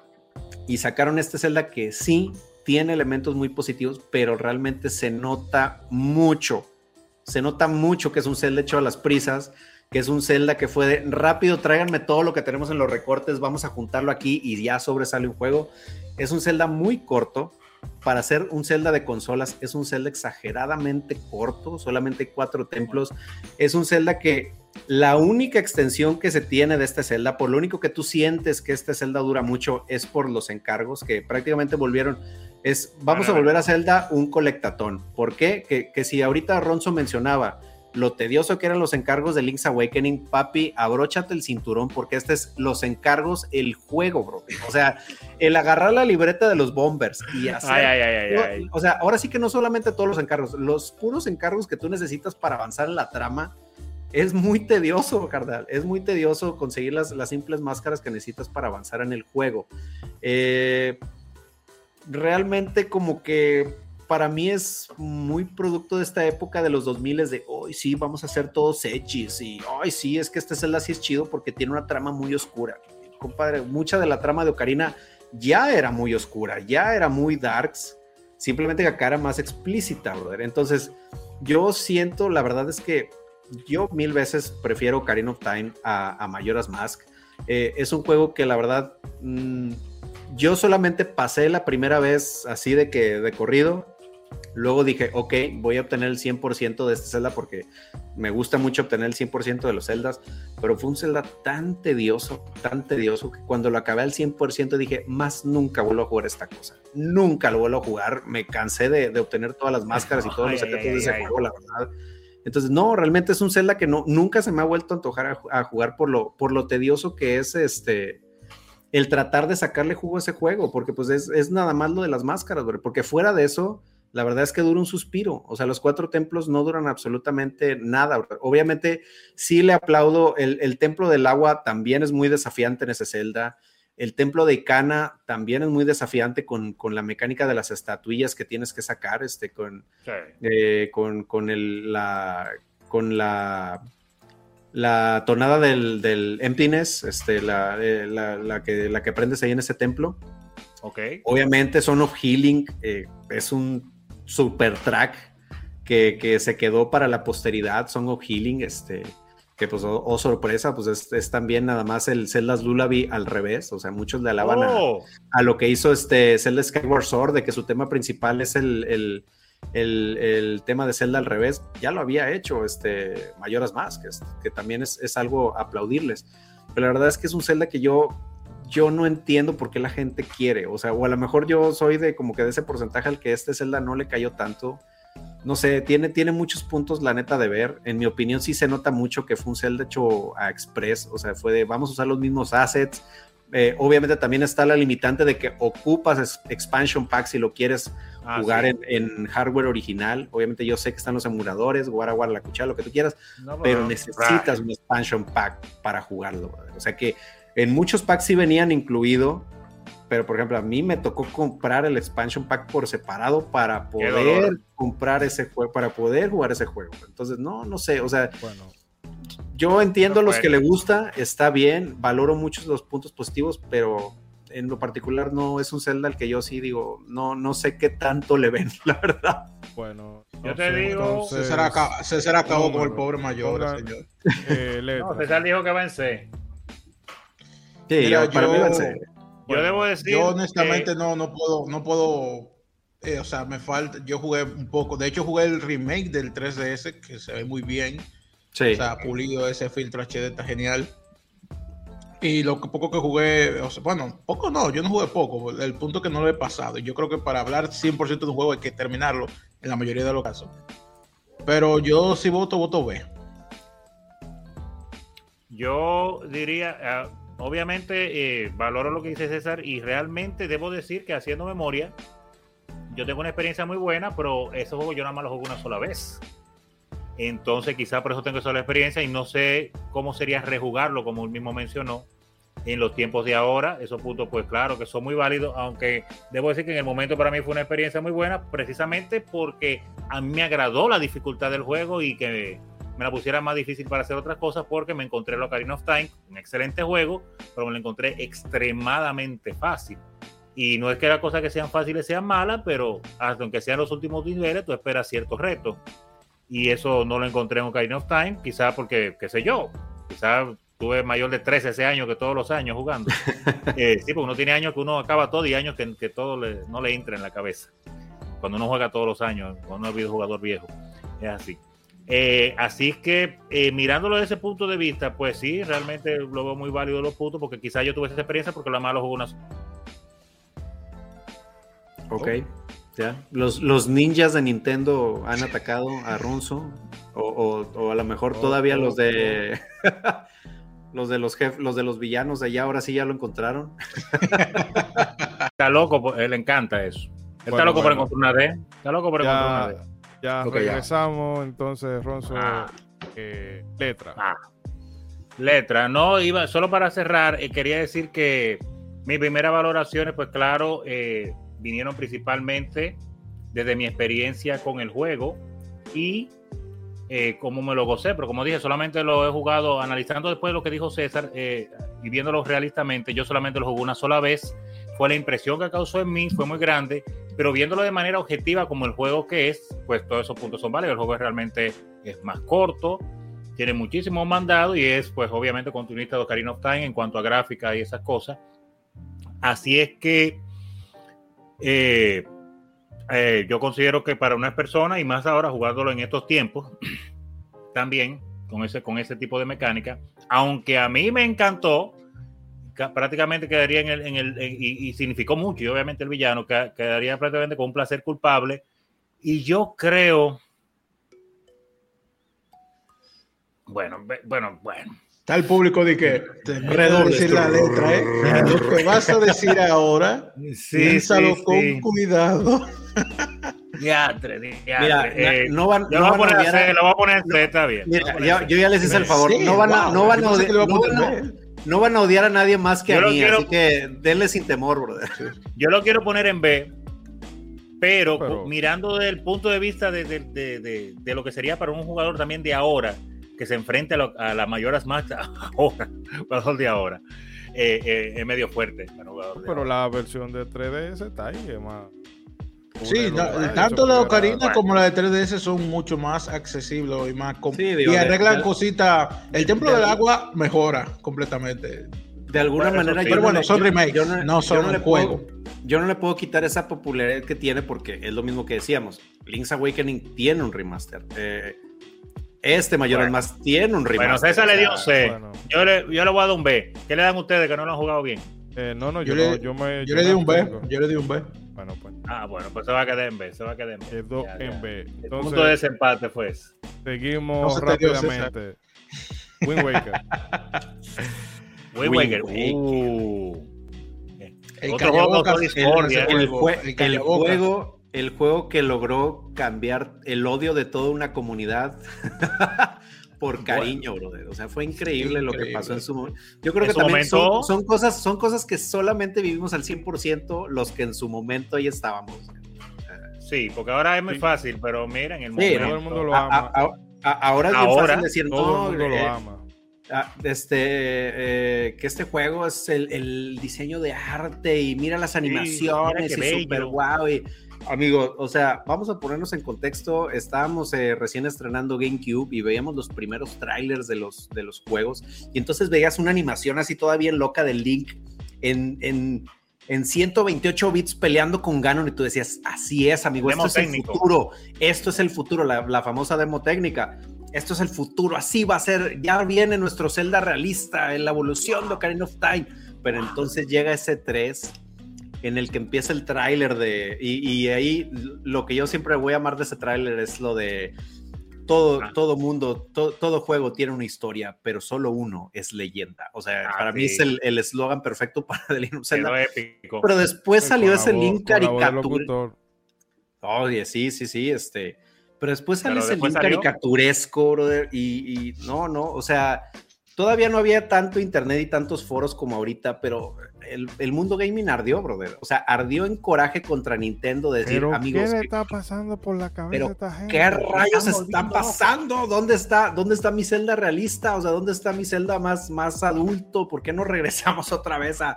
y sacaron este Zelda que sí tiene elementos muy positivos, pero realmente se nota mucho, se nota mucho que es un Zelda hecho a las prisas, que es un Zelda que fue de rápido, tráiganme todo lo que tenemos en los recortes, vamos a juntarlo aquí y ya sobresale un juego. Es un Zelda muy corto. Para ser un Zelda de consolas, es un Zelda exageradamente corto, solamente cuatro templos. Es un Zelda que la única extensión que se tiene de este Zelda, por lo único que tú sientes que este Zelda dura mucho, es por los encargos que prácticamente volvieron. Es, vamos a volver a Zelda un colectatón. ¿Por qué? Que, que si ahorita Ronzo mencionaba, lo tedioso que eran los encargos de Link's Awakening, papi, abróchate el cinturón porque este es los encargos, el juego, bro. O sea, el agarrar la libreta de los bombers y hacer... Ay, ay, ay, o sea, ahora sí que no solamente todos los encargos, los puros encargos que tú necesitas para avanzar en la trama, es muy tedioso, carnal. Es muy tedioso conseguir las, las simples máscaras que necesitas para avanzar en el juego. Eh, realmente como que para mí es muy producto de esta época de los 2000 de hoy sí, vamos a hacer todos hechis y hoy sí, es que este Zelda sí es chido porque tiene una trama muy oscura. Compadre, mucha de la trama de Ocarina ya era muy oscura, ya era muy darks, simplemente que acá era más explícita, brother. Entonces, yo siento, la verdad es que yo mil veces prefiero Ocarina of Time a, a Majora's Mask. Eh, es un juego que la verdad mmm, yo solamente pasé la primera vez así de que de corrido Luego dije, ok, voy a obtener el 100% de este Zelda porque me gusta mucho obtener el 100% de los Zeldas, pero fue un Zelda tan tedioso, tan tedioso, que cuando lo acabé al 100% dije, más nunca vuelvo a jugar esta cosa. Nunca lo vuelvo a jugar. Me cansé de, de obtener todas las máscaras y todos ay, los secretos ay, de ese ay, juego, la verdad. Entonces, no, realmente es un Zelda que no, nunca se me ha vuelto a antojar a, a jugar por lo, por lo tedioso que es este el tratar de sacarle jugo a ese juego, porque pues es, es nada más lo de las máscaras, porque fuera de eso la verdad es que dura un suspiro. O sea, los cuatro templos no duran absolutamente nada. Obviamente, sí le aplaudo. El, el templo del agua también es muy desafiante en ese celda. El templo de Icana también es muy desafiante con, con, la mecánica de las estatuillas que tienes que sacar, este, con, sí. eh, con, con, el, la, con la, la tonada del, del emptiness, este, la, eh, la, la, que, la que aprendes ahí en ese templo. Okay. Obviamente, Son of Healing eh, es un super track que, que, se quedó para la posteridad, Song of Healing, este, que pues, oh, oh sorpresa, pues es, es, también nada más el Zelda's Lullaby al revés, o sea, muchos le alaban oh. a, a, lo que hizo este Zelda Skyward Sword, de que su tema principal es el, el, el, el tema de Zelda al revés, ya lo había hecho este Mayoras Más, que, que también es, es algo aplaudirles, pero la verdad es que es un Zelda que yo yo no entiendo por qué la gente quiere, o sea, o a lo mejor yo soy de como que de ese porcentaje al que este Zelda no le cayó tanto. No sé, tiene, tiene muchos puntos, la neta, de ver. En mi opinión, sí se nota mucho que fue un Zelda hecho a Express, o sea, fue de vamos a usar los mismos assets. Eh, obviamente también está la limitante de que ocupas expansion pack si lo quieres ah, jugar sí. en, en, hardware original. Obviamente yo sé que están los emuladores, guara, guara, la cuchara, lo que tú quieras, no, pero no, necesitas right. un expansion pack para jugarlo. O sea que en muchos packs sí venían incluido, pero por ejemplo, a mí me tocó comprar el expansion pack por separado para poder comprar ese juego, para poder jugar ese juego. Entonces, no, no sé, o sea, bueno, yo entiendo no, los bueno. que le gusta, está bien, valoro muchos los puntos positivos, pero en lo particular no es un Zelda al que yo sí digo, no, no sé qué tanto le ven, la verdad. Bueno, yo te digo, César, acabó, César acabó con el pobre mayor, señor. Eh, no, César dijo que va en C. Sí, Mira, para yo, mí va en C. yo debo decir. Yo honestamente no, no puedo, no puedo. Eh, o sea, me falta. Yo jugué un poco. De hecho, jugué el remake del 3DS, que se ve muy bien. Sí. O sea, pulido ese filtro HD está genial. Y lo que poco que jugué, o sea, bueno, poco no, yo no jugué poco, el punto que no lo he pasado. Yo creo que para hablar 100% de un juego hay que terminarlo en la mayoría de los casos. Pero yo si voto, voto B. Yo diría, ah, obviamente, eh, valoro lo que dice César y realmente debo decir que haciendo memoria, yo tengo una experiencia muy buena, pero ese juego yo nada más lo jugué una sola vez. Entonces, quizá por eso tengo esa experiencia y no sé cómo sería rejugarlo, como él mismo mencionó, en los tiempos de ahora. Esos puntos, pues claro, que son muy válidos, aunque debo decir que en el momento para mí fue una experiencia muy buena, precisamente porque a mí me agradó la dificultad del juego y que me la pusiera más difícil para hacer otras cosas, porque me encontré el Ocarina of Time, un excelente juego, pero me lo encontré extremadamente fácil. Y no es que las cosas que sean fáciles sean malas, pero hasta aunque sean los últimos niveles, tú esperas ciertos retos y eso no lo encontré en Ocarina of Time, quizás porque, qué sé yo, quizás tuve mayor de 13 ese año que todos los años jugando. Eh, sí, porque uno tiene años que uno acaba todo y años que, que todo no le entra en la cabeza. Cuando uno juega todos los años, cuando uno es jugador viejo. Es así. Eh, así que eh, mirándolo desde ese punto de vista, pues sí, realmente lo veo muy válido los puntos, porque quizás yo tuve esa experiencia porque la malo jugó una. Ok. Los, los ninjas de Nintendo han atacado a Ronzo. O, a lo mejor oh, todavía los oh, de. Oh. los de los jefes, los de los villanos de allá, ahora sí ya lo encontraron. está loco, él le encanta eso. está loco por encontrar una D. Está loco por encontrar una D. Ya regresamos, entonces, Ronzo. Ah. Eh, letra. Ah. Letra, no, iba, solo para cerrar, eh, quería decir que mis primeras valoraciones, pues claro, eh, vinieron principalmente desde mi experiencia con el juego y eh, cómo me lo gocé, pero como dije, solamente lo he jugado analizando después lo que dijo César eh, y viéndolo realistamente, yo solamente lo jugué una sola vez, fue la impresión que causó en mí, fue muy grande, pero viéndolo de manera objetiva como el juego que es, pues todos esos puntos son válidos, el juego realmente es más corto, tiene muchísimos mandados y es pues obviamente continuista de Ocarina of Time en cuanto a gráfica y esas cosas. Así es que eh, eh, yo considero que para una persona, y más ahora jugándolo en estos tiempos, también con ese, con ese tipo de mecánica, aunque a mí me encantó, prácticamente quedaría en el, en el y, significó mucho, y obviamente el villano quedaría prácticamente con un placer culpable, y yo creo, bueno, bueno, bueno, Está el público de que te decir la letra, ¿eh? Lo que vas a decir ahora, sí, piénsalo con cuidado. Diatre, diatre. Eh, no van, no van a odiar. lo voy a poner C, está bien. Mira, yo ya les hice el favor. no van a, no van a odiar. No van a odiar a nadie más que a mí, así que denle sin temor, brother. Yo lo quiero poner en B, pero, mirando desde el punto de vista de, de, de, de, lo que sería para un jugador también de ahora, que se enfrente a, a las mayores más ahora, jugador de ahora, eh, eh, es medio fuerte. Pero la versión de 3DS está ahí, es más. Sí, tanto la Ocarina como la de 3DS son mucho más accesibles y más y arreglan cositas. El templo del agua mejora completamente. De alguna manera, pero bueno, son remakes, no, son el juego. yo no le puedo quitar esa popularidad que tiene porque es lo mismo que decíamos. Link's Awakening tiene un remaster. Eh, este Mayor más tiene un remaster. Bueno, César le dio un C. Yo, le, yo le voy a dar un B. ¿Qué le dan ustedes que no lo han jugado bien? Eh, no, no, yo, le, yo me. Yo, le di un B. Yo le di un B. Bueno, pues. Ah, bueno, pues se va a quedar en B. Se va a quedar en B. Quedó en B. Entonces, el punto de desempate fue ese. Seguimos rápidamente. Wind Waker. Wind Waker. Uh. El Otro juego El, el, el juego el juego que logró cambiar el odio de toda una comunidad por cariño, brother. O sea, fue increíble, lo que pasó en su momento. Yo creo que también son, cosas, son cosas que solamente vivimos al 100% los que en su momento ya estábamos. Sí, porque ahora es muy fácil, pero miren, el, todo el mundo lo ama. ahora es ahora, fácil decir, todo el mundo lo ama. ah, este, eh, que este juego es el, el, diseño de arte y mira las animaciones y super guau. Y, amigo, o sea, vamos a ponernos en contexto. Estábamos eh, recién estrenando GameCube y veíamos los primeros trailers de los, de los juegos. Y entonces veías una animación así todavía loca del Link en, en en 128 bits peleando con Ganon y tú decías, así es, amigo, esto es el futuro, esto es el futuro, la, famosa demo técnica, esto es el futuro, así va a ser, ya viene nuestro Zelda realista en la evolución de Ocarina of Time, pero entonces llega ese 3 en el que empieza el tráiler de, y, y, ahí lo que yo siempre voy a amar de ese tráiler es lo de todo, ah. todo mundo, todo juego tiene una historia, pero solo uno es leyenda. O sea, ah, para mí es el eslogan perfecto para The Legend of Pero después salió ese link caricatura. Oye, sí, sí, sí, este. Pero después salió ese link caricaturesco, brother, y, y no, no, o sea, todavía no había tanto internet y tantos foros como ahorita, pero el, mundo gaming ardió, brother. O sea, ardió en coraje contra Nintendo de decir, amigos. ¿Qué le está pasando por la cabeza a esta gente? ¿Qué rayos está pasando? ¿Dónde está, ¿Dónde está mi celda realista? O sea, ¿dónde está mi celda más, más adulto? ¿Por qué no regresamos otra vez a,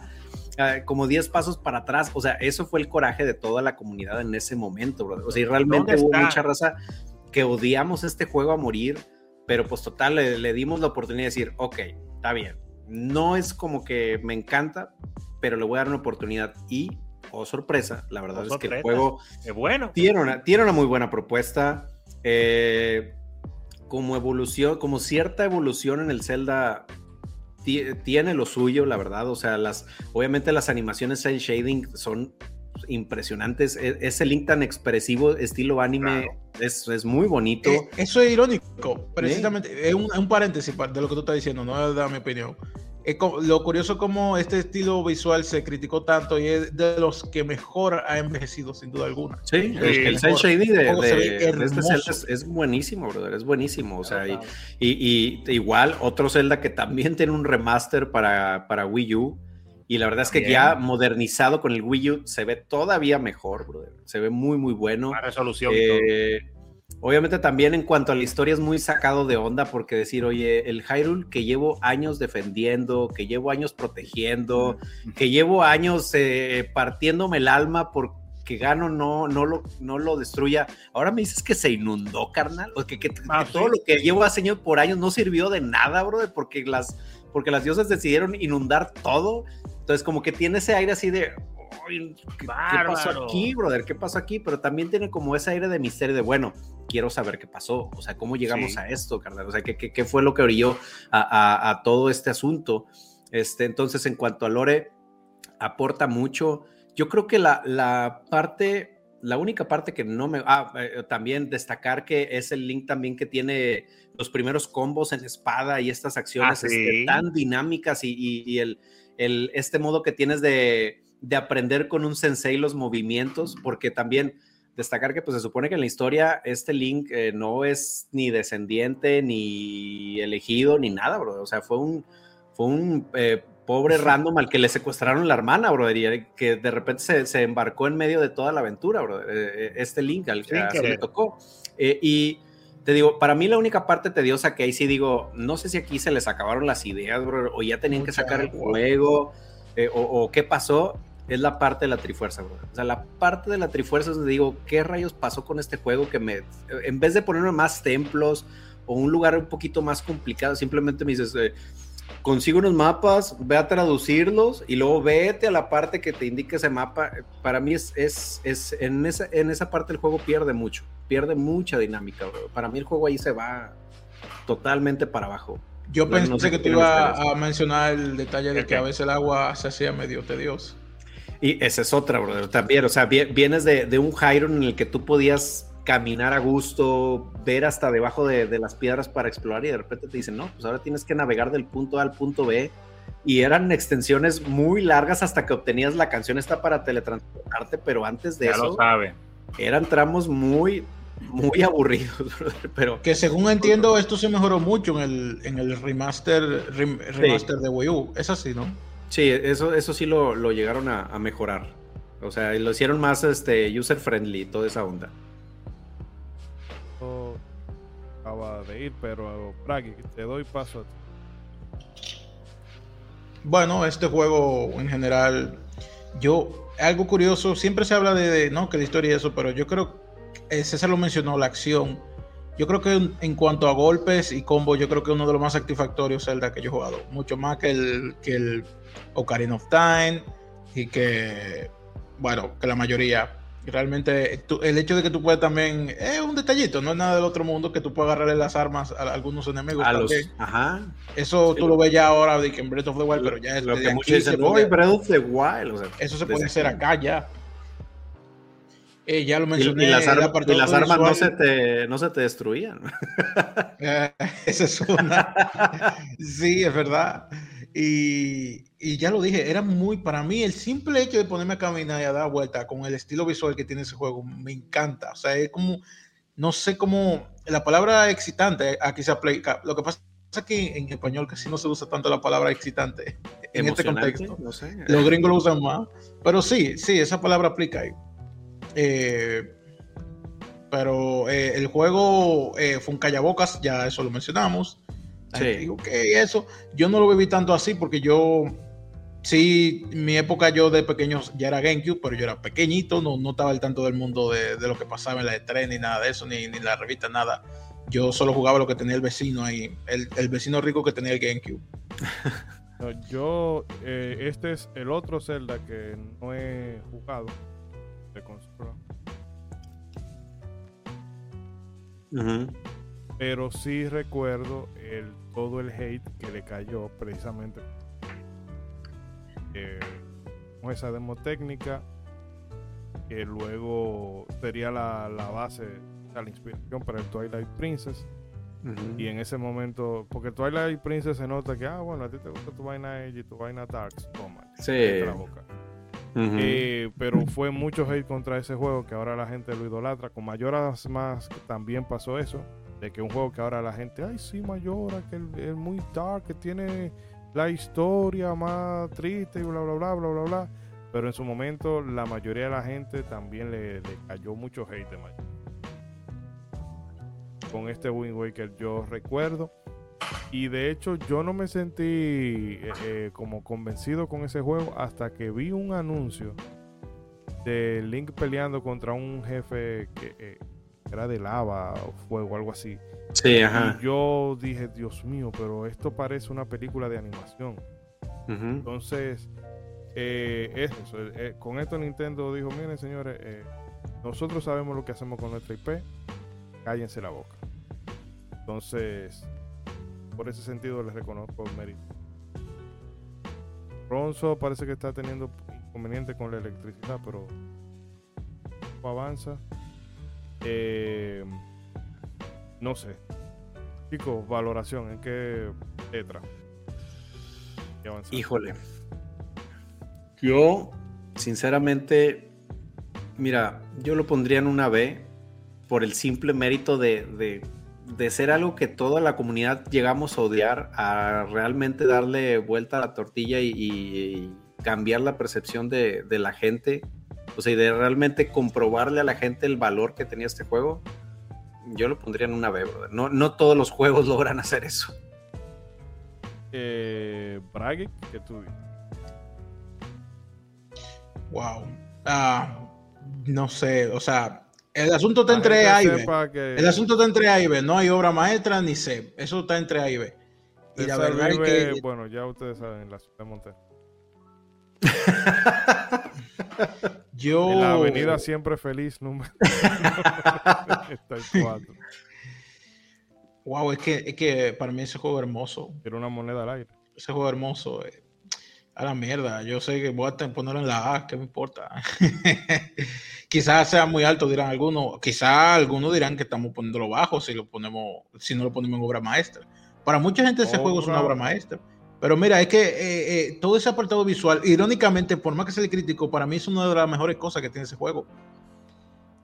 como 10 pasos para atrás? O sea, eso fue el coraje de toda la comunidad en ese momento, brother. O sea, y realmente hubo mucha raza que odiamos este juego a morir pero pues total, le, dimos la oportunidad de decir, ok, está bien. No es como que me encanta, pero le voy a dar una oportunidad y, oh sorpresa, la verdad oh, es que el juego bueno. tiene, una, tiene una muy buena propuesta. Eh, como evolución, como cierta evolución en el Zelda tiene lo suyo, la verdad. O sea, las, obviamente las animaciones en shading son impresionantes. E, ese link tan expresivo, estilo anime, es, es, muy bonito. Eh, eso es irónico, precisamente. Es un, un, paréntesis de lo que tú estás diciendo, no es de mi opinión. Es lo curioso como este estilo visual se criticó tanto y es de los que mejor ha envejecido sin duda alguna. Sí, el, shading de, de, este Zelda es, buenísimo, brother, es buenísimo. O sea, y, y, igual otro Zelda que también tiene un remaster para, para Wii U y la verdad es que ya modernizado con el Wii U se ve todavía mejor, brother. Se ve muy, muy bueno. La resolución. Eh, obviamente también en cuanto a la historia es muy sacado de onda porque decir, oye, el Hyrule que llevo años defendiendo, que llevo años protegiendo, que llevo años eh, partiéndome el alma porque Gano no, no, lo, no lo destruya. Ahora me dices que se inundó, carnal. O que, ah, todo lo que llevo hace por años no sirvió de nada, brother, porque las, porque las diosas decidieron inundar todo. Entonces, como que tiene ese aire así de. ¿qué, pasó aquí, brother? ¿Qué pasó aquí? Pero también tiene como ese aire de misterio de, bueno, quiero saber qué pasó. O sea, ¿cómo llegamos a esto, carnal? O sea, ¿qué, qué, fue lo que orilló a, todo este asunto? Este, entonces, en cuanto a Lore, aporta mucho. Yo creo que la, la parte la única parte que no me... Ah, eh, también destacar que es el link también que tiene los primeros combos en espada y estas acciones ah, este, tan dinámicas y, el, el, este modo que tienes de, de, aprender con un sensei los movimientos, porque también destacar que pues se supone que en la historia este link eh, no es ni descendiente, ni elegido, ni nada, bro. O sea, fue un, fue un eh, pobre random al que le secuestraron la hermana, brother, y que de repente se, embarcó en medio de toda la aventura, brother, eh, eh, este link al que le tocó. Eh, y te digo, para mí la única parte tediosa que ahí sí digo, no sé si aquí se les acabaron las ideas, brother, o ya tenían que sacar el juego, o, qué pasó, es la parte de la trifuerza, brother. O sea, la parte de la trifuerza es donde digo, ¿qué rayos pasó con este juego que me, en vez de ponerme más templos o un lugar un poquito más complicado, simplemente me dices, consigo unos mapas, ve a traducirlos y luego vete a la parte que te indique ese mapa. Para mí es, es, es en, esa, en esa parte el juego pierde mucho, pierde mucha dinámica. Para mí el juego ahí se va totalmente para abajo. Yo pensé que te iba a mencionar el detalle de que a veces el agua se hacía medio tedioso. Y esa es otra, brother, también. O sea, vienes de, de un Hyron en el que tú podías caminar a gusto, ver hasta debajo de, las piedras para explorar y de repente te dicen, no, pues ahora tienes que navegar del punto A al punto B. Y eran extensiones muy largas hasta que obtenías la canción esta para teletransportarte, pero antes de eso eran tramos muy, muy aburridos. pero, que según entiendo, esto se mejoró mucho en el, en el remaster, remaster de Wii U. Es así, ¿no? Sí, eso, eso sí lo, lo llegaron a, a mejorar. O sea, lo hicieron más este, user friendly, toda esa onda acaba de ir, pero Bragi, te doy paso Bueno, este juego en general, yo, algo curioso, siempre se habla de, no, que la historia y eso, pero yo creo, eh, César lo mencionó, la acción. Yo creo que en, cuanto a golpes y combos, yo creo que uno de los más satisfactorios Zelda que yo he jugado. Mucho más que el, que el Ocarina of Time y que, bueno, que la mayoría. Realmente el hecho de que tú puedes también, es un detallito, no es nada del otro mundo, que tú puedes agarrarle las armas a, algunos enemigos. A los, ajá. Eso tú lo ves ya ahora de que en Breath of the Wild, pero ya es lo que muchos dicen, Breath of the Wild. O sea, eso se puede hacer acá ya. Eh, ya lo mencioné. Y, las, armas no se, te, no se te destruían. Eh, esa es una. sí, es verdad. Y, y, ya lo dije, era muy, para mí, el simple hecho de ponerme a caminar y a dar vuelta con el estilo visual que tiene ese juego, me encanta. O sea, es como, no sé cómo, la palabra excitante aquí se aplica. Lo que pasa es que en español casi no se usa tanto la palabra excitante en este contexto. No sé. Los gringos lo usan más. Pero sí, sí, esa palabra aplica ahí. Eh, pero eh, el juego eh, fue un callabocas, ya eso lo mencionamos. Sí. Digo que eso, yo no lo viví tanto así porque yo, sí, mi época yo de pequeño ya era GameCube, pero yo era pequeñito, no, no estaba al tanto del mundo de, lo que pasaba en la E3 ni nada de eso, ni, ni la revista, nada. Yo solo jugaba lo que tenía el vecino ahí, el, el vecino rico que tenía el GameCube. yo, eh, este es el otro Zelda que no he jugado de consola. Pero sí recuerdo el todo el hate que le cayó precisamente eh, con esa demo técnica que luego sería la, la base, la inspiración para el Twilight Princess. Y en ese momento, porque Twilight Princess se nota que, ah, bueno, a ti te gusta tu vaina Edge y tu vaina Darks, toma, sí. la boca. Eh, pero fue mucho hate contra ese juego que ahora la gente lo idolatra. Con Mayoras más también pasó eso de que un juego que ahora la gente, ay, sí, Mayora, que es muy dark, que tiene la historia más triste y bla, bla, bla, bla, bla, bla. Pero en su momento la mayoría de la gente también le, cayó mucho hate de. Con este Wind Waker yo recuerdo. Y de hecho yo no me sentí eh, eh, como convencido con ese juego hasta que vi un anuncio de Link peleando contra un jefe que... Eh, era de lava o fuego, algo así. Sí, ajá. Y yo dije, Dios mío, pero esto parece una película de animación. Entonces, eh, es eso. Eh, con esto Nintendo dijo, miren señores, eh, nosotros sabemos lo que hacemos con nuestra IP, cállense la boca. Entonces, por ese sentido les reconozco el mérito. Ronzo parece que está teniendo inconveniente con la electricidad, pero avanza. Eh, no sé. Chicos, valoración, ¿en qué letra? Híjole. Yo, sinceramente, mira, yo lo pondría en una B por el simple mérito de, de, ser algo que toda la comunidad llegamos a odiar, a realmente darle vuelta a la tortilla y, cambiar la percepción de, de la gente o sea, y de realmente comprobarle a la gente el valor que tenía este juego, yo lo pondría en una B, brother. No, no todos los juegos logran hacer eso. Eh, Brague, ¿qué tú Wow. Ah, no sé, o sea, el asunto está entre A y B. El asunto está entre A y B. No hay obra maestra ni C. Eso está entre A y B. Y la verdad es que... Bueno, ya ustedes saben, la ciudad de Monterrey. Yo... En la avenida Siempre Feliz, número Wow, es que, es que para mí ese juego es hermoso. Era una moneda al aire. Ese juego hermoso. Eh. A la mierda. Yo sé que voy a ponerlo en la A, ¿qué me importa? Quizás sea muy alto, dirán algunos. Quizás algunos dirán que estamos poniéndolo bajo si lo ponemos, si no lo ponemos en obra maestra. Para mucha gente ese juego es una obra maestra. Pero mira, es que eh, eh, todo ese apartado visual, irónicamente, por más que se le criticó, para mí es una de las mejores cosas que tiene ese juego.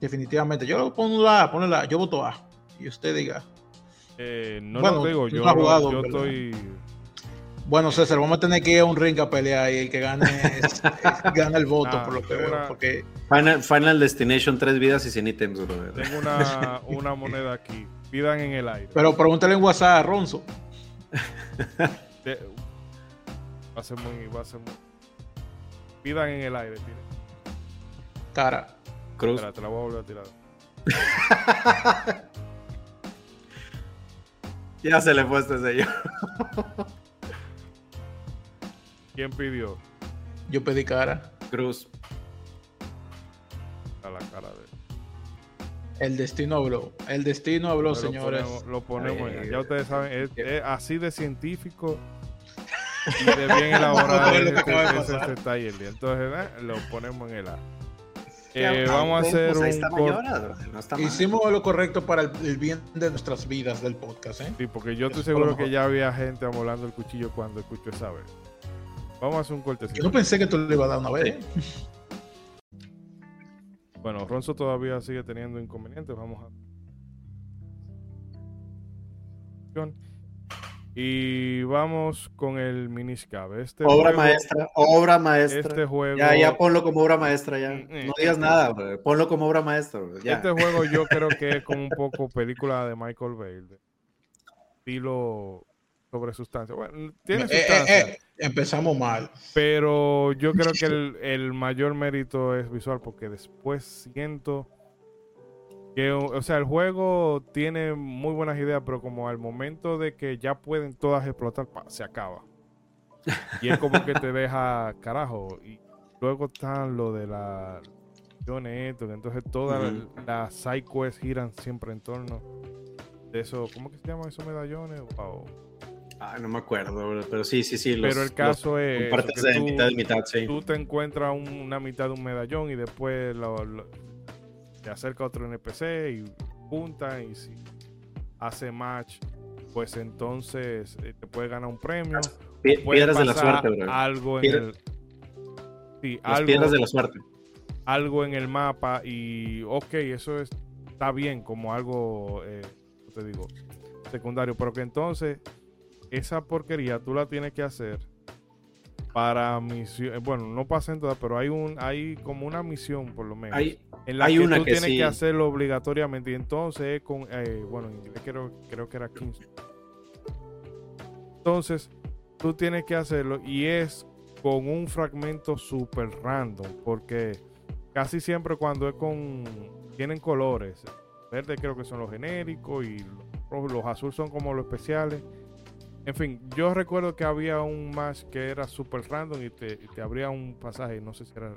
Definitivamente. Yo lo pongo A, pongo la, yo voto A. Y usted diga. Eh, no lo digo, yo, yo estoy. Bueno, César, vamos a tener que ir a un ring a pelear y el que gane gana el voto, por lo que veo. Porque... Final, Destination, tres vidas y 100 ítems, Tengo una, una moneda aquí. Pidan en el aire. Pero pregúntale en WhatsApp a Ronzo. De- va a ser muy, va a ser muy. Pidan en el aire, tiren. Cara. Cruz. Espera, te la voy a volver a tirar. Ya se le fue este sello. ¿Quién pidió? Yo pedí cara. Cruz. A la cara de. El destino habló. El destino habló, Lo señores. ponemos- Lo ponemos, Ay, ya ustedes saben, es, es así de científico y de bien elaborado este, este taller. Entonces, eh, lo ponemos en el A. Eh, ah, vamos a pues, hacer pues un está cor- mayor, no está mal. Hicimos lo correcto para el, el bien de nuestras vidas del podcast, ¿eh? Sí, porque yo estoy seguro que ya había gente amolando el cuchillo cuando escuchó esa vez. Vamos a hacer un Yo cortecito. no pensé que tú le ibas a dar una vez. ¿eh? Bueno, Ronzo todavía sigue teniendo inconvenientes. Vamos a. Y vamos con el Miniscab. Este Obra juego- maestra, obra maestra. Este juego. Ya, ya ponlo como obra maestra, ya. Mm, No digas nada, bro. ponlo como obra maestra, bro, ya. Este juego yo creo que es como un poco película de Michael Bay. estilo sobre sustancia. Bueno, tiene Eh, eh, sustancia. eh, empezamos mal. Pero yo creo que el, el mayor mérito es visual porque después siento que, o sea, el juego tiene muy buenas ideas, pero como al momento de que ya pueden todas explotar, pa, se acaba. Y es como que te deja carajo. Y luego están lo de la esto, que entonces todas las side quests giran siempre en torno de eso. ¿Cómo que se llaman esos medallones? Wow. Ay, no me acuerdo, pero sí, sí, sí. los- Pero el caso es que de tú- mitad mitad, sí. tú te encuentras un- una mitad de un medallón y después lo- lo- te acerca otro NPC y juntan y si hace match, pues entonces eh, te puedes ganar un premio. Pie- puede Piedras de la suerte, bro. Algo en el sí, Las algo, piedras de la suerte. algo en el mapa y ok, eso es- está bien como algo, eh, ¿cómo te digo, secundario, pero que entonces esa porquería tú la tienes que hacer para misión, bueno, no pasa en todas, pero hay un, hay como una misión por lo menos. Hay, en la hay que una tú que tienes sí. que hacerlo obligatoriamente y entonces es con, eh, bueno, en inglés creo, creo que era 15. Entonces, tú tienes que hacerlo y es con un fragmento super random porque casi siempre cuando es con, tienen colores, verde creo que son los genéricos y los los azules son como los especiales. En fin, yo recuerdo que había un match que era super random y te, y te abría un pasaje, no sé si era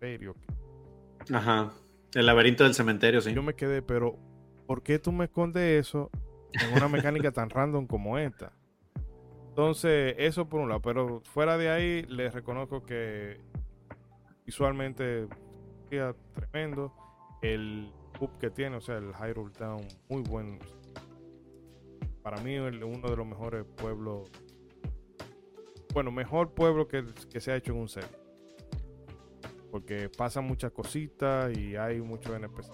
serio. ajá. El laberinto del cementerio, sí. Yo me quedé, pero ¿por qué tú me escondes eso en una mecánica tan random como esta? Entonces, eso por un lado, pero fuera de ahí, les reconozco que visualmente tremendo. El hub que tiene, o sea, el Hyrule Town, muy buen. Para mí, el- uno de los mejores pueblos. Bueno, mejor pueblo que, que se ha hecho en un set. Porque pasan muchas cositas y hay muchos NPC.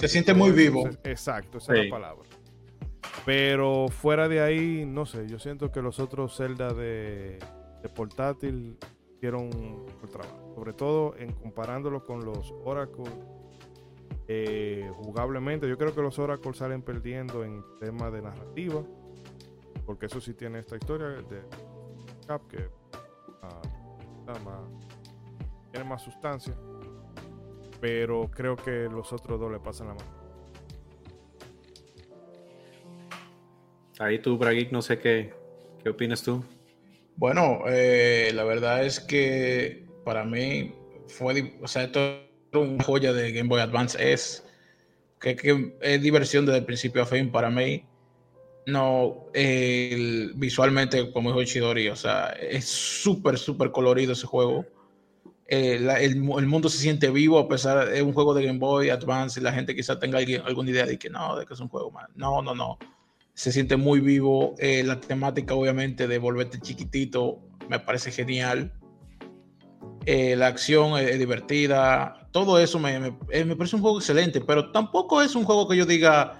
Se siente muy vivo. Exacto, esa es la palabra. Pero fuera de ahí, no sé, yo siento que los otros Zelda de, de portátil hicieron un buen trabajo. Sobre todo en comparándolo con los Oracle eh, jugablemente. Yo creo que los Oracle salen perdiendo en tema de narrativa. Porque eso sí tiene esta historia de Cap que ah, está más- tiene más sustancia. Pero creo que los otros dos le pasan la mano. Ahí tú, Bragic, no sé qué, qué opinas tú. Bueno, eh, la verdad es que para mí fue, o sea, esto una joya de Game Boy Advance. Es que, que es diversión desde el principio a fin para mí. No, el- visualmente, como dijo Chidori, o sea, es súper, súper colorido ese juego. Eh, el, el mundo se siente vivo a pesar de un juego de Game Boy Advance y la gente quizá tenga alguien- alguna idea de que no, de que es un juego más. No, no, no se siente muy vivo. eh, la temática, obviamente, de volverte chiquitito, me parece genial. Eh, la acción es, divertida. Todo eso me, me- eh, me parece un juego excelente, pero tampoco es un juego que yo diga,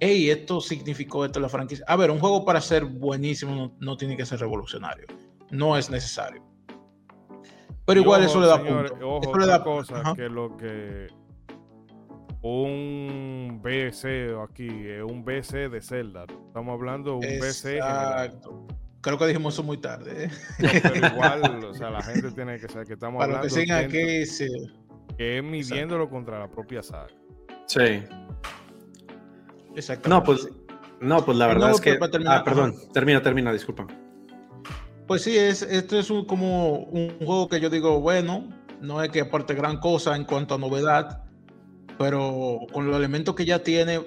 hey, esto significó esto en la franquicia. A ver, un juego para ser buenísimo no, no tiene que ser revolucionario. No es necesario. Pero Y igual ojo, eso le da señores, punto. Ojo, Eso le otra da cosa Ajá. que lo que un BC aquí es un BC de Zelda. Estamos hablando de un BC general. Exacto. creo que dijimos eso muy tarde. ¿eh? pero igual, o sea, la gente tiene que saber que estamos Para hablando que sigan aquí, sí. que es midiéndolo contra la propia saga. Sí. Exactamente. No, pues, no, pues la Y verdad no, es que. para ah, perdón, termina, termina, disculpa. Pues sí, es, esto es un, como un juego que yo digo, bueno, no es que aporte gran cosa en cuanto a novedad, pero con los elementos que ya tiene,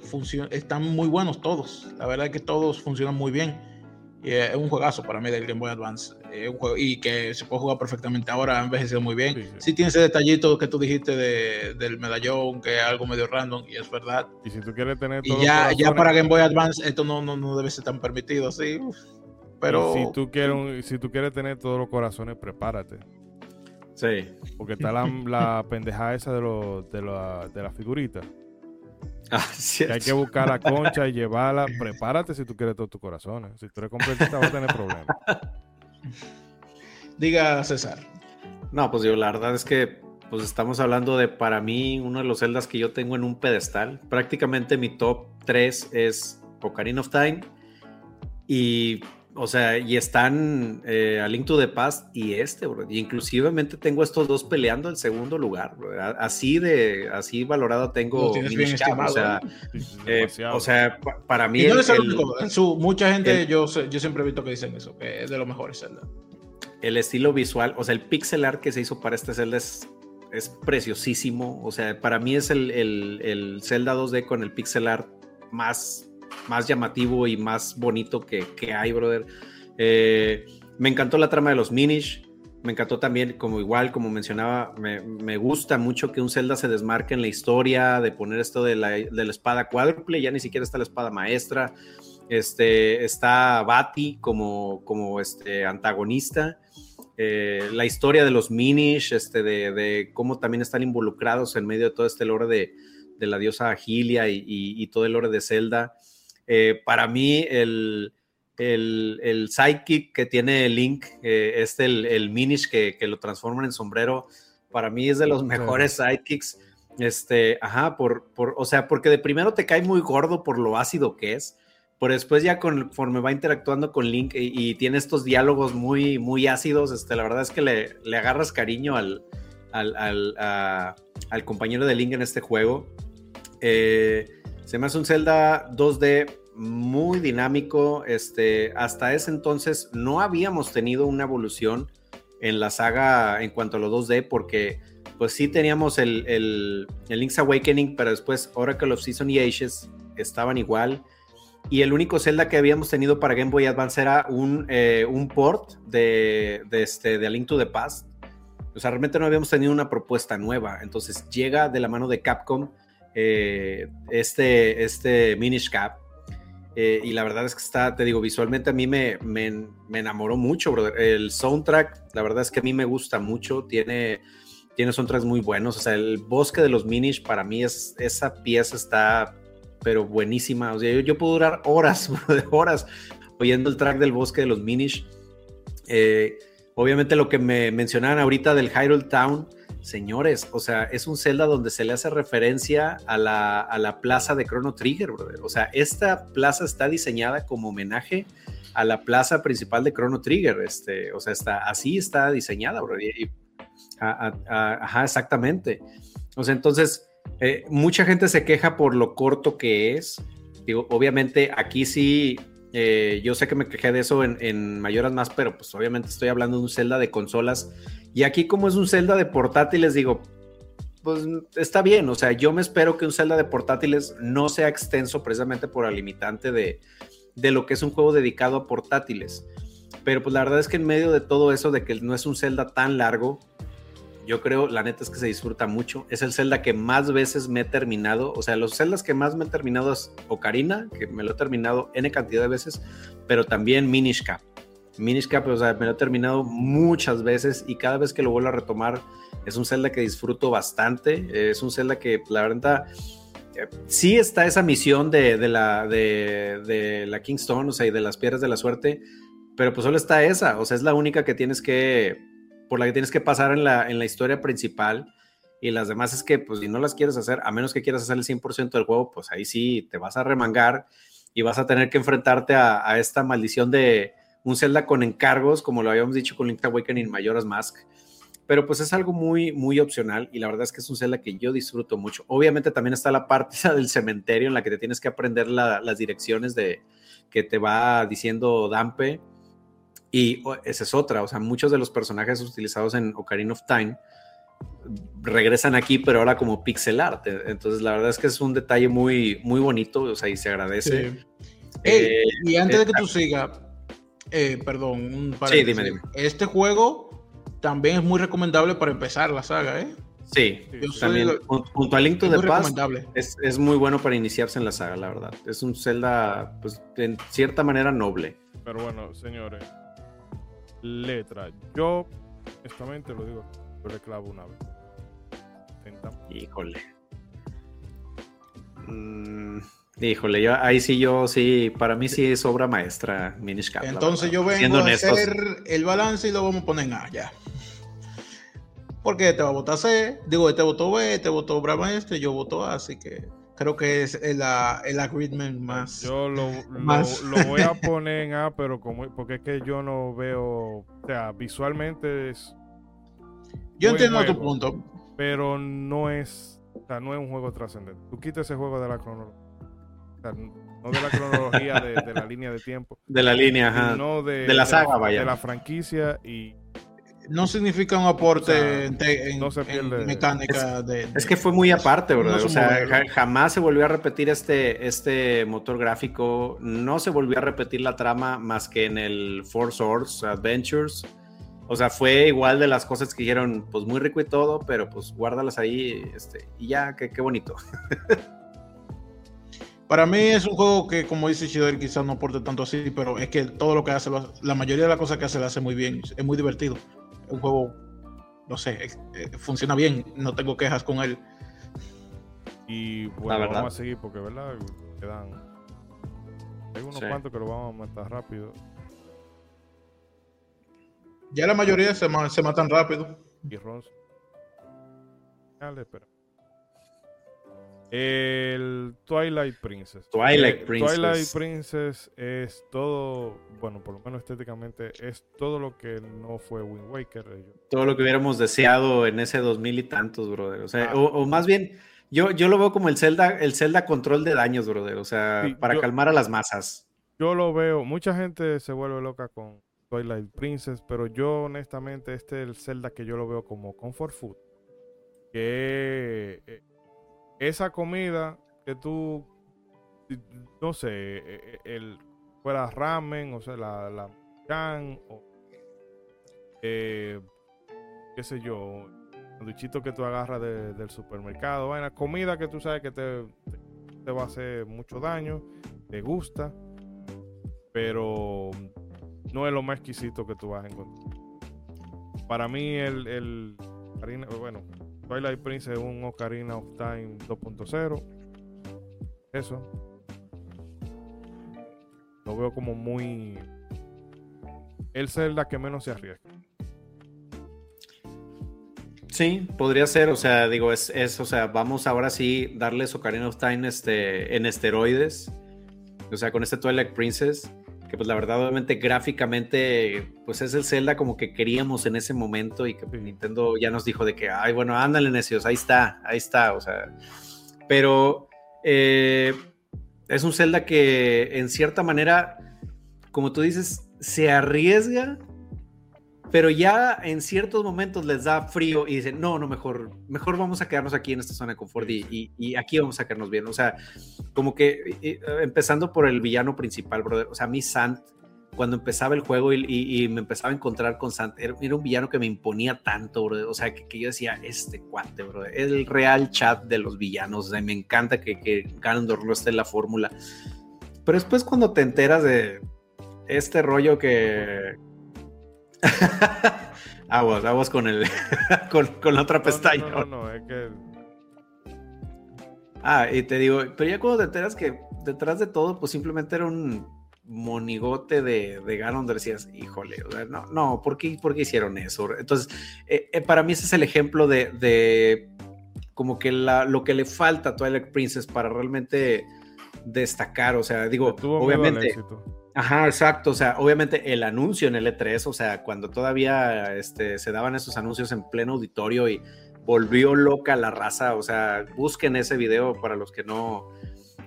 están muy buenos todos. La verdad es que todos funcionan muy bien. Y es un juegazo para mí del Game Boy Advance. Es un juego- y que se puede jugar perfectamente ahora, ha envejecido muy bien. Sí, Sí, sí. tiene ese detallito que tú dijiste de- del medallón, que es algo medio random, y es verdad. Y si tú quieres tener Y todos los ya, ya para Game Boy Advance esto no, no, no debe ser tan permitido así. uf. Pero y si tú quieres si tú quieres tener todos los corazones, prepárate. Sí. Porque está la, la pendeja esa de, los de, la, de la figurita. Ah, sí. Que hay que buscar la concha y llevarla. Prepárate si tú quieres todos tus corazones. Si tú eres completista vas a tener problemas. diga César. No, pues yo la verdad es que pues estamos hablando de para mí uno de los celdas que yo tengo en un pedestal. Prácticamente mi top 3 es Ocarina of Time y o sea, y están eh, A Link to the Past y este, bro. Y inclusivamente tengo estos dos peleando el segundo lugar, bro. Así de, así valorado tengo bien Cap, estimado, o sea, eh, o sea, pa- para mí Y no el- es el único. en su- mucha gente, el- yo, yo siempre he visto que dicen eso, que es de los mejores Zelda. el estilo visual, o sea, el pixel art que se hizo para este Zelda es, es preciosísimo. O sea, para mí es el, el, el Zelda 2D con el pixel art más, más llamativo y más bonito que, que hay, brother. Eh, me encantó la trama de los Minish. Me encantó también, como igual, como mencionaba, me, me gusta mucho que un Zelda se desmarque en la historia, de poner esto de la, de la espada cuádruple, ya ni siquiera está la espada maestra. Este, está Bati como, como este, antagonista. Eh, la historia de los Minish, este, de, de cómo también están involucrados en medio de todo este lore de, de la diosa Agilia y, y- y todo el lore de Zelda. Eh, para mí, el, el, el sidekick que tiene Link, eh, este, el, el Minish que, que lo transforman en sombrero, para mí es de los mejores sidekicks. Este, ajá, por, por, o sea, porque de primero te cae muy gordo por lo ácido que es, pero después ya conforme va interactuando con Link y, y tiene estos diálogos muy, muy ácidos, este, la verdad es que le, le agarras cariño al, al, al, a- al compañero de Link en este juego. Eh, se me hace un Zelda 2D muy dinámico. Este, hasta ese entonces no habíamos tenido una evolución en la saga en cuanto a los 2D, porque pues sí teníamos el, el, el Link's Awakening, pero después Oracle of Season y Ages estaban igual. Y el único Zelda que habíamos tenido para Game Boy Advance era un, eh, un port de, de, este, de A Link to the Past. O sea, realmente no habíamos tenido una propuesta nueva. Entonces llega de la mano de Capcom eh, este, este Minish Cap. Eh, y la verdad es que está, te digo, visualmente a mí me, me, me enamoró mucho, brother. El soundtrack, la verdad es que a mí me gusta mucho. Tiene, tiene soundtracks muy buenos. O sea, el bosque de los Minish para mí es, esa pieza está, pero buenísima. O sea, yo, yo puedo durar horas, horas oyendo el track del bosque de los Minish. Eh, obviamente lo que me mencionaban ahorita del Hyrule Town, señores, o sea, es un Zelda donde se le hace referencia a la, a la plaza de Chrono Trigger, brother. O sea, esta plaza está diseñada como homenaje a la plaza principal de Chrono Trigger, este, o sea, está, así está diseñada, brother. Ajá, exactamente. O sea, entonces, eh, mucha gente se queja por lo corto que es. Obviamente aquí sí eh, yo sé que me quejé de eso en, en Mayoras Más, pero pues obviamente estoy hablando de un Zelda de consolas. Y aquí como es un Zelda de portátiles, digo, pues está bien. O sea, yo me espero que un Zelda de portátiles no sea extenso precisamente por la limitante de, de lo que es un juego dedicado a portátiles. Pero pues la verdad es que en medio de todo eso, de que no es un Zelda tan largo, yo creo, la neta es que se disfruta mucho. Es el Zelda que más veces me he terminado. O sea, los Zeldas que más me he terminado es Ocarina, que me lo he terminado N cantidad de veces, pero también Minish Cap. Minish Cap, o sea, me lo he terminado muchas veces y cada vez que lo vuelvo a retomar es un Zelda que disfruto bastante. Es un Zelda que, la verdad, eh, sí está esa misión de, de la, de, de la Kingstone, o sea, y de las piedras de la suerte, pero pues solo está esa, o sea, es la única que tienes que, por la que tienes que pasar en la, en la historia principal. Y las demás es que, pues, si no las quieres hacer, a menos que quieras hacer el 100% del juego, pues ahí sí te vas a remangar y vas a tener que enfrentarte a, a esta maldición de un Zelda con encargos, como lo habíamos dicho con Link's Awakening Majora's Mask. Pero pues es algo muy, muy opcional y la verdad es que es un Zelda que yo disfruto mucho. Obviamente también está la parte del cementerio en la que te tienes que aprender las direcciones de que te va diciendo Dampe. Y esa es otra, o sea, muchos de los personajes utilizados en Ocarina of Time regresan aquí, pero ahora como pixel art. Entonces, la verdad es que es un detalle muy, muy bonito, o sea, y se agradece. Eh, y antes de que tú sigas, eh, perdón, un sí, dime, dime. Este juego también es muy recomendable para empezar la saga, ¿eh? Sí, también junto a Link to the Past es, es, muy bueno para iniciarse en la saga, la verdad. Es un Zelda, pues, en cierta manera noble. Pero bueno, señores, letra. Yo, honestamente lo digo, yo le clavo una vez. Híjole. Mm, híjole, yo, ahí sí yo sí, para mí sí es obra maestra Minish Cap. Entonces yo vengo a hacer el balance y lo vamos a poner en A ya. Porque te va a votar C, digo, este votó B, este votó obra maestra y yo voto A, así que creo que es el, el agreement más. Yo lo, Lo, voy a poner en A, pero como porque es que yo no veo, o sea, visualmente es. Yo entiendo tu punto. Pero no es, o sea, no es un juego trascendente. Tú quitas ese juego de la cronología. O sea, no de la cronología de, la línea de tiempo. De la línea, ajá. No de, de la saga, vaya. De la franquicia y no significa un aporte en, mecánica de, Es que fue muy aparte, bro. o sea, jamás se volvió a repetir este, este motor gráfico. No se volvió a repetir la trama más que en el Four Swords Adventures. O sea, fue igual de las cosas que dijeron, pues muy rico y todo, pero pues guárdalas ahí este, y ya, qué, qué bonito. Para mí es un juego que, como dice Shidori, quizás no aporte tanto así, pero es que todo lo que hace, la mayoría de las cosas que hace, lo hace muy bien. Es muy divertido un juego, no sé, eh, funciona bien, no tengo quejas con él. Y bueno, vamos a seguir porque, ¿verdad? Quedan. Hay unos cuantos que lo vamos a matar rápido. Ya la mayoría se, se matan rápido. Y Ron. Espera. El Twilight Princess. Twilight eh, Princess. Twilight Princess es todo, bueno, por lo menos estéticamente, es todo lo que no fue Wind Waker. Todo lo que hubiéramos deseado en ese dos mil y tantos, brother. O sea, ah. o, más bien, yo, yo lo veo como el Zelda, el Zelda control de daños, brother. O sea, para calmar a las masas. Yo lo veo, mucha gente se vuelve loca con Twilight Princess, pero yo honestamente este es el Zelda que yo lo veo como comfort food. Que eh, esa comida que tú, no sé, e, e, el, fuera ramen, o sea, la, la chan, o eh, qué sé yo, sanduichito que tú agarras del supermercado, la comida que tú sabes que te, te, va a hacer mucho daño, te gusta, pero no es lo más exquisito que tú vas a encontrar. Para mí el, el bueno, Twilight Prince es un Ocarina of Time 2.0. Eso. Lo veo como muy. El Zelda que menos se arriesga. Sí, podría ser, o sea, digo, es, es, o sea, vamos ahora sí darles Ocarina of Time este, en esteroides, o sea, con este Twilight Princess, que pues la verdad obviamente gráficamente pues es el Zelda como que queríamos en ese momento y que pues, Nintendo ya nos dijo de que, ay, bueno, ándale necios, ahí está, ahí está, o sea, pero eh, es un Zelda que en cierta manera, como tú dices, se arriesga, pero ya en ciertos momentos les da frío y dicen, no, no, mejor, mejor vamos a quedarnos aquí en esta zona de confort y, y, aquí vamos a quedarnos bien. O sea, como que empezando por el villano principal, brother. O sea, a mí Sant, cuando empezaba el juego y, me empezaba a encontrar con Sant, era, un villano que me imponía tanto, brother. O sea, que, yo decía, este cuate, brother, es el real chat de los villanos. O sea, me encanta que, que Ganondorf no esté en la fórmula. Pero después cuando te enteras de este rollo que, aguas, aguas con el con, la otra pestaña. No, no, es que. Ah, y te digo, pero ya cuando te enteras que detrás de todo, pues simplemente era un monigote de, de Ganon, decías, híjole, no, no, ¿por qué, hicieron eso? Entonces, eh, eh, para mí ese es el ejemplo de, como que la, lo que le falta a Twilight Princess para realmente destacar, o sea, digo, obviamente Ajá, exacto. O sea, obviamente el anuncio en el E3, o sea, cuando todavía este, se daban esos anuncios en pleno auditorio y volvió loca la raza. O sea, busquen ese video para los que no,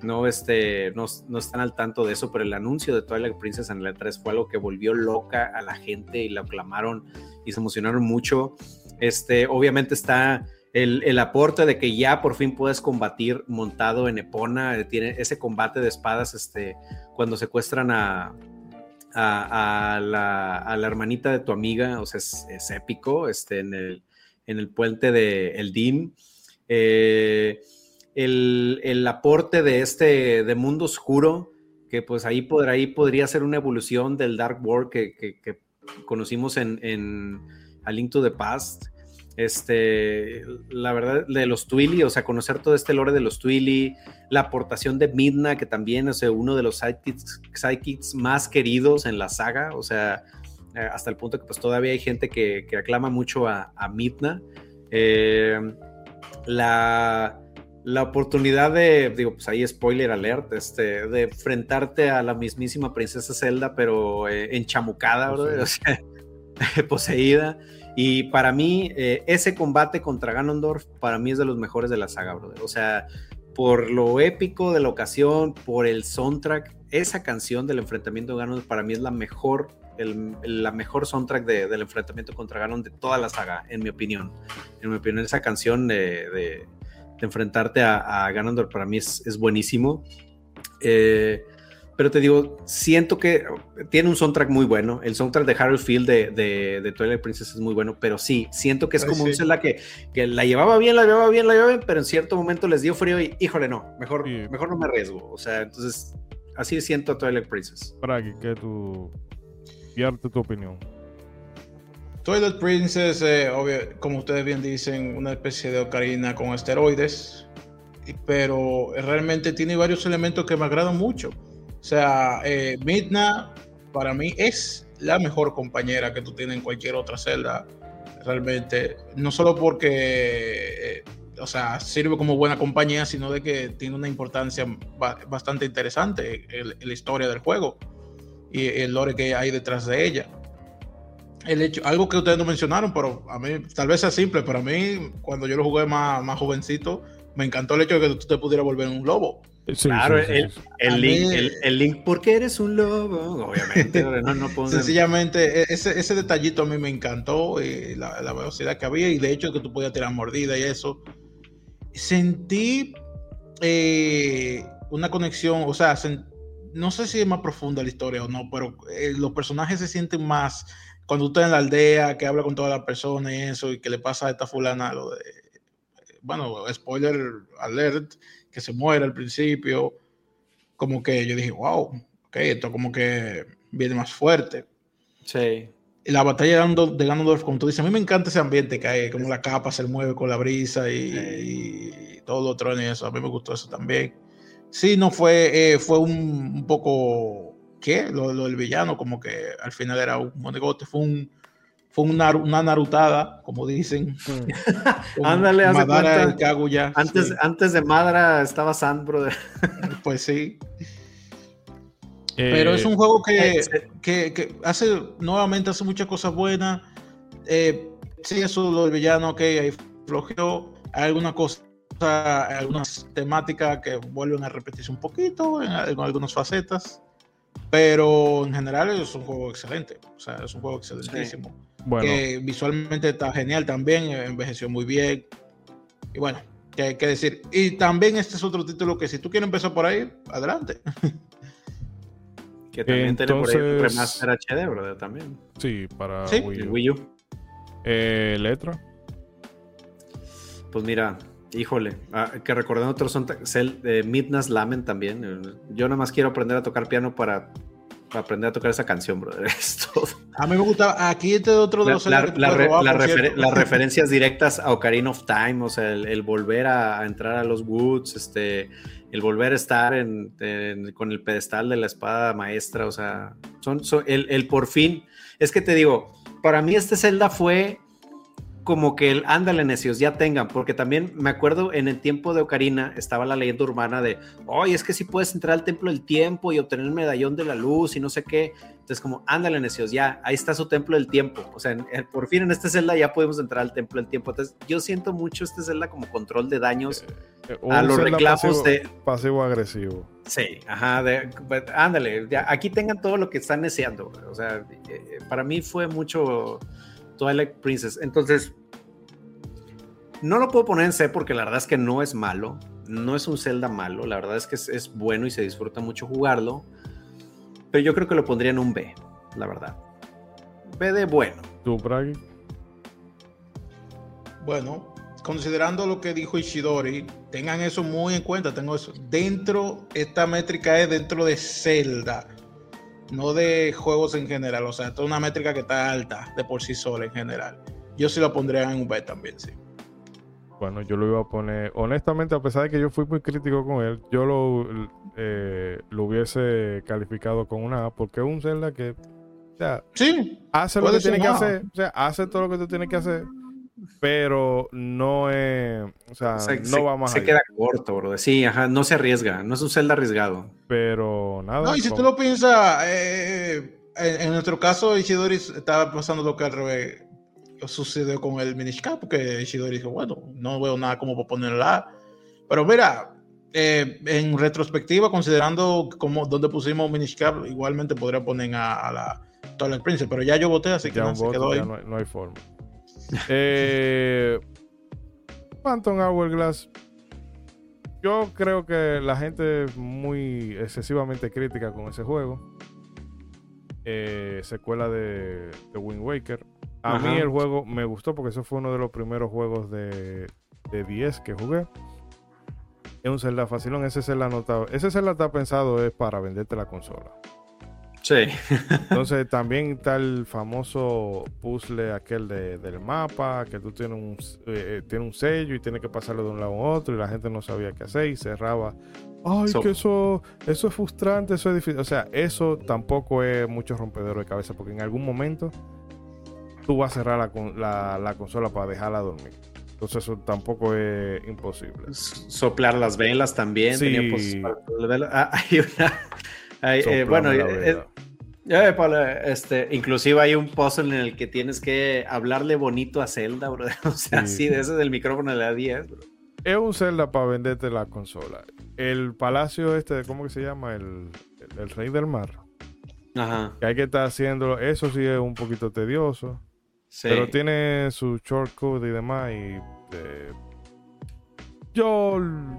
no, este, no, no, están al tanto de eso, pero el anuncio de Twilight Princess en el E3 fue algo que volvió loca a la gente y la aclamaron y se emocionaron mucho. Este, obviamente está el, el, aporte de que ya por fin puedes combatir montado en Epona, eh, tiene ese combate de espadas este, cuando secuestran a, a, la, a la, hermanita de tu amiga, o sea, es, épico este, en, el, en el puente de El Dim. Eh, el, el, aporte de este de mundo oscuro, que pues ahí, por ahí podría ser una evolución del Dark World que, que, que conocimos en, en A Link to the Past. Este, la verdad, de los Twilly, o sea, conocer todo este lore de los Twilly, la aportación de Midna, que también es uno de los sidekicks, sidekicks, más queridos en la saga, o sea, eh, hasta el punto que pues todavía hay gente que, que aclama mucho a, a Midna. Eh, la, la oportunidad de, digo, pues ahí spoiler alert, este, de enfrentarte a la mismísima princesa Zelda, pero eh, enchamucada, o sea, poseída. Y para mí, eh, ese combate contra Ganondorf, para mí es de los mejores de la saga, brother. O sea, por lo épico de la ocasión, por el soundtrack, esa canción del enfrentamiento de Ganondorf para mí es la mejor, el, la mejor soundtrack de, del enfrentamiento contra Ganon de toda la saga, en mi opinión. En mi opinión, esa canción de enfrentarte a, a, Ganondorf para mí es, es buenísimo. Eh, pero te digo, siento que tiene un soundtrack muy bueno. El soundtrack de Harold Field de, de, de Twilight Princess es muy bueno, pero sí, siento que es como sí. la que, que la llevaba bien, la llevaba bien, la llevaba bien, pero en cierto momento les dio frío y, híjole, no, mejor, sí. mejor no me arriesgo. O sea, entonces, así siento a Twilight Princess. Para que, vierte tu opinión. Twilight Princess, eh, obvio, como ustedes bien dicen, una especie de ocarina con esteroides, pero realmente tiene varios elementos que me agradan mucho. O sea, eh, Midna para mí es la mejor compañera que tú tienes en cualquier otra celda, realmente. No solo porque, eh, o sea, sirve como buena compañía, sino de que tiene una importancia bastante interesante en, la historia del juego y el lore que hay detrás de ella. El hecho, algo que ustedes no mencionaron, pero a mí tal vez sea simple, pero a mí cuando yo lo jugué más, más jovencito, me encantó el hecho de que tú te pudieras volver un lobo. Sí, claro, sí, sí, el, el, link, el, el, link, porque eres un lobo, obviamente. no, no puedo... Sencillamente, ese, ese, detallito a mí me encantó, y la, la, velocidad que había, y de hecho que tú podías tirar mordida y eso. Sentí eh, una conexión, o sea, sent, no sé si es más profunda la historia o no, pero eh, los personajes se sienten más cuando tú estás en la aldea, que habla con todas las personas y eso, y que le pasa a esta fulana lo de, bueno, spoiler alert, que se muere al principio, como que yo dije, wow, ok, esto como que viene más fuerte. Sí. Y la batalla de Ganondorf, como tú dices, a mí me encanta ese ambiente que hay, como la capa se mueve con la brisa y, sí. y todo lo otro y eso, a mí me gustó eso también. Sí, no fue, eh, fue un, un, poco, ¿qué? Lo, lo, del villano, como que al final era un monegote, fue un fue una, una narutada, como dicen. Ándale, hace Madara Kaguya. Antes, sí. antes de Madara estaba Sand, brother. pues sí. Eh, Pero es un juego que, eh, que, que, hace, nuevamente hace muchas cosas buenas. Eh, sí, eso lo del villano, ok, ahí flojeó. Hay algunas cosas, algunas temáticas que vuelven a repetirse un poquito en, en algunas facetas. Pero en general es un juego excelente. O sea, es un juego excelentísimo. Sí. Bueno. Que visualmente está genial también, envejeció muy bien. Y bueno, ¿qué hay que decir? Y también este es otro título que si tú quieres empezar por ahí, adelante. Que también Entonces, tiene por ahí remaster HD, ¿verdad? También. Sí, para ¿Sí? Wii, U. Wii U. Eh, ¿Letra? Pues mira, híjole, ah, que recordando otros son eh, Midnight's Lament también. Yo nada más quiero aprender a tocar piano para aprender a tocar esa canción, brother. Es todo. A mí me gusta, aquí este otro de los la, la, la, robar, la refer las referencias directas a Ocarina of Time, o sea, el, el volver a, a, entrar a los Woods, este, el volver a estar en, en, con el pedestal de la espada maestra, o sea, son, son el, el, por fin, es que te digo, para mí este Zelda fue como que el ándale necios, ya tengan, porque también me acuerdo en el tiempo de Ocarina estaba la leyenda urbana de, oye, es que si puedes entrar al templo del tiempo y obtener el medallón de la luz y no sé qué. Entonces, como, ándale necios, ya, ahí está su templo del tiempo. O sea, por fin en esta celda ya podemos entrar al templo del tiempo. Entonces, yo siento mucho esta celda como control de daños Eh, a un los reclamos pasivo- de, Pasivo-agresivo. Sí, ajá, de- but- ándale, ya, aquí tengan todo lo que están deseando. O sea, eh, eh, para mí fue mucho Twilight Princess. Entonces, no lo puedo poner en C porque la verdad es que no es malo. No es un Zelda malo. La verdad es que es, es bueno y se disfruta mucho jugarlo. Pero yo creo que lo pondría en un B, la verdad. B de bueno. ¿Tú, Bragi? Bueno, considerando lo que dijo Ishidori, tengan eso muy en cuenta. Tengo eso. Dentro, esta métrica es dentro de Zelda, no de juegos en general. O sea, esta es una métrica que está alta de por sí sola en general. Yo sí lo pondría en un B también, sí. Bueno, yo lo iba a poner. Honestamente, a pesar de que yo fui muy crítico con él, yo lo, eh, lo hubiese calificado con una A porque es un Zelda que. O sea, Sí, hace lo que tiene que una hacer. O sea, hace todo lo que tú tienes que hacer. Pero no es. O sea, Se, no se- va más se allá. queda corto, bro. Sí, ajá, no se arriesga. No es un Zelda arriesgado. Pero nada. No, y si tú vamos- lo piensas, eh, en, en nuestro caso, Ishidori estaba pasando lo que al revés sucedió con el Minish Cap, porque Ishidori dijo, bueno, no veo nada como para ponerla. Pero mira, eh, en retrospectiva, considerando como donde pusimos Minish Cap, igualmente podría poner a, a la Twilight Princess, pero ya yo voté, así que no, un se voto, quedó ya ahí. no, hay- no hay forma. Eh, Phantom Hourglass. Yo creo que la gente es muy excesivamente crítica con ese juego. Eh, secuela de, de Wind Waker. A Ajá. mí el juego me gustó porque eso fue uno de los primeros juegos de, de 10 que jugué. Es un Zelda facilón. Ese Zelda, no está, ese Zelda está pensado es para venderte la consola. Sí. Entonces también está el famoso puzzle aquel de- del mapa, que tú tienes un, eh, eh, tienes un sello y tienes que pasarlo de un lado a otro y la gente no sabía qué hacer y cerraba. Ay, So- que eso, eso es frustrante, eso es difícil. O sea, eso tampoco es mucho rompedero de cabeza porque en algún momento tú vas a cerrar la, la- la consola para dejarla dormir. Entonces eso tampoco es imposible. Soplar las velas también. Sí. tenía. Ah, hay una. Eh, bueno, eh, eh, Pablo, este, inclusive hay un puzzle en el que tienes que hablarle bonito a Zelda, bro. O sea, Sí. sí, de ese del micrófono de la 10, bro. Es un Zelda para venderte la consola. El palacio este, ¿cómo que se llama? El, el- el rey del mar. Ajá. Que hay que estar haciéndolo. Eso sí es un poquito tedioso. Sí. Pero tiene su shortcut y demás. Y eh, yo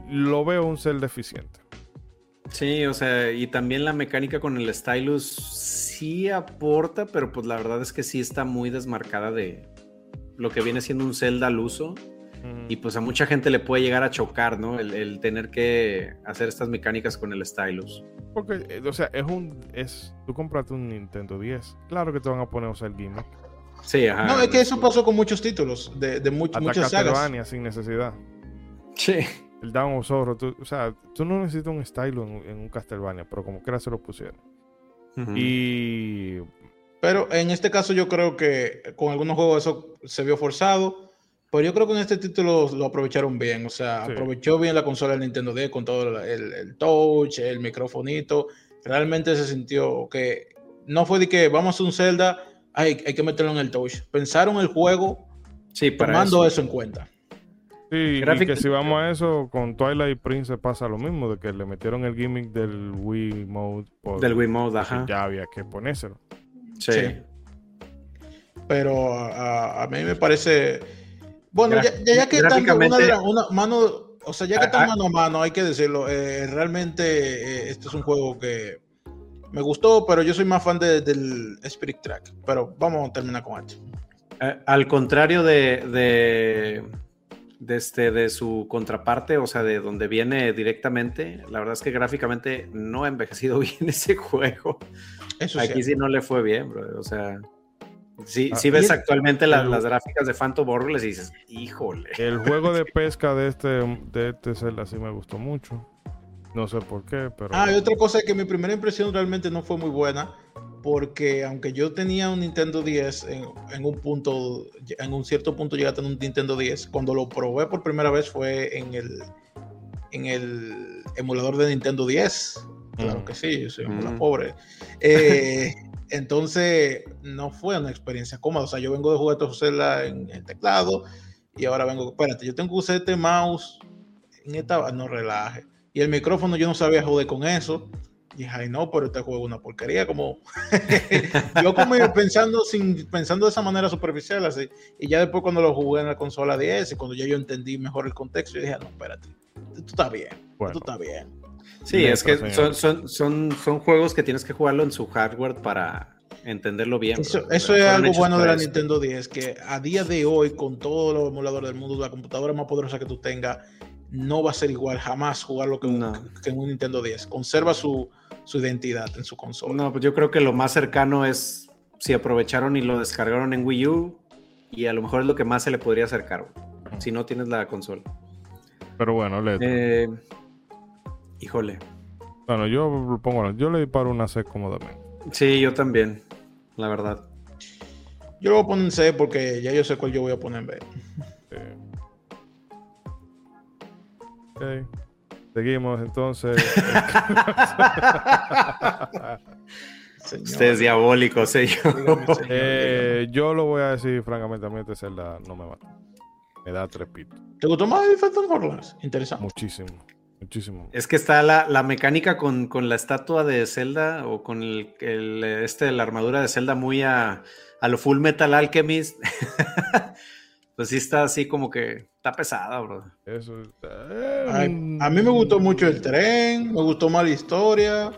lo veo un Zelda eficiente. Sí, o sea, y también la mecánica con el stylus sí aporta, pero pues la verdad es que sí está muy desmarcada de lo que viene siendo un Zelda al uso. Y pues a mucha gente le puede llegar a chocar, ¿no? El, el tener que hacer estas mecánicas con el stylus. Porque, eh, o sea, es un. es Tú compraste un Nintendo 10. Claro que te van a poner a usar el gimmick. Sí, ajá. No, es que eso pasó con muchos títulos, de, de much- muchas sagas. Sin necesidad. Sí. El Down of Zorro. tú- o sea, tú no necesitas un style en, en un Castlevania, pero como quiera se lo pusieron. Ujú. Y Pero en este caso yo creo que con algunos juegos eso se vio forzado. Pero yo creo que en este título lo aprovecharon bien. O sea, Sí. aprovechó bien la consola del Nintendo D con todo el, el touch, el microfonito. Realmente se sintió que no fue de que vamos a un Zelda, hay, hay que meterlo en el touch. Pensaron el juego Sí, para tomando eso. eso. en cuenta. Sí, y que si vamos a eso, con Twilight Princess pasa lo mismo, de que le metieron el gimmick del Wii Mode. por- Del Wii Mode, ajá. Ya había que ponérselo. Sí. Sí. Pero a, a mí me parece. Bueno, Gra- ya, que están una, gráficamente- una mano, o sea, ya que Ah, están ah. mano a mano, hay que decirlo. eh, realmente eh, este es un juego que me gustó, pero yo soy más fan de- del Spirit Track. Pero vamos a terminar con esto. Eh, al contrario de, de, de este, de su contraparte, o sea, de donde viene directamente, la verdad es que gráficamente no ha envejecido bien ese juego. Eso sí. Aquí sí no le fue bien, bro. O sea, sí, Ah, sí ves actualmente la- el- las gráficas de Phantom Hourglass y dices, híjole. El juego de pesca de este, de este Zelda sí me gustó mucho. No sé por qué, pero. Ah, y otra cosa es que mi primera impresión realmente no fue muy buena, porque aunque yo tenía un Nintendo 10 en, en un punto, en un cierto punto llegué a tener un Nintendo 10, cuando lo probé por primera vez fue en el, en el emulador de Nintendo 10. Claro Mm. que sí, yo soy una Mm. pobre. Eh, entonces, no fue una experiencia cómoda. O sea, yo vengo de jugar estos Zelda en el teclado y ahora vengo, espérate, yo tengo que usar este mouse en esta, no relaje. Y el micrófono yo no sabía joder con eso. Y dije, ay no, pero este juego es una porquería, como yo como pensando sin pensando de esa manera superficial así. Y ya después cuando lo jugué en la consola 10 y cuando ya yo entendí mejor el contexto, yo dije, "Ah, no, espérate, esto está bien, Bueno, esto está bien. Sí, es que son, son, son, son juegos que tienes que jugarlo en su hardware para entenderlo bien. Eso, bro. eso es algo bueno de la eso. Nintendo 10, que a día de hoy, con todos los emuladores del mundo, la computadora más poderosa que tú tengas, no va a ser igual jamás jugarlo que, un- No. que en un Nintendo 10. Conserva su, su identidad en su consola. No, pues yo creo que lo más cercano es si aprovecharon y lo descargaron en Wii U y a lo mejor es lo que más se le podría acercar, si no tienes la consola. pero bueno, letra. Eh, híjole. Bueno, yo pongo, yo le disparo una C cómodamente. Sí, yo también, la verdad. Yo lo voy a poner en C porque ya yo sé cuál yo voy a poner en B. Eh, ok. Seguimos entonces. Señor. Usted es diabólico, señor. Dígame, señor, Eh, yo lo voy a decir francamente, a mí este Zelda no me mata. Me da trepito. ¿Te gustó más el Phantom Hourglass? Interesante. Muchísimo. Muchísimo. Es que está la, la mecánica con, con la estatua de Zelda o con el, el, este, la armadura de Zelda muy a, a lo Full Metal Alchemist. pues sí está así como que está pesada, bro. Eso Ay, a mí me gustó mucho el tren, me gustó más la historia,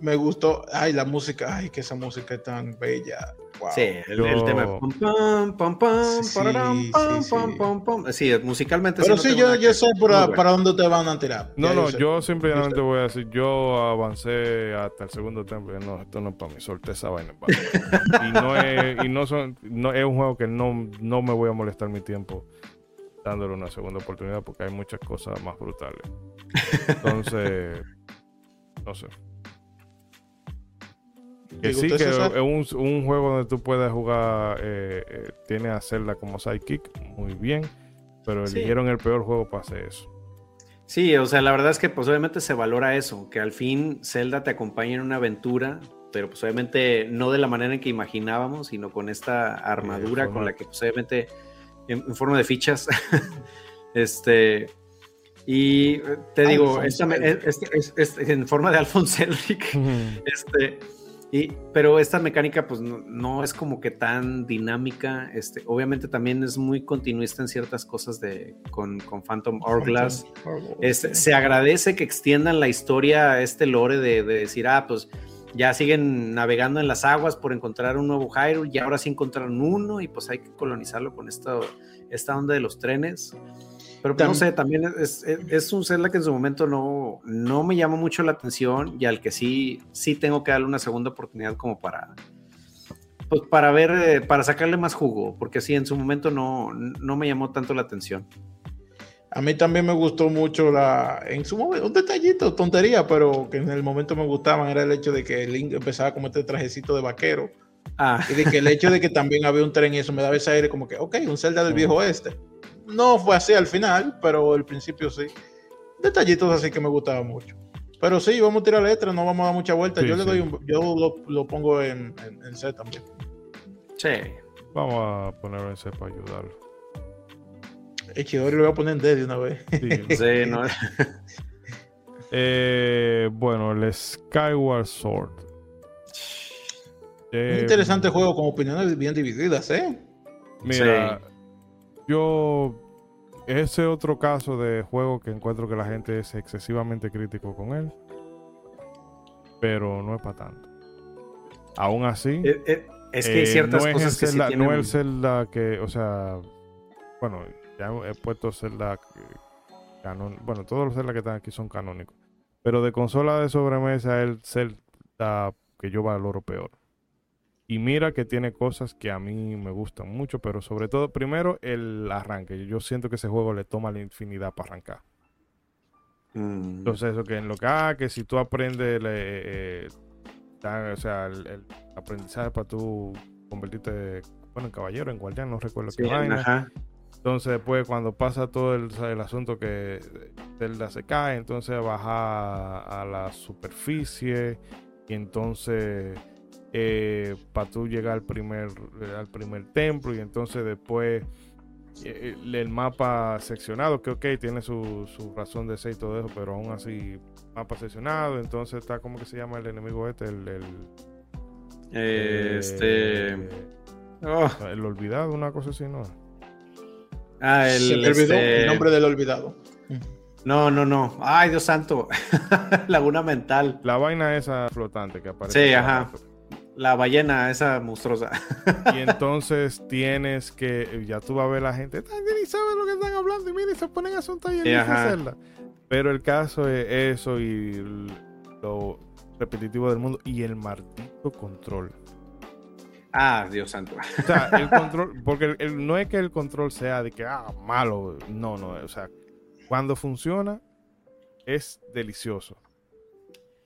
me gustó, ay, la música, ay, que esa música es tan bella. Wow. Sí, el, Yo- el tema. Pam, pam, pam, Sí, pararam, sí, pam, sí. pam, pam, pam. Sí, musicalmente. Pero sí, yo, yo sé para, bueno. para dónde te van a tirar. No, Ya no, yo simplemente voy a decir, yo avancé hasta el segundo templo. No, esto no es para mí, solté esa vaina. para mí. y no es, y no son, no es un juego que no, no me voy a molestar mi tiempo dándole una segunda oportunidad porque hay muchas cosas más brutales. Entonces, no sé. Que ¿Te sí, que es un, un juego donde tú puedes jugar, eh, eh, tiene a Zelda como sidekick, muy bien, pero Sí. eligieron el peor juego para hacer eso. Sí, o sea, la verdad es que pues obviamente se valora eso, que al fin Zelda te acompañe en una aventura, pero pues obviamente no de la manera en que imaginábamos, sino con esta armadura con la que pues obviamente en, en forma de fichas, este, y eh, te digo, esta me- Elric. es, es- es- en forma de Alphonse Elric, este, y, pero esta mecánica pues no, no es como que tan dinámica, este, obviamente también es muy continuista en ciertas cosas de, con, con Phantom Hourglass. Este. Se agradece que extiendan la historia, este lore de, de decir, ah, pues ya siguen navegando en las aguas por encontrar un nuevo Hyrule y ahora sí encontraron uno y pues hay que colonizarlo con esta, esta onda de los trenes. Pero pues, no sé, también es, es, es un Zelda que en su momento no, no me llamó mucho la atención y al que sí, sí tengo que darle una segunda oportunidad como para, pues para ver, eh, para sacarle más jugo, porque sí, en su momento no, no me llamó tanto la atención. A mí también me gustó mucho la, en su momento, un detallito, tontería, pero que en el momento me gustaban, era el hecho de que Link empezaba como este trajecito de vaquero. Ah, Y de que el hecho de que también había un tren y eso me daba ese aire como que, ok, un Zelda del viejo oeste. No fue así al final, pero al principio sí. Detallitos así que me gustaban mucho. Pero sí, vamos a tirar letra, no vamos a dar mucha vuelta. Sí, yo le doy un, yo lo, lo pongo en, en, en C también. sí. Vamos a ponerlo en C para ayudarlo. Echidori lo voy a poner en D de una vez. Sí. Sí, no. Eh, bueno, el Skyward Sword. Eh, Un interesante juego con opiniones bien divididas, ¿eh? Mira, yo. Ese otro caso de juego que encuentro que la gente es excesivamente crítico con él. Pero no es para tanto. Aún así. Eh, eh, Es que hay eh, ciertas no es cosas el que sí Zelda-. No el Zelda que, o sea, bueno, ya he puesto Zelda canon, bueno, todos los Zelda que están aquí son canónicos, pero de consola de sobremesa el Zelda que yo valoro peor. Y mira que tiene cosas que a mí me gustan mucho, pero sobre todo, primero, el arranque. Yo siento que ese juego le toma la infinidad para arrancar. Mm. Entonces, eso que en lo que, ah, que si tú aprendes, le- eh, o sea, el, el aprendizaje para tú convertirte, bueno, en caballero, en guardián, no recuerdo Sí, qué vaina. ajá. Entonces, después, cuando pasa todo el, el asunto que Zelda se cae, entonces baja a la superficie y entonces para tú llegar al primer, al primer templo y entonces después eh, el, mapa seccionado, que ok, tiene su, su razón de ser y todo eso, pero aún así mapa seccionado, entonces está como que se llama el enemigo este, el... el Eh, eh, este. oh, el olvidado, una cosa así, ¿no? ah, el, Se me olvidó este, el nombre del olvidado. No, no, no. Ay, Dios santo. Laguna mental. La vaina esa flotante que aparece. Sí, ajá. rato. La ballena, esa monstruosa. Y entonces tienes que, ya tú vas a ver la gente, "Ah, ni saben lo que están hablando y miren, se ponen a asuntar y Sí, ajá. hacerla. Pero el caso es eso y lo repetitivo del mundo y el maldito control. Ah, Dios santo. O sea, el control, porque el- el- no es que el control sea de que, ah, malo, no, no, o sea, cuando funciona es delicioso.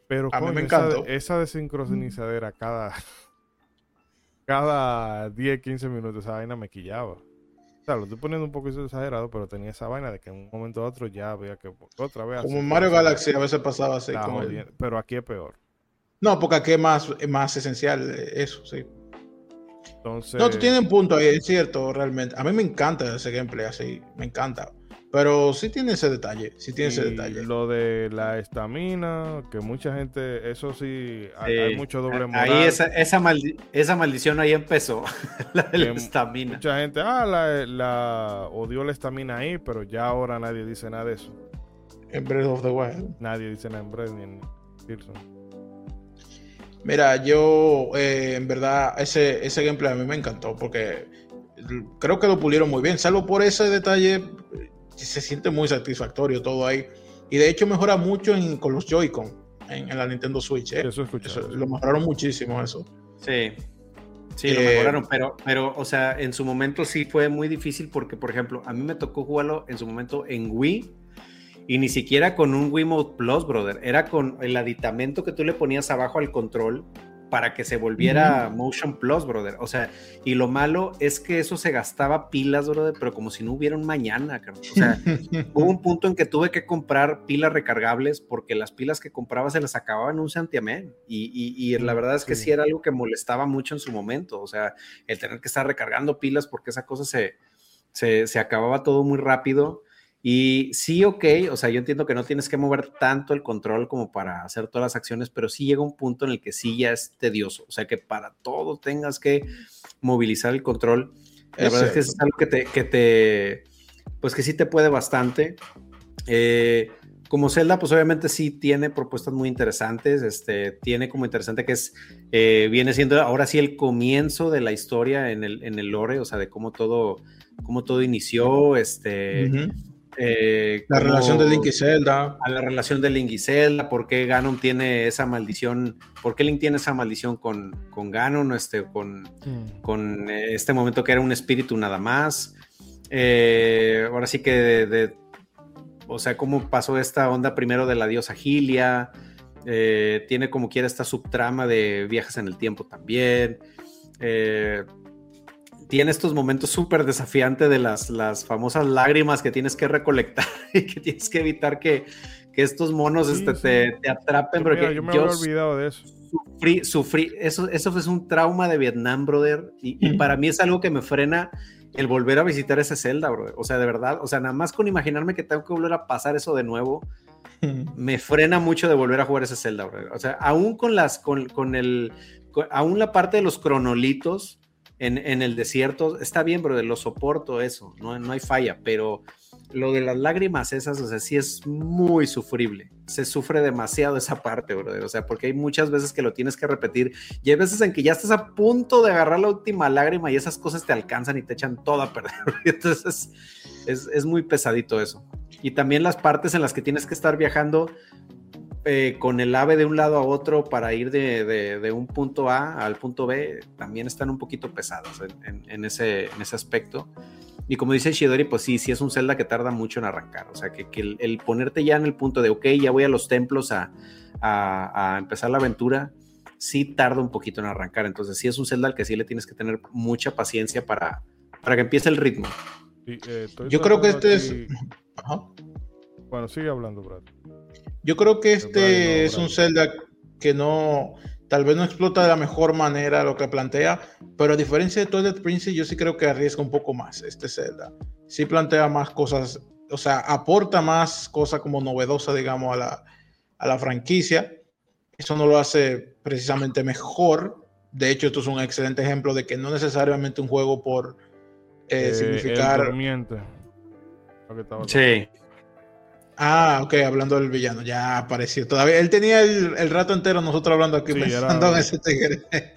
Pero A mí me coño, esa, encantó. esa desincronizadera cada, cada 10, 15 minutos, esa vaina me quillaba. O sea, lo estoy poniendo un poco exagerado, pero tenía esa vaina de que en un momento a otro ya había que otra vez. Como en Mario Galaxy a veces pasaba así. jodiendo. Pero aquí es peor. No, porque aquí es más, es más esencial eh, eso, sí. Entonces, No, tú tienes un punto ahí, es cierto, realmente. A mí me encanta ese gameplay así, me encanta. Pero sí tiene ese detalle, sí tiene ese detalle. Lo de la estamina, que mucha gente, eso sí, hay, Sí. hay mucho doble moral. Ahí esa, esa, maldi- esa maldición ahí empezó. la de la Que estamina. Mucha gente, ah, la, la odió la estamina ahí, pero ya ahora nadie dice nada de eso. En Breath of the Wild. Nadie dice nada en Breath ni en. Mira, yo eh, en verdad ese, ese gameplay a mí me encantó porque creo que lo pulieron muy bien, salvo por ese detalle, se siente muy satisfactorio todo ahí. Y de hecho mejora mucho en- con los Joy-Con en, en la Nintendo Switch. ¿eh? Eso. Eso, lo mejoraron muchísimo eso. Sí. Sí, lo Eh, mejoraron, pero, pero, o sea, en su momento sí fue muy difícil porque, por ejemplo, a mí me tocó jugarlo en su momento en Wii y ni siquiera con un Wiimote Plus, brother. Era con el aditamento que tú le ponías abajo al control para que se volviera Motion Plus, brother. O sea, y lo malo es que eso se gastaba pilas, brother, pero como si no hubiera un mañana, cabrón. O sea, hubo un punto en que tuve que comprar pilas recargables porque las pilas que compraba se las acababan en un santiamén. Y, y, y la Mm, verdad es que sí. sí era algo que molestaba mucho en su momento. O sea, el tener que estar recargando pilas porque esa cosa se, se, se acababa todo muy rápido. Y sí, ok, o sea, yo entiendo que no tienes que mover tanto el control como para hacer todas las acciones, pero sí llega un punto en el que sí ya es tedioso. O sea, que para todo tengas que movilizar el control. La Es verdad es que cierto. es algo que te, que te, pues que sí te puede bastante. Eh, como Zelda, pues obviamente sí tiene propuestas muy interesantes. Este, tiene como interesante que es, eh, viene siendo ahora sí el comienzo de la historia en el, en el lore, o sea, de cómo todo, cómo todo inició, este, Ujú. Eh, La relación de Link y Zelda. a la relación de Link y Zelda, por qué Ganon tiene esa maldición, por qué Link tiene esa maldición con, con Ganon, este, con, con eh, este momento que era un espíritu nada más. Eh, ahora sí que de, de- o sea, cómo pasó esta onda primero de la diosa Gilia, eh, tiene como quiera esta subtrama de viajes en el tiempo también. Eh, tiene estos momentos súper desafiantes de las, las famosas lágrimas que tienes que recolectar y que tienes que evitar que, que estos monos Sí, este, sí. Te, te atrapen. Mira, porque yo me yo había olvidado de eso. sufrí, sufrí, eso, eso fue un trauma de Vietnam, brother, y, y Ujú. para mí es algo que me frena el volver a visitar ese Zelda, brother, o sea, de verdad, o sea, nada más con imaginarme que tengo que volver a pasar eso de nuevo, me frena mucho de volver a jugar ese Zelda, brother. o sea, aún con las, con, con el, con- aún la parte de los cronolitos en, en el desierto, está bien, brother, lo soporto eso, no, no hay falla, pero lo de las lágrimas esas, o sea, sí es muy sufrible. Se sufre demasiado esa parte, brother. O sea, porque hay muchas veces que lo tienes que repetir y hay veces en que ya estás a punto de agarrar la última lágrima y esas cosas te alcanzan y te echan todo a perder. Entonces es, es muy pesadito eso. Y también las partes en las que tienes que estar viajando eh, con el ave de un lado a otro para ir de, de- de un punto A al punto B, también están un poquito pesadas en, en- en ese, en ese aspecto. Y como dice Shidori, pues sí, sí es un Zelda que tarda mucho en arrancar. O sea, que, que el, el, ponerte ya en el punto de, ok, ya voy a los templos a, a, a, empezar la aventura, sí tarda un poquito en arrancar. Entonces sí es un Zelda al que sí le tienes que tener mucha paciencia para, para que empiece el ritmo. Sí, eh, Yo creo que este aquí... es... Ajá. Bueno, sigue hablando, Brad. Yo creo que este es un Zelda que no, tal vez no explota de la mejor manera lo que plantea, pero a diferencia de Twilight Princess, yo sí creo que arriesga un poco más este Zelda. Sí plantea más cosas, o sea, aporta más cosas como novedosa, digamos, a la, a la franquicia. Eso no lo hace precisamente mejor. De hecho, esto es un excelente ejemplo de que no necesariamente un juego por eh, eh, significar. Sí. Ah, ok, hablando del villano, ya apareció. Todavía él tenía el, el rato entero nosotros hablando aquí Sí, pensando era- en ese tigre.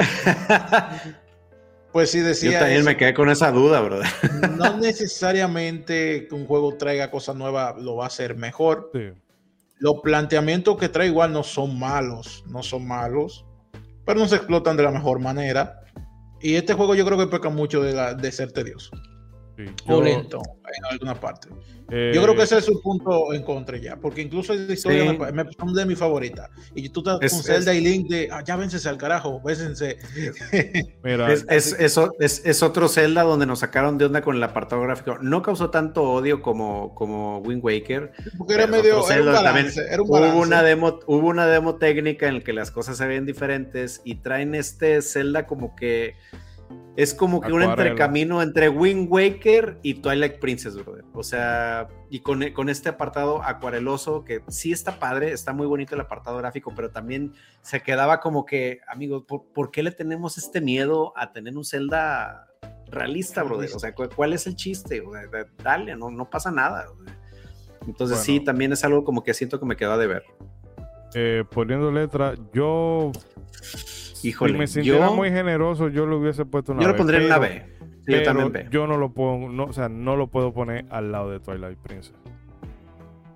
pues sí decía. Yo también eso. me quedé con esa duda, brother. No necesariamente que un juego traiga cosas nuevas lo va a hacer mejor. Sí. Los planteamientos que trae igual no son malos, no son malos, pero no se explotan de la mejor manera. Y este juego yo creo que peca mucho de, la, de ser tedioso sí. o Yo, lento en alguna parte. eh, Yo creo que ese es su punto en contra ya, porque incluso esa historia Sí. me, me- son de mi favorita. Y tú estás Es- con Zelda y Link de, ah, ya vénsense al carajo, bésense. Mira, Es, es, es es- es otro Zelda donde nos sacaron de onda con el apartado gráfico. No causó tanto odio como, como Wind Waker. Porque era medio, era un Zelda balance, también. era un hubo, una demo, hubo una demo técnica en la que las cosas se ven diferentes y traen este Zelda como que es como que un Acuarela. entrecamino entre Wind Waker y Twilight Princess, brother. O sea, y con, con este apartado acuareloso que sí está padre, está muy bonito el apartado gráfico, pero también se quedaba como que, amigos, ¿por, por qué le tenemos este miedo a tener un Zelda realista, brother? O sea, ¿cu- ¿cuál es el chiste? O sea, da- dale, no, no pasa nada. brother. Entonces Bueno. sí, también es algo como que siento que me quedó a deber. eh, poniendo letra, yo. Híjole, si me sintiera yo- muy generoso, yo lo hubiese puesto una Yo lo B, pondría en B. Sí, yo pero también B. yo no lo pongo, no, o sea, no lo puedo poner al lado de Twilight Princess.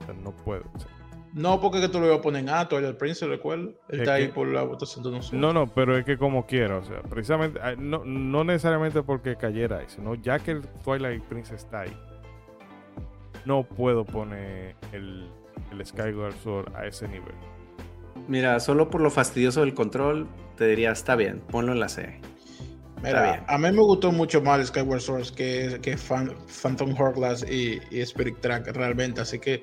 O sea, no puedo. o sea. No, porque que tú lo ibas a poner en A, Twilight Prince, recuerdo. Él Es está ahí por la votación de nosotros. No, no, pero es que como quiera, o sea, precisamente, no, no necesariamente porque cayera ahí, sino ya que el Twilight Princess está ahí, no puedo poner el, el Skyward Sword a ese nivel. Mira, solo por lo fastidioso del control, te diría, está bien, ponlo en la C. Mira, Está bien. a mí me gustó mucho más el Skyward Sword que, que Fan- Phantom Hourglass y, y Spirit Track realmente, así que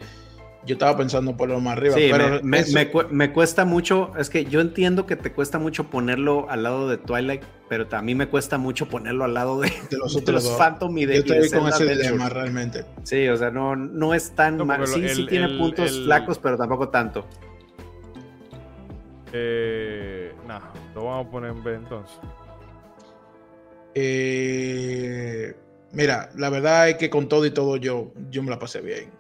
yo estaba pensando ponerlo más arriba. Sí, pero me, me- eso- me me cuesta mucho, es que yo entiendo que te cuesta mucho ponerlo al lado de Twilight, pero a mí me cuesta mucho ponerlo al lado de, de los de otros los dos. Phantom y de, Yo de estoy con ese Adventure. dilema realmente. Sí, o sea, no, no es tan No, mal. Sí, lo- sí el- tiene el- puntos el- flacos, pero tampoco tanto. Eh, nah, lo vamos a poner en B entonces. Eh, mira, la verdad es que con todo y todo yo, yo me la pasé bien.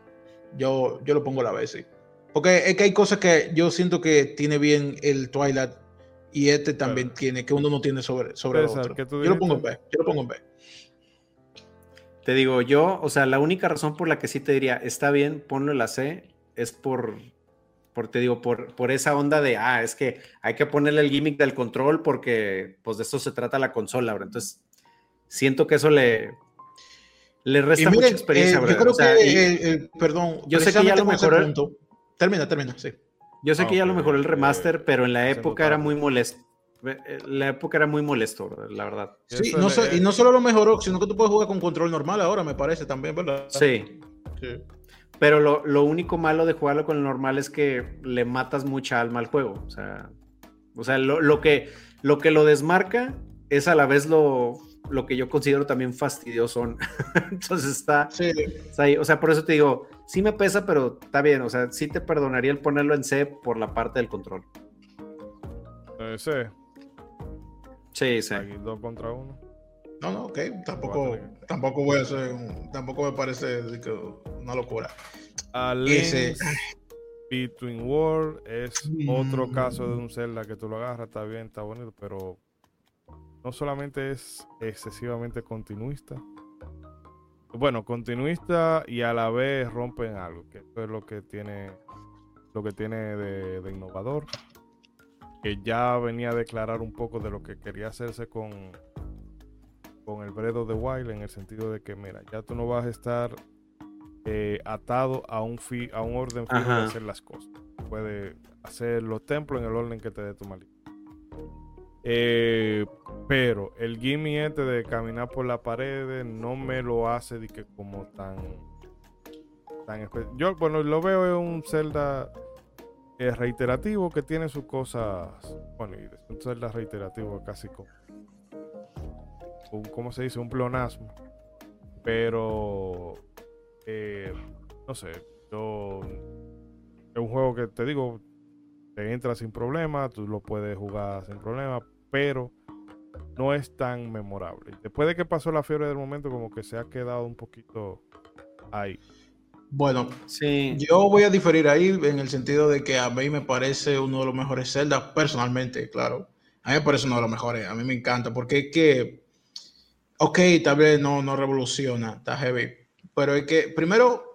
Yo, yo lo pongo a la vez, sí. Porque es que hay cosas que yo siento que tiene bien el Twilight y este también Claro. tiene, que uno no tiene sobre, sobre el otro. ¿qué tú Yo lo pongo en? B, yo lo pongo en B. Te digo, yo, o sea, la única razón por la que sí te diría, está bien, ponlo en la C, es por, por te digo, por, por esa onda de, ah, es que hay que ponerle el gimmick del control porque, pues, de eso se trata la consola, bro. Entonces, siento que eso le, le resta miren, mucha experiencia, eh, bro. yo creo O sea, que, y- el- el- perdón, Yo sé que ya lo mejoró- punto- Termina, termina, sí. yo sé Ah, que ya lo mejoró el eh, remaster, pero en la haciendo época era muy molesto. Eh, La época era muy molesto, bro, la verdad. Sí, no eh, y no solo lo mejoró, sino que tú puedes jugar con control normal ahora, me parece también, ¿verdad? Sí. Sí. Pero lo, lo único malo de jugarlo con el normal es que le matas mucha alma al juego. O sea, o sea lo, lo que, lo que lo desmarca es a la vez lo, lo que yo considero también fastidioso. Entonces está, Sí. está ahí. O sea, por eso te digo, sí me pesa, pero está bien. O sea, sí te perdonaría el ponerlo en C por la parte del control. eh, C, Sí, sí. aquí dos contra uno. No, no, ok. Tampoco, tampoco voy a hacer, un- tampoco me parece que una locura. A Ese- Between World es otro Mm. caso de un Zelda que tú lo agarras, está bien, está bonito, pero no solamente es excesivamente continuista. Bueno, continuista y a la vez rompen algo, que eso es lo que tiene lo que tiene de, de innovador. Que ya venía a declarar un poco de lo que quería hacerse con con el Bredo de Wild en el sentido de que, mira, ya tú no vas a estar eh, atado a un, fi a un orden fijo de hacer las cosas. Puedes hacer los templos en el orden que te dé tu maldito. Eh, pero el gimme este de caminar por la pared no me lo hace de que como tan tan yo bueno lo veo en un Zelda eh, reiterativo que tiene sus cosas bueno y un Zelda reiterativo casi como un, ¿cómo se dice? un plonasmo pero eh, no sé yo es un juego que te digo te entra sin problema, tú lo puedes jugar sin problema, pero no es tan memorable. Después de que pasó la fiebre del momento, como que se ha quedado un poquito ahí. Bueno, sí. yo voy a diferir ahí en el sentido de que a mí me parece uno de los mejores Zelda, personalmente, claro. A mí me parece uno de los mejores, a mí me encanta, porque es que, ok, tal vez no, no revoluciona, está heavy, pero es que primero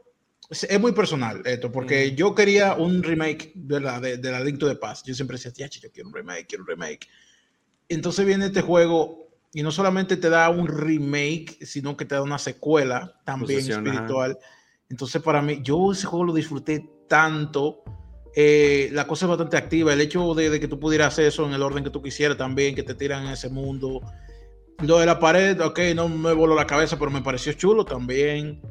es muy personal esto, porque yo quería un remake de la, de, de la Link to the Past. Yo siempre decía, yo quiero un remake, quiero un remake. Entonces viene este juego y no solamente te da un remake, sino que te da una secuela también espiritual. Entonces para mí, yo ese juego lo disfruté tanto. Eh, la cosa es bastante activa. El hecho de, de, que tú pudieras hacer eso en el orden que tú quisieras también, que te tiran en ese mundo. Lo de la pared, ok, no me voló la cabeza, pero me pareció chulo también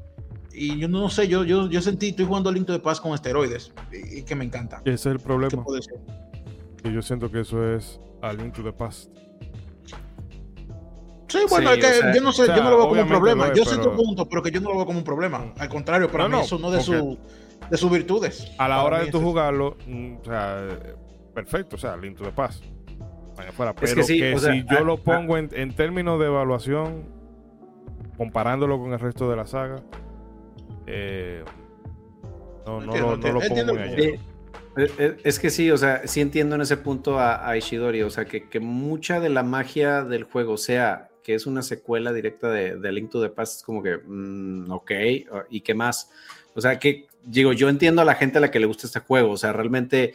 y yo no sé, yo, yo, yo sentí, estoy jugando Link de Paz con esteroides y, que me encanta. Ese es el problema. Y yo siento que eso es a Link to the Past. Sí, bueno, es que yo no sé, yo no lo veo como un problema. yo sé tu punto, pero que yo no lo veo como un problema. Al contrario, para mí eso no de, su, de sus virtudes. A la hora de tú jugarlo, mm, o sea, perfecto, o sea, Link to the Past. Pero que, si yo lo pongo en, en términos de evaluación, comparándolo con el resto de la saga, eh, no, no, lo, pongo eh, eh, Es que sí, o sea, sí entiendo en ese punto a, Ishidori, o sea, que, mucha de la magia del juego sea que es una secuela directa de, de Link to the Past, es como que, mm, ok, ¿y qué más? O sea, que digo, yo entiendo a la gente a la que le gusta este juego, o sea, realmente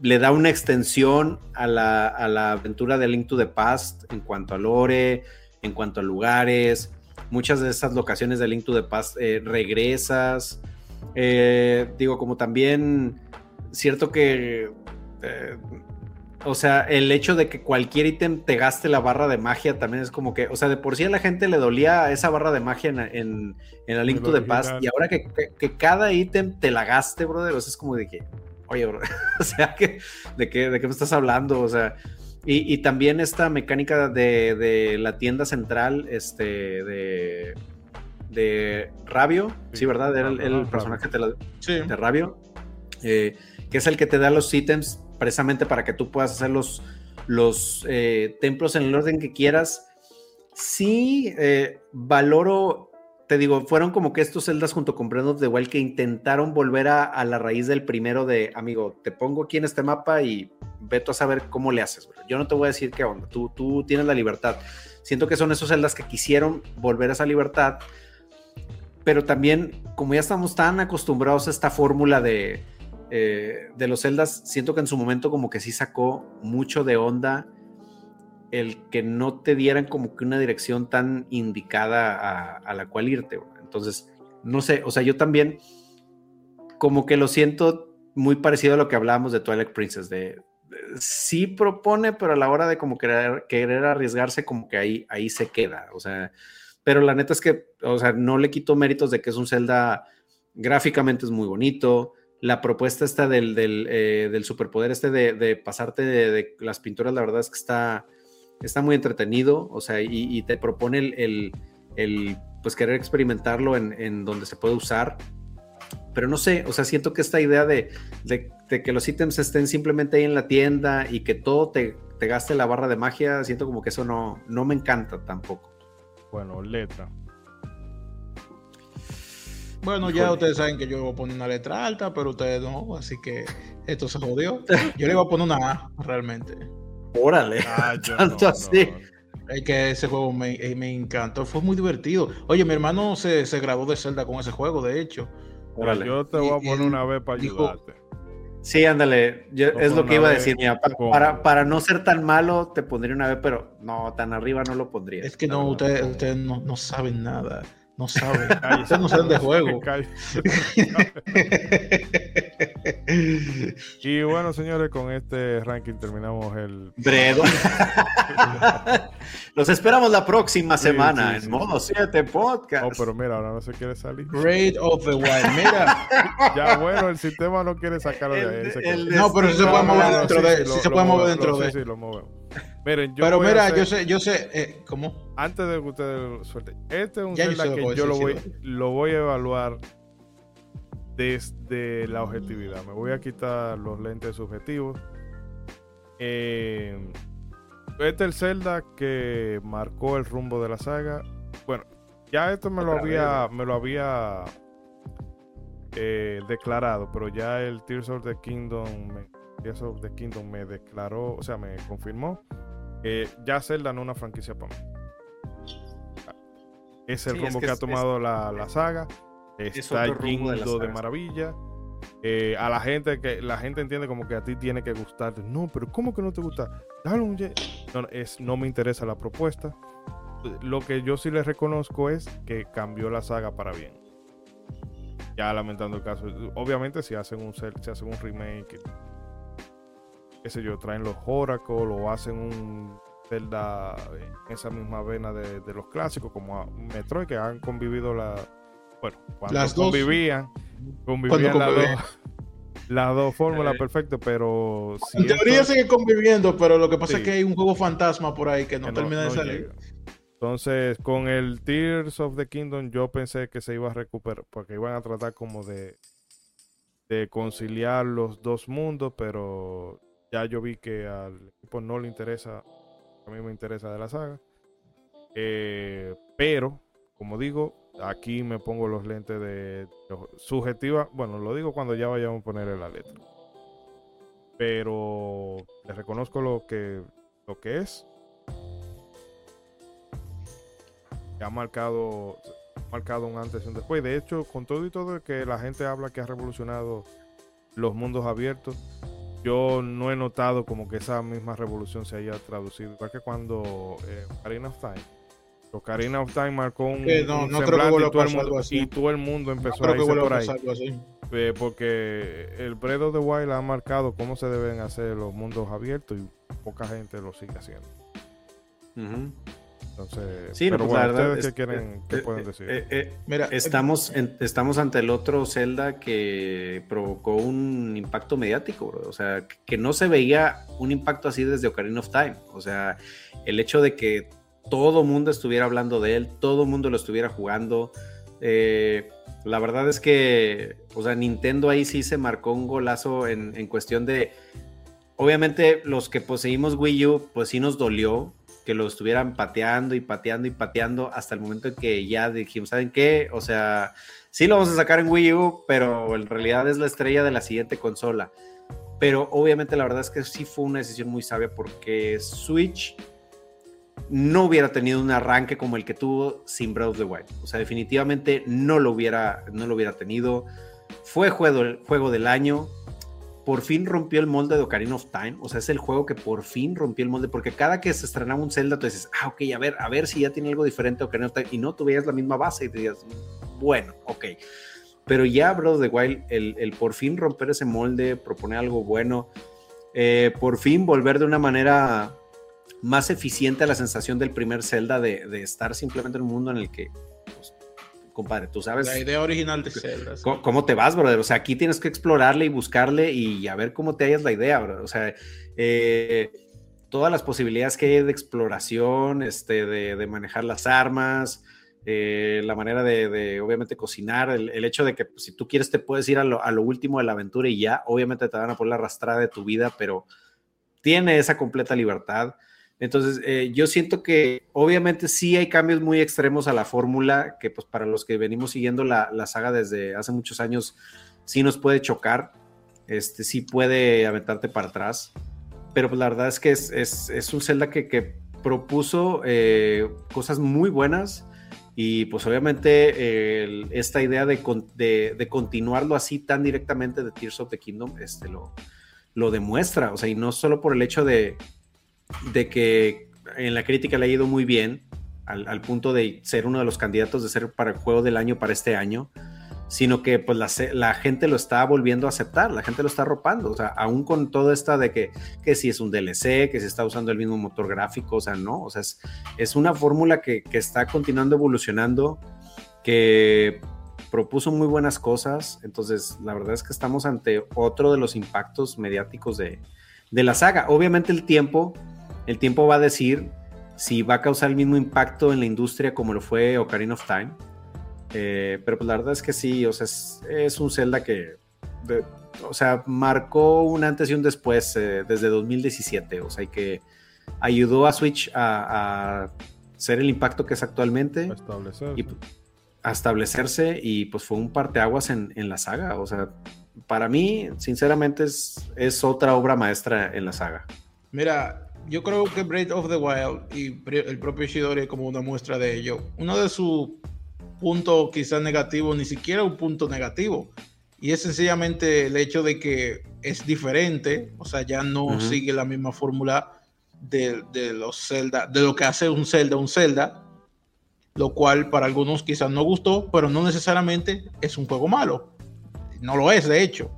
le da una extensión a la, a la aventura de Link to the Past en cuanto a lore, en cuanto a lugares, muchas de esas locaciones de Link to the Past eh, regresas. Eh, digo, como también, cierto que, eh, o sea, el hecho de que cualquier ítem te gaste la barra de magia también es como que, o sea, de por sí a la gente le dolía esa barra de magia en, en, en la Link to the Past y ahora que, cada ítem te la gaste, brother, o sea, es como de que, oye, bro, o sea, que, de, qué, ¿de qué me estás hablando? O sea, y, también esta mecánica de, la tienda central, este, de, de Rabio, sí, ¿verdad? Era el, personaje de Rabio, eh, que es el que te da los ítems precisamente para que tú puedas hacer los, los eh, templos en el orden que quieras. Sí, eh, valoro te digo, fueron como que estos celdas junto con Breath of the Wild que intentaron volver a, la raíz del primero de, amigo, te pongo aquí en este mapa y veto a saber cómo le haces, Yo no te voy a decir qué onda, tú, tú tienes la libertad. Siento que son esos celdas que quisieron volver a esa libertad, pero también, como ya estamos tan acostumbrados a esta fórmula de, eh, de los celdas, siento que en su momento como que sí sacó mucho de onda el que no te dieran como que una dirección tan indicada a, la cual irte. Entonces, no sé, o sea, yo también como que lo siento muy parecido a lo que hablábamos de Twilight Princess, de, sí propone, pero a la hora de como querer, querer arriesgarse, como que ahí, ahí se queda, o sea, pero la neta es que, o sea, no le quito méritos de que es un Zelda, gráficamente es muy bonito, la propuesta esta del, del, eh, superpoder este de, pasarte de, las pinturas, la verdad es que está, está muy entretenido, o sea, y, te propone el, el, pues querer experimentarlo en, donde se puede usar. Pero no sé, o sea, siento que esta idea de, que los ítems estén simplemente ahí en la tienda y que todo te, te, gaste la barra de magia, siento como que eso no, no me encanta tampoco. Bueno, letra. Bueno, ya ustedes saben que yo voy a poner una letra alta, pero ustedes no, así que esto se jodió. Yo le voy a poner una A, realmente. Órale. Ah, tanto así. Es que ese juego me, eh, me, encantó, fue muy divertido. Oye, mi hermano se, se graduó de Zelda con ese juego, de hecho. Órale. Yo te voy a poner una vez para ayudarte. Sí, ándale. Yo- No es lo que iba a decir. Mira, para, para no ser tan malo, te pondría una B, pero no, tan arriba no lo pondría. Es que no, ustedes, ustedes no, no saben nada. No saben. Ustedes no saben de juego. Y bueno, señores, con este ranking terminamos el Bredo. Los esperamos la próxima Sí, semana sí, en modo 7 podcast. Oh, pero mira, ahora no se quiere salir. Raid of the Wild. Mira, Ya, bueno, el sistema no quiere sacarlo de ahí. El- el- no, pero sí se puede mover no, dentro de. sí, Sí lo- se puede mover dentro de. Sí, lo movemos. Miren, yo Pero mira, hacer- yo sé, yo sé, eh, ¿cómo? Antes de que ustedes suelten, este es un Zelda que yo lo voy, lo voy a evaluar desde la objetividad. Me voy a quitar los lentes subjetivos. Eh, este es el Zelda que marcó el rumbo de la saga. Bueno, ya esto me lo había, me lo había eh, declarado, pero ya el Tears of the Kingdom, me, Tears of the Kingdom me declaró, o sea, me confirmó que ya Zelda no es una franquicia para mí. Es el Sí, es rumbo que que, ha es- tomado la, la saga. Está rumbo de maravilla. Eh, a la gente que la gente entiende como que a ti tiene que gustarte. No, pero ¿cómo que no te gusta? Dale un no, es, no me interesa la propuesta. Lo que yo sí le reconozco es que cambió la saga para bien. Ya lamentando el caso. Obviamente si hacen un si hacen un remake, qué sé yo, traen los Oracle o hacen un Zelda en esa misma vena de, de los clásicos, como a Metroid, que han convivido la. Bueno, cuando Las dos. convivían, Cuando las convivían. dos, las dos fórmulas Eh, perfecto, pero si En teoría esto- sigue conviviendo, pero lo que pasa Sí. es que hay un juego fantasma por ahí que no que termina de no salir. llega. Entonces, con el Tears of the Kingdom, yo pensé que se iba a recuperar, porque iban a tratar como de, de conciliar los dos mundos, pero ya yo vi que al equipo no le interesa, a mí me interesa de la saga. Eh, pero, como digo, aquí me pongo los lentes de, subjetiva. Bueno, lo digo cuando ya vayamos a ponerle la letra. Pero le reconozco lo que, lo que es. ha marcado, marcado un antes y un después. De hecho, con todo y todo que la gente habla que ha revolucionado los mundos abiertos, yo no he notado como que esa misma revolución se haya traducido. Igual que cuando eh, Time. Ocarina of Time marcó un, Eh, no, un no creo que semblante vuelva y, todo el mundo, algo así. y todo el mundo empezó a irse por ahí. pasar algo así. Eh, porque el Breath of the Wild ha marcado cómo se deben hacer los mundos abiertos y poca gente lo sigue haciendo. Entonces, Sí, no, pero pues, la bueno, verdad. ¿ustedes es- qué quieren, qué eh, pueden eh, decir? eh, eh, Mira, Estamos, en- estamos ante el otro Zelda que provocó un impacto mediático, bro. O sea, que no se veía un impacto así desde Ocarina of Time. O sea, el hecho de que todo mundo estuviera hablando de él, todo mundo lo estuviera jugando. eh, la verdad es que, o sea, Nintendo ahí sí se marcó un golazo en, en cuestión de, obviamente los que poseímos Wii U, pues sí nos dolió que lo estuvieran pateando y pateando y pateando hasta el momento en que ya dijimos, ¿saben qué? O sea, sí lo vamos a sacar en Wii U, pero en realidad es la estrella de la siguiente consola. Pero obviamente la verdad es que sí fue una decisión muy sabia porque Switch no hubiera tenido un arranque como el que tuvo sin Breath of the Wild. O sea, definitivamente no lo hubiera, no lo hubiera tenido. Fue juego, juego del año. Por fin rompió el molde de Ocarina of Time. O sea, es el juego que por fin rompió el molde. Porque cada que se estrenaba un Zelda, tú dices, ah, ok, a ver, a ver si ya tiene algo diferente a Ocarina of Time. Y no, tú veías la misma base y te decías, bueno, ok. Pero ya Breath of the Wild, el, el por fin romper ese molde, proponer algo bueno, eh, por fin volver de una manera más eficiente a la sensación del primer Zelda de, de estar simplemente en un mundo en el que, pues, compadre, tú sabes La idea original de Zelda. sí. ¿Cómo, cómo te vas, brother? O sea, aquí tienes que explorarle y buscarle y a ver cómo te hallas la idea, brother. O sea, eh, todas las posibilidades que hay de exploración, este, de, de manejar las armas, eh, la manera de, de, obviamente, cocinar, el, el hecho de que pues, si tú quieres te puedes ir a lo, a lo, último de la aventura y ya, obviamente te van a poner la arrastrada de tu vida, pero tiene esa completa libertad. Entonces, eh, yo siento que obviamente sí hay cambios muy extremos a la fórmula, que pues para los que venimos siguiendo la, la, saga desde hace muchos años, sí nos puede chocar, este, sí puede aventarte para atrás, pero pues la verdad es que es, es, es un Zelda que, que propuso eh, cosas muy buenas, Y pues obviamente esta idea de, de- de continuarlo así tan directamente de Tears of the Kingdom este, lo, lo demuestra. O sea, y no solo por el hecho de, de que en la crítica le ha ido muy bien, al, punto de ser uno de los candidatos de ser para el juego del año para este año, sino que pues la gente lo está volviendo a aceptar, la gente lo está arropando, o sea, aún con todo esta de que, que si es un DLC, que se está usando el mismo motor gráfico, o sea, no, o sea, es, es una fórmula que, que está continuando evolucionando, que propuso muy buenas cosas, entonces la verdad es que estamos ante otro de los impactos mediáticos de, de la saga. Obviamente el tiempo, el tiempo va a decir si va a causar el mismo impacto en la industria como lo fue Ocarina of Time. Eh, pero pues la verdad es que sí, o sea, es, es un Zelda que, de- o sea, marcó un antes y un después eh, desde 2017, o sea, y que ayudó a Switch a, a ser el impacto que es actualmente, a establecer. y, a establecerse y pues fue un parteaguas en, en la saga, o sea, para mí, sinceramente, es, es otra obra maestra en la saga. Mira, yo creo que Breath of the Wild y el propio Ishidori es como una muestra de ello. Uno de sus puntos quizás negativos, ni siquiera un punto negativo, y es sencillamente el hecho de que es diferente, o sea, ya no sigue la misma fórmula de, de los Zelda, de lo que hace un Zelda un Zelda, lo cual para algunos quizás no gustó, pero no necesariamente es un juego malo. No lo es, de hecho.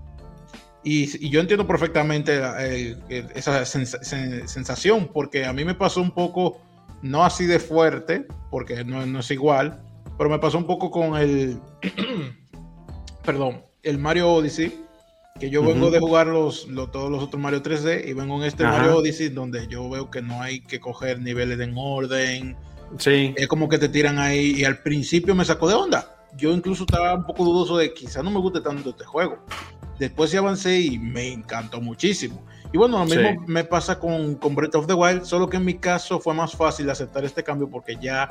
Y, y yo entiendo perfectamente eh, eh, esa sens- sen- sensación, porque a mí me pasó un poco, no así de fuerte, porque no, no es igual, pero me pasó un poco con el, perdón, el Mario Odyssey, que yo vengo de jugar los, lo- todos los otros Mario 3D y vengo en este Ajá. Mario Odyssey donde yo veo que no hay que coger niveles en orden, Sí, es como que te tiran ahí y al principio me sacó de onda. Yo incluso estaba un poco dudoso de quizás no me guste tanto este juego. Después sí avancé y me encantó muchísimo. Y bueno, lo mismo Sí. me pasa con, con Breath of the Wild, solo que en mi caso fue más fácil aceptar este cambio porque ya,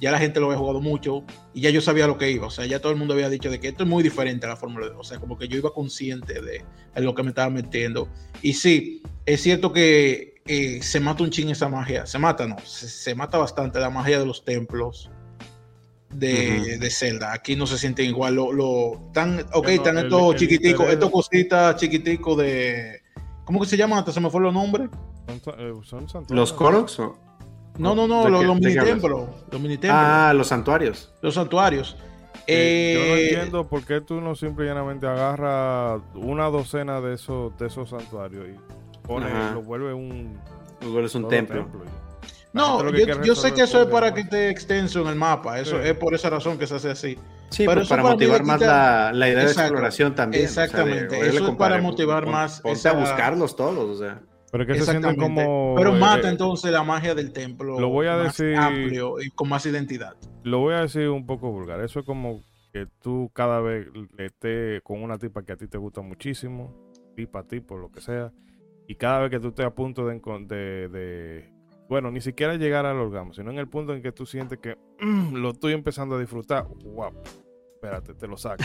ya la gente lo había jugado mucho y ya yo sabía lo que iba. O sea, ya todo el mundo había dicho de que esto es muy diferente a la Fórmula 2. O sea, como que yo iba consciente de, de lo que me estaba metiendo. Y sí, es cierto que eh, se mata un ching esa magia. Se mata, no, se, se mata bastante la magia de los templos de, Ujú. de Zelda. Aquí no se sienten igual. Lo, lo, tan, ok, están estos el chiquiticos, estos cositas chiquiticos de. ¿Cómo que se llaman? Hasta se me fue los nombres. Son, eh, son santuarios. los Koroks. o- No, no, no, ¿De los, mini templos. Los mini templos. Ah, los santuarios. Los santuarios. Eh, yo no Eh, entiendo por qué tú no simple y llanamente agarras una docena de esos, de esos santuarios y pones, lo vuelve un, Luego es un templo. y- No, yo, yo sé que eso es para que esté extenso en el mapa. Eso Sí. es por esa razón que se hace así. Sí, Pero pues para motivar más la, la idea de Exacto. exploración también. o sea, de- Exactamente, eso es para motivar pon- más Ponte esa- a buscarlos todos, o sea. Pero es que se sienten Exactamente. como... Pero eh, mata eh, entonces la magia del templo. Lo voy a más decir- amplio y con más identidad. Lo voy a decir un poco vulgar. Eso es como que tú cada vez le estés con una tipa que a ti te gusta muchísimo, tipa, tipo, lo que sea, y cada vez que tú estés a punto de, de, de- bueno, ni siquiera llegar al orgasmo, sino en el punto en que tú sientes que "Mm, lo estoy empezando a disfrutar, guau, espérate, te lo saco.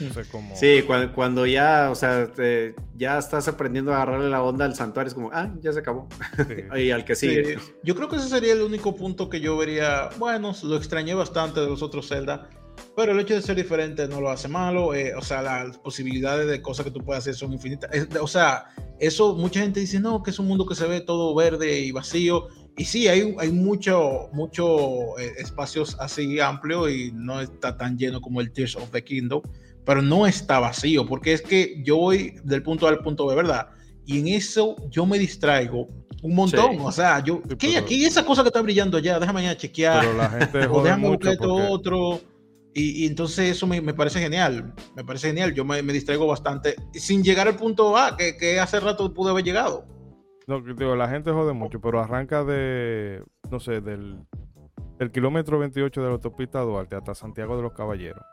No sé cómo... Sí, cuando, cuando ya, o sea, te- ya estás aprendiendo a agarrarle la onda al santuario, es como, ah, ya se acabó. sí. Y al que sigue. Sí, yo creo que ese sería el único punto que yo vería. Bueno, lo extrañé bastante de los otros Zelda, pero el hecho de ser diferente no lo hace malo. eh, o sea, las posibilidades de cosas que tú puedes hacer son infinitas. Es- o sea, eso mucha gente dice, no, que es un mundo que se ve todo verde y vacío. Y sí, hay, hay mucho, mucho eh, espacios así amplios y no está tan lleno como el Tears of the Kingdom, pero no está vacío, porque es que yo voy del punto A al punto B, ¿verdad? Y en eso yo me distraigo un montón. Sí. O sea, yo, Sí, ¿qué pero- aquí? Esa cosa que está brillando allá, déjame ya chequear. Pero la gente o déjame buscar otro. Y, y entonces eso me, me parece genial. Me parece genial. Yo me, me distraigo bastante sin llegar al punto A, que, que hace rato pude haber llegado. No, digo, la gente jode mucho, pero arranca de, no sé, del, del kilómetro 28 de la autopista Duarte hasta Santiago de los Caballeros.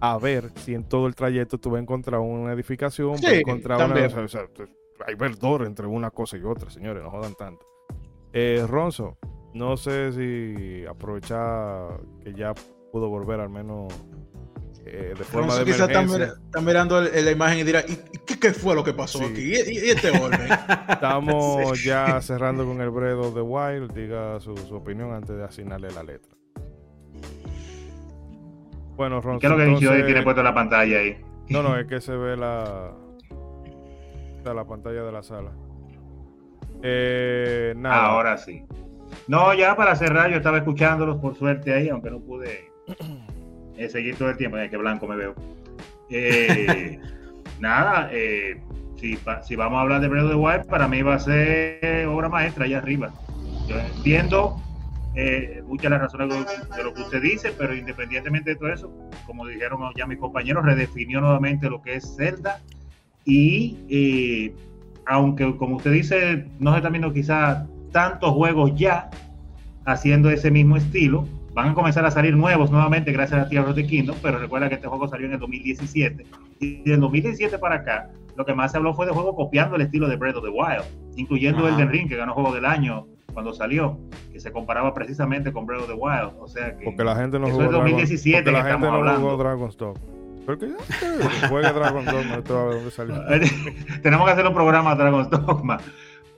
A ver si en todo el trayecto tú vas a encontrar una edificación, Sí, vas a encontrar una... también. o sea, o sea, hay verdor entre una cosa y otra, señores, no jodan tanto. Eh, Ronzo, no sé si aprovechar que ya pudo volver al menos eh, de forma Ronzo de quizás está, está mirando el- la imagen y dirá, ¿y, y qué, qué fue lo que pasó Sí. aquí? ¿Y, y- y este orden? Estamos ya cerrando con el Bredo de Wild. Diga su, su opinión antes de asignarle la letra. Bueno, Ron, ¿Qué es lo que entonces- Ishidori tiene puesto en la pantalla ahí? No, no, es que se ve la, la pantalla de la sala. Eh, nada. Ahora sí. No, ya para cerrar, yo estaba escuchándolos por suerte ahí, aunque no pude eh, seguir todo el tiempo. Ay, qué blanco me veo. Eh, nada, eh, si, vamos a hablar de Breath of the Wild, para mí va a ser obra maestra allá arriba. Yo entiendo eh, muchas de las razones de- de lo que usted dice, pero independientemente de todo eso, como dijeron ya mis compañeros, redefinió nuevamente lo que es Zelda y eh, aunque como usted dice, no se están viendo quizás tantos juegos ya haciendo ese mismo estilo, van a comenzar a salir nuevos nuevamente gracias a Tears of the Kingdom, pero recuerda que este juego salió en el 2017 y del 2017 para acá lo que más se habló fue de juego copiando el estilo de Breath of the Wild, incluyendo Ajá. Elden Ring que ganó juego del año cuando salió, que se comparaba precisamente con Breath of the Wild, o sea que Porque la gente no Eso jugó es 2017 Dragon, la gente estamos no jugó Dragon's Dogma. Porque ya eh, juegue Dragon Dogma, ver dónde salió. tenemos que hacer un programa Dragon's Dogma.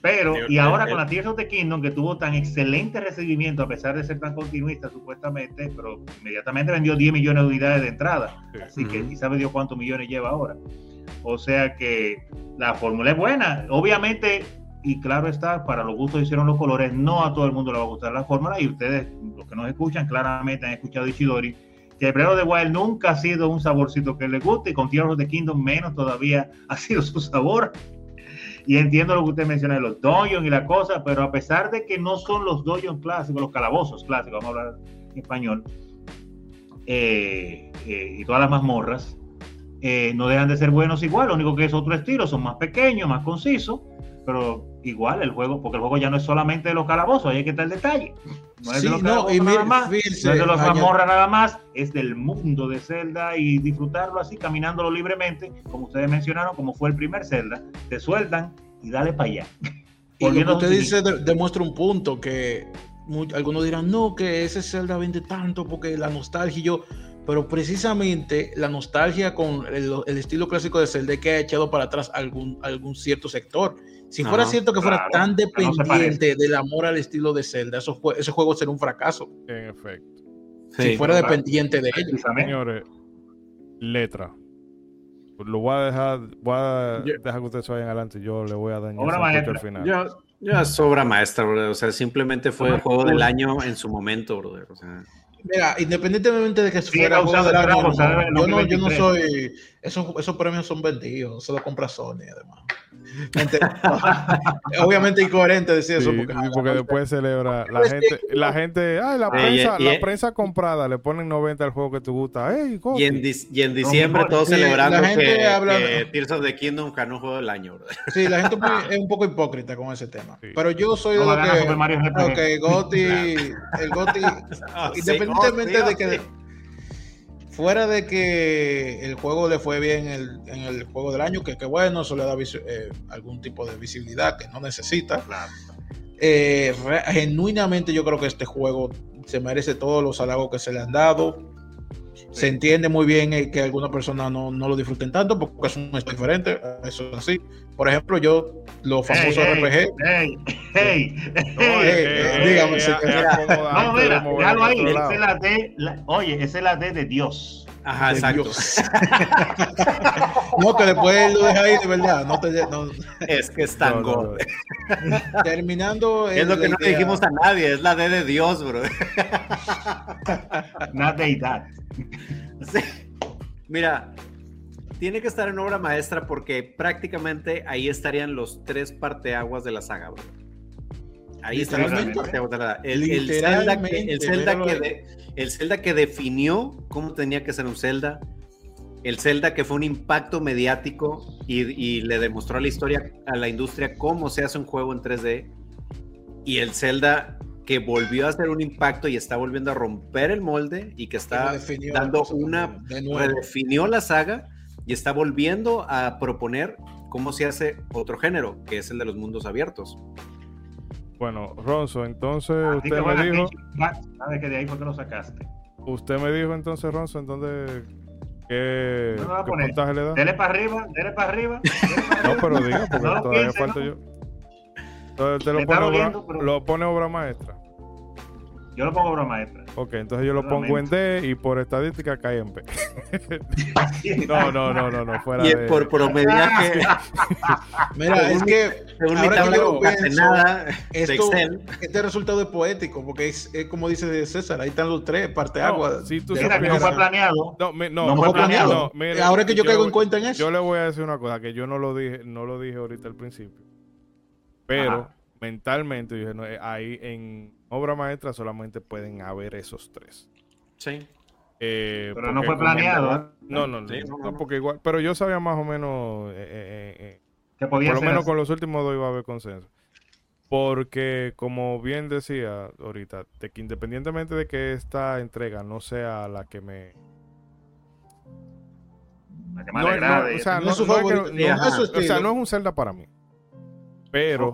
Pero, y el- ahora el- con la Tears of the Kingdom, que tuvo tan excelente recibimiento, a pesar de ser tan continuista supuestamente, pero inmediatamente vendió 10 millones de unidades de entrada. Sí. Así que ni sabe Dios cuántos millones lleva ahora. O sea que la fórmula es buena. Obviamente, y claro está, para los gustos hicieron los colores, no a todo el mundo le va a gustar la fórmula. Y ustedes, los que nos escuchan, claramente han escuchado Ishidori, que Breath of the Wild nunca ha sido un saborcito que le guste, y con Tears of the Kingdom menos todavía ha sido su sabor. Y entiendo lo que usted menciona de los dungeons y la cosa, pero a pesar de que no son los dungeons clásicos, los calabozos clásicos, vamos a hablar español, eh, eh, y todas las mazmorras, eh, no dejan de ser buenos igual, lo único que es otro estilo, son más pequeños, más concisos, pero igual el juego, porque el juego ya no es solamente de los calabozos, ahí es que está el detalle. No es Sí, de los calabozos nada más, fíjense, no es de los mazmorras nada más, es del mundo de Zelda y disfrutarlo así, caminándolo libremente, como ustedes mencionaron, como fue el primer Zelda, te sueltan y dale para allá. Y lo que usted dice de- demuestra un punto que algunos dirán, no, que ese Zelda vende tanto porque la nostalgia y yo, pero precisamente la nostalgia con el, el estilo clásico de Zelda es que ha echado para atrás algún, algún cierto sector. Si fuera Ajá, cierto que fuera claro, tan que no dependiente del amor al estilo de Zelda, eso fue- ese juego sería un fracaso. En efecto. si fuera claro. dependiente de ellos. Señores, letra. Lo voy a dejar, voy a Yo- dejar que ustedes vayan adelante. Yo le voy a dañar Obra al final. Yo, yo es obra maestra, brother. O sea, simplemente fue el juego del año en su momento, brother. O sea, Mira, independientemente de que Sigue fuera juego del año, yo no, yo no 2023. soy. Esos, esos premios son vendidos, se los compra Sony, además. Mente- Obviamente incoherente decir eso. Porque, sí, porque después celebra la gente, la gente, ay, la prensa, y- la y- prensa comprada, le ponen 90 al juego que te gusta. Ey, y, en, dis- y en diciembre todos sí, celebrando la gente que, habla- que Tears of the Kingdom ganó juego del año, brother. Sí, la gente es un poco hipócrita con ese tema. Sí. Pero yo soy No de lo que. Gotti. El Gotti. Ah, sí, Independientemente oh, de que. Fuera de que el juego le fue bien el- en el juego del año, que, que bueno, eso le da eh, algún tipo de visibilidad que no necesita. Claro. Eh, re- genuinamente yo creo que este juego se merece todos los halagos que se le han dado. Se entiende muy bien eh, que algunas personas no, no lo disfruten tanto porque es un estilo diferente, eso es así. Por ejemplo, yo, los famosos Hey, RPG, Hey, hey, hey. eh, eh, eh, dígame, eh, eh, No, mira, déjalo al ahí. Esa es la D, la- oye, esa es la D de Dios. Ajá, de exacto. Dios. no, que después lo deja ahí de verdad. No te, no- Es que es tan No, no. terminando. Es lo que no le idea- dijimos a nadie, es la D de Dios, bro. Una deidad. Sí. Mira, tiene que estar en obra maestra porque prácticamente ahí estarían los tres parteaguas de la saga, bro. Ahí estarían los tres parteaguas de la saga. El, el Zelda, que, el, Zelda que de- el Zelda que definió cómo tenía que ser un Zelda. El Zelda que fue un impacto mediático y, y le demostró a la historia, a la industria, cómo se hace un juego en 3D. Y el Zelda que volvió a hacer un impacto y está volviendo a romper el molde y que está dando una redefinió la saga y está volviendo a proponer cómo se hace otro género, que es el de los mundos abiertos. Bueno, Ronzo, entonces Así usted me dijo. Ah, ¿Sabes que de ahí fue que lo sacaste? usted me dijo entonces, Ronzo, entonces, ¿qué, No qué puntaje le da? Dele para arriba, dele para arriba. dele pa' No, arriba. pero diga, porque No todavía piense, falta ¿no? yo. Entonces, usted lo pone, obra, pero- lo pone obra maestra. Yo lo pongo obra maestra. Ok, entonces yo lo pongo en D y por estadística cae en B. no, no, no, no, no, fuera Y de... por promediaje, Mira, es que según mi ahora que yo pienso, de esto, este resultado es poético, porque es, es como dice César, ahí están los tres, parte No, agua. si tú Mira, que no fue planeado. No, me- no, No no fue planeado. no, mire, ahora que yo, caigo en le- cuenta en eso. Yo le voy a decir una cosa que yo no lo dije, no lo dije ahorita al principio. Pero Ajá. mentalmente dije, no, eh, ahí en obra maestra solamente pueden haber esos tres. sí. Eh, Pero no fue como- planeado. ¿eh? No, no, no, Sí, no, no, no, no. porque igual, pero yo sabía más o menos, eh, eh, eh, Que podía por lo menos así. con los últimos dos iba a haber consenso. Porque, como bien decía ahorita, de que independientemente de que esta entrega no sea la que me... La que más No, le no, agrade. o sea, No es un Zelda para mí. Pero.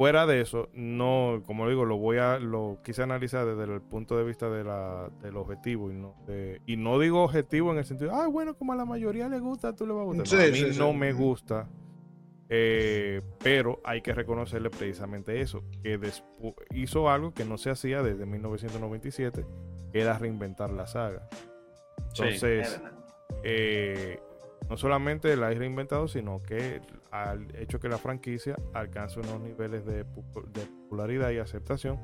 Fuera de eso, no, como digo, lo voy a, lo quise analizar desde el punto de vista de la, del objetivo y no, de- y no digo objetivo en el sentido, ah, bueno, como a la mayoría le gusta, tú le vas a gustar. No, a mí sí, sí. no me gusta, eh, pero hay que reconocerle precisamente eso, que hizo algo que no se hacía desde 1997, que era reinventar la saga. Sí. Entonces, eh, no solamente la ha reinventado, sino que ha hecho que la franquicia alcance unos niveles de, de popularidad y aceptación.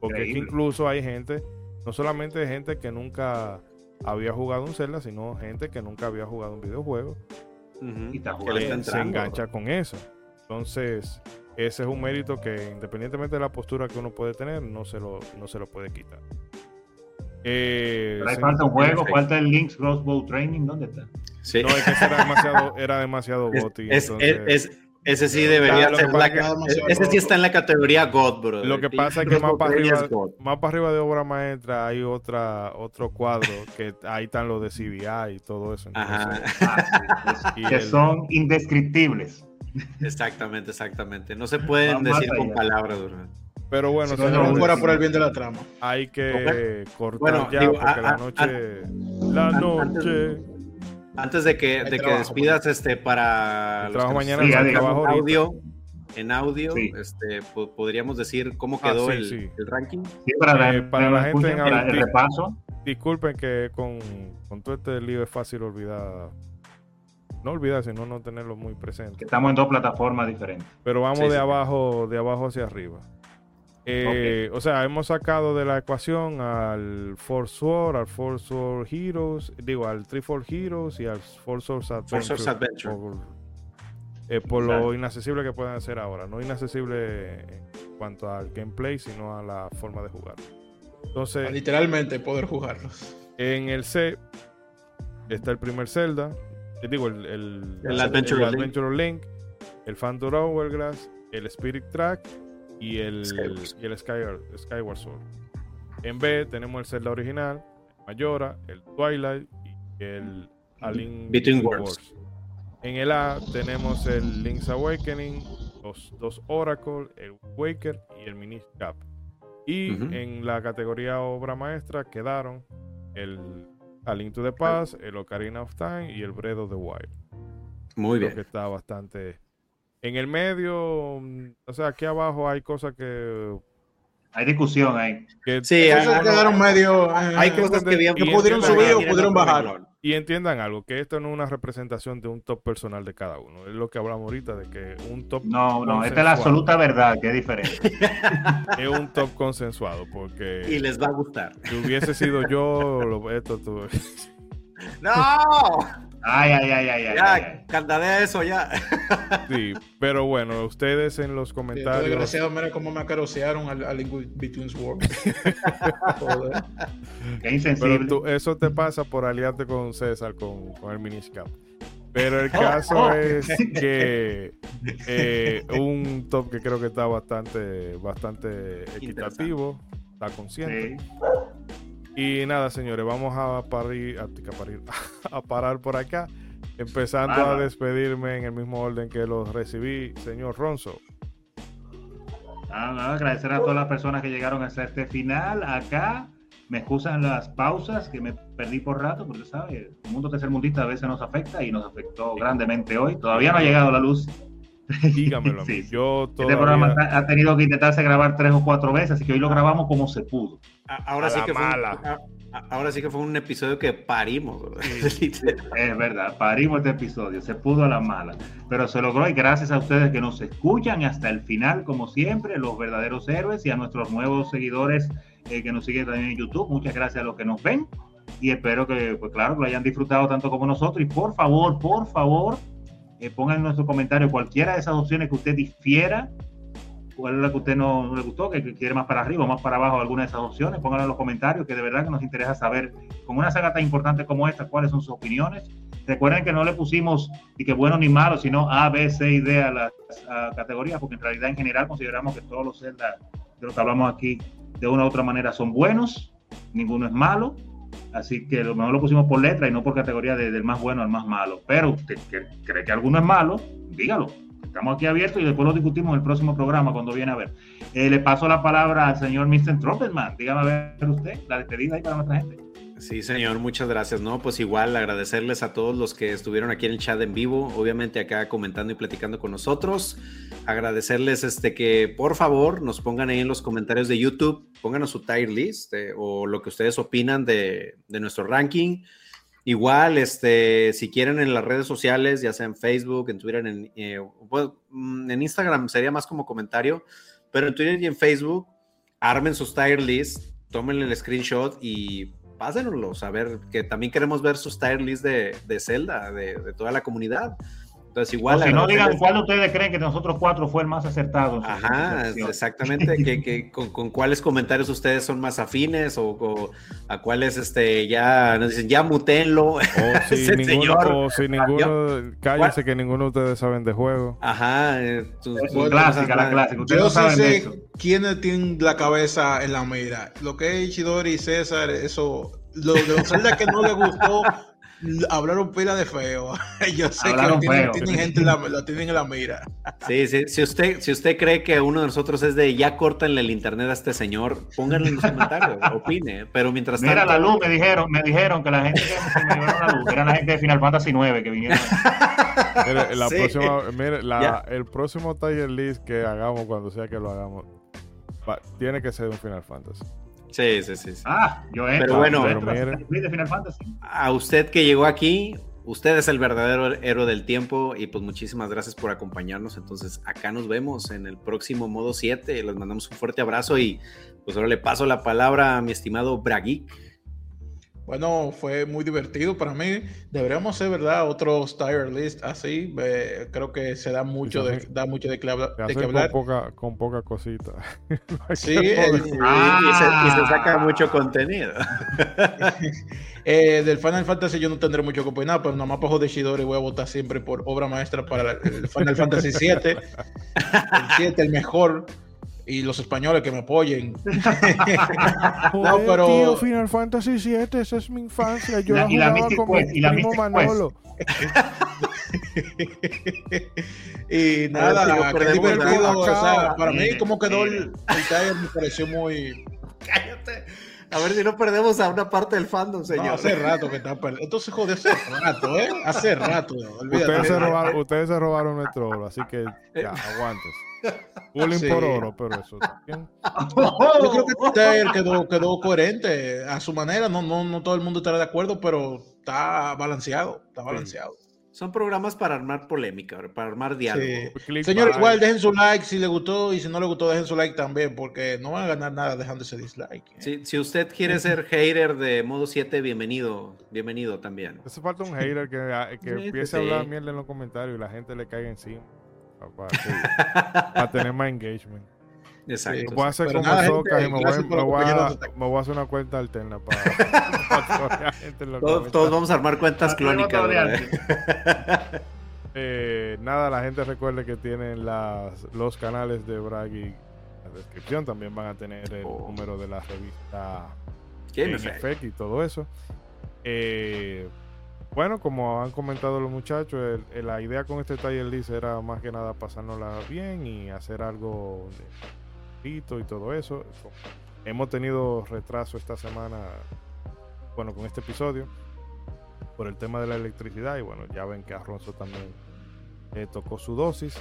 Porque incluso hay gente, no solamente gente que nunca había jugado un Zelda, sino gente que nunca había jugado un videojuego. Y está jugando. está se engancha con eso. Entonces, ese es un mérito que independientemente de la postura que uno puede tener, no se lo, no se lo puede quitar. Eh, Pero ahí señor- falta un juego, falta el Link's Crossbow Training. ¿Dónde está? Sí. No, es que ese era demasiado, era demasiado Es- goti. es- entonces- es- es- ese sí debería Claro, ser la, demasiado ese sí está en la categoría God, bro. Lo que pasa es que más para arriba, más para arriba de obra maestra hay otra otro cuadro que ahí están los de CBI y todo eso. entonces, Ajá, Ah, sí, Y que el- son indescriptibles. exactamente, exactamente. No se pueden decir con allá. palabras, bro. Pero bueno, Si no, fuera por el bien de la trama. hay que cortar Bueno, ya digo, porque a- la a- noche, la noche. Antes de que, de que despidas este para El trabajo mañana, trabajo ahorita. audio, en audio, Sí. este, po- podríamos decir cómo Ah, quedó sí, el, sí. el ranking. Sí, para, Eh, para la gente en el audio. repaso. Disculpen que con, con todo este lío es fácil olvidar, no olvidar, sino no tenerlo muy presente. que estamos en dos plataformas diferentes. Pero vamos Sí, de sí. abajo, de abajo hacia arriba. Eh, O sea, hemos sacado de la ecuación al Force War, al Force War Heroes, digo, al Triforce Heroes y al Force Wars Adventure. Force Wars Adventure. Por, eh, por lo inaccesible que pueden ser ahora. No inaccesible en cuanto al gameplay, sino a la forma de jugar. Entonces, Literalmente poder jugarlos. en el C está el primer Zelda, eh, digo, el, el, El Adventure Link. Adventure of Link, el Phantom Hourglass, el Spirit Track y el, Skyward y el Skyward, Skyward Sword. En B tenemos el Zelda original, el Majora, el Twilight y el A Link Between Worlds. En el A tenemos el Link's Awakening, los dos Oracle, el Waker y el Minish Cap. Y en la categoría obra maestra quedaron el A Link to the Past, el Ocarina of Time y el Breath of the Wild. Muy Creo bien. que está bastante. En el medio, mm, o sea, aquí abajo hay cosas que. Hay discusión ahí. que- Sí, ah, quedaron medio. eh, Hay cosas que que pudieron subir o pudieron bajar. Y entiendan algo, que esto no es una representación de un top personal de cada uno. Es lo que hablamos ahorita de que un top No, no, esta es la absoluta verdad, que es diferente. es un top consensuado, porque Y les va a gustar. si hubiese sido yo, lo- esto tú- ¡No! Ay, ay, ay, ay, Ya, ay. candadea eso ya. sí, pero bueno, ustedes en los Sí, comentarios Desgraciado, mira cómo me acarosearon al, al Link Between Worlds. Joder. Qué Pero insensible. tú- eso te pasa por aliarte con César, con, con el Miniscap. Pero el caso es que eh, un top que creo que está bastante, bastante equitativo, está consciente. Sí. Y nada, señores, vamos a parir, a, a parir- a parar por acá, empezando a despedirme en el mismo orden que los recibí, señor Ronzo. Ah, no, agradecer a todas las personas que llegaron hasta este final. Acá me excusan las pausas que me perdí por rato, porque sabes, el mundo tercermundista a veces nos afecta y nos afectó grandemente hoy. Todavía no ha llegado la luz Dígamelo a mí. Sí. Yo Este programa ha tenido que intentarse grabar tres o cuatro veces, así que hoy lo grabamos como se pudo. Ahora A sí que fue un- a- ahora sí que fue un episodio que parimos. Es verdad, parimos este episodio, se pudo a la mala, pero se logró y gracias a ustedes que nos escuchan hasta el final, como siempre, los verdaderos héroes y a nuestros nuevos seguidores eh, que nos siguen también en YouTube, muchas gracias a los que nos ven y espero que, pues claro, que lo hayan disfrutado tanto como nosotros. Y por favor, por favor, eh, pongan en nuestro comentario cualquiera de esas opciones que usted difiera, cuál es la que a usted no, no le gustó, que, quiere más para arriba o más para abajo alguna de esas opciones, pónganlo en los comentarios, que de verdad que nos interesa saber con una saga tan importante como esta, cuáles son sus opiniones. Recuerden que no le pusimos ni que bueno ni malo, sino A, B, C y D a las a categorías, porque en realidad en general consideramos que todos los Zelda de los que hablamos aquí de una u otra manera son buenos, ninguno es malo. Así que lo mejor lo pusimos por letra y no por categoría de- del más bueno al más malo. Pero usted cree que alguno es malo, dígalo. Estamos aquí abiertos y después lo discutimos en el próximo programa cuando viene a ver. Eh, le paso la palabra al señor Mr. Trumpetman. Dígame a ver usted la despedida ahí para nuestra gente. Sí, señor, muchas gracias. No, pues igual agradecerles a todos los que estuvieron aquí en el chat en vivo, obviamente acá comentando y platicando con nosotros. Agradecerles este que por favor nos pongan ahí en los comentarios de YouTube, pónganos su tier list eh, o lo que ustedes opinan de, de nuestro ranking. Igual, este, si quieren en las redes sociales, ya sea en Facebook, en Twitter, en, eh, mm, en Instagram sería más como comentario, pero en Twitter y en Facebook, armen sus tier list, tómenle el screenshot y pásenoslos, a ver, que también queremos ver sus tier list de, de Zelda, de, de toda la comunidad. Entonces, igual. o si no, digan cuál de ustedes creen que de nosotros cuatro fue el más acertado. Ajá, exactamente, que, que con, con cuáles comentarios ustedes son más afines o, o a cuáles este, ya nos dicen, ya mutenlo. O si Ese ninguno, señor. o si ninguno, cállense que ninguno de ustedes saben de juego. Ajá, eh, Es tus clásica, la clásica. Ustedes Yo no sí saben sé eso. quiénes tienen la cabeza en la mira. Lo que es Ichidori y César, eso. Lo de Zelda que no les gustó, hablaron pila de feo. Yo sé Hablaron que tienen, feo. tienen gente en la, lo tienen en la mira. Sí, sí, si usted, si usted cree que uno de nosotros es de ya córtenle el internet a este señor, pónganlo en los comentarios, opine. Pero mientras Mira tanto, la luz, me dijeron, me dijeron que la gente que se me llevaron la luz era la gente de Final Fantasy IX que vinieron. Mire, la Sí. próxima, mire, la- el próximo tier list que hagamos, cuando sea que lo hagamos, va- tiene que ser un Final Fantasy. Sí, sí, sí. sí. Ah, yo entro. Pero bueno, yo entro de Final Fantasy. A usted que llegó aquí, usted es el verdadero héroe del tiempo y pues muchísimas gracias por acompañarnos. Entonces, acá nos vemos en el próximo modo 7. Les mandamos un fuerte abrazo y pues ahora le paso la palabra a mi estimado Braguic. Bueno, fue muy divertido para mí. Deberíamos hacer, ¿verdad? Otros tier list así. Eh, creo que se da mucho de, da mucho de, que habla- de que con hablar. poca, con poca cosita. Sí, Y, el- y se, y Ah. se saca mucho contenido. Eh, del Final Fantasy yo no tendré mucho que opinar, pero nomás para joder Shidori voy a votar siempre por obra maestra para el Final Fantasy 7. El 7, el mejor. Y los españoles que me apoyen. no, pero. tío, Final Fantasy VII, esa es mi infancia. Yo La- la, y la jugaba con Quest, mi y la primo. Manolo. y nada, no qué perdemos divertido. nada. o sea, para mí, como quedó el, el me pareció muy. Cállate. A ver si no perdemos a una parte del fandom, No, señor. hace rato que está perdiendo. Entonces, joder, hace rato, ¿eh? Hace rato. olvídate. Ustedes se, robaron, ustedes se robaron nuestro oro, así que ya, aguantes. Bullying Sí. por oro, pero eso también. Yo creo que tier quedó, quedó coherente a su manera. No, no, no todo el mundo estará de acuerdo, pero está balanceado. Está balanceado. Son programas para armar polémica, para armar diálogo. Sí. Señores, igual dejen su like si les gustó y si no les gustó, dejen su like también, porque no van a ganar nada dejando ese dislike. ¿eh? Si, si usted quiere ser hater de modo 7, bienvenido, bienvenido también. Hace falta un hater que, ah, que Sí, empiece sí. a hablar mierda en los comentarios y la gente le caiga encima. Para, tener más engagement. Exacto. Voy a hacer como nada, Soca gente, y me voy, me, a, me voy a hacer una cuenta alterna para, para Todos, todos vamos a armar cuentas Luego clónicas. Eh, nada, la gente recuerde que tienen las, los canales de Braggy en la descripción. También van a tener el Oh. número de la revista Game. Effect y todo eso. Eh, bueno, como han comentado los muchachos, el- la idea con este taller list era más que nada pasárnosla bien y hacer algo de y todo eso. Hemos tenido retraso esta semana, bueno, con este episodio, por el tema de la electricidad y bueno, ya ven que Alonso también eh, tocó su dosis.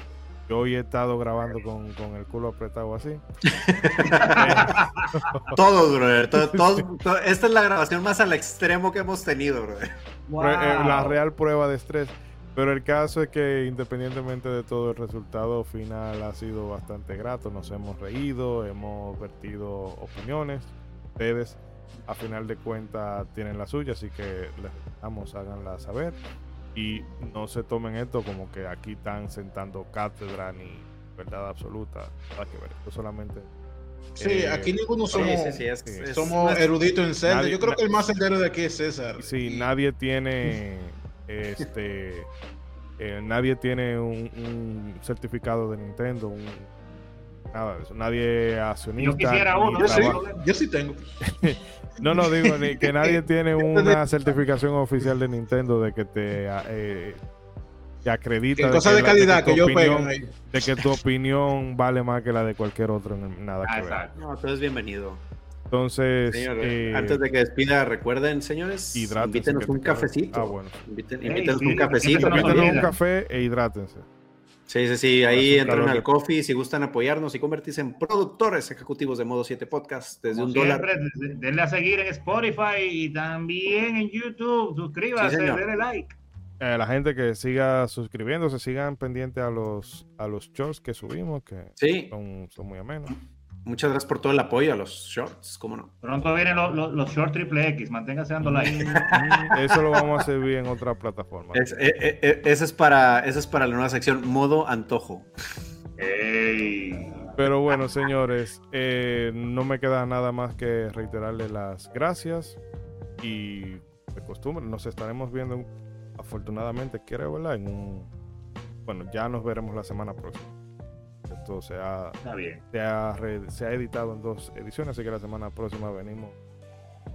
Yo hoy he estado grabando con, con el culo apretado así. Todos, brother. Todo, todo- todo- esta es la grabación más al extremo que hemos tenido, brother. Eh, la real prueba de estrés. Pero el caso es que independientemente de todo el resultado final ha sido bastante grato. Nos hemos reído, hemos vertido opiniones. Ustedes a final de cuentas tienen la suya, así que les damos, háganla saber. Y no se tomen esto como que aquí están sentando cátedra ni verdad absoluta. Nada que ver. Esto solamente Sí, Eh, aquí ninguno somos, sí, sí, es- sí. es- somos es- eruditos en Zelda. Nadie- Yo creo que el más entero de aquí es César. Sí, Y- nadie tiene este eh, nadie tiene un, un certificado de Nintendo, un- nada de eso. Nadie accionista. Yo quisiera uno, Yo sí, yo sí tengo. No, no digo ni que nadie tiene una certificación oficial de Nintendo de que te eh, te acredita cosas que de calidad tu que yo ahí. de que tu opinión vale más que la de cualquier otro, en- nada Ah, que ver. exacto. No, todo es bienvenido. Entonces, Señor, eh, antes de que despida, recuerden, señores, invítenos un cafecito. Ah, bueno. Inviten- invítenos un cafecito. Invítenos un café e hidrátense. Sí, sí, sí. Ahí entran al coffee si gustan apoyarnos y convertirse en productores ejecutivos de Modo 7 Podcast desde Como un dólar. siempre, denle a seguir en Spotify y también en YouTube. Suscríbase, Sí, denle like. Eh, la gente que siga suscribiéndose, sigan pendientes a los a los shorts que subimos, que Sí, son, son muy amenos. Muchas gracias por todo el apoyo a los shorts, ¿cómo no? Pronto vienen los, los, los short triple X. Manténgase dando like. Mm, Eso lo vamos a servir en otra plataforma. Es- eh, eh, eh, ese, es para, ese es para la nueva sección, modo antojo. Ey. Pero bueno, señores, eh, no me queda nada más que reiterarles las gracias y de costumbre nos estaremos viendo afortunadamente, creo, ¿verdad? En un, bueno, ya nos veremos la semana próxima. Esto se ha, Está bien. se ha, re- se ha editado en dos ediciones, así que la semana próxima venimos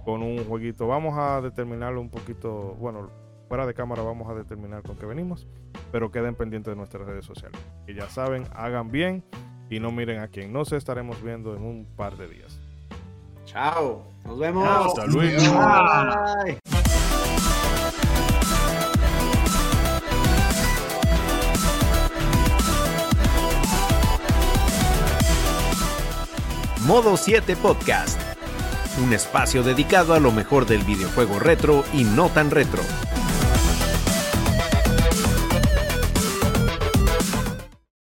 con un jueguito. Vamos a determinarlo un poquito, bueno, fuera de cámara vamos a determinar con qué venimos, pero queden pendientes de nuestras redes sociales. Que ya saben, hagan bien y no miren a quién. Nos estaremos viendo en un par de días. Chao, nos vemos. Chao. Hasta luego. Bye. Modo 7 Podcast. Un espacio dedicado a lo mejor del videojuego retro y no tan retro.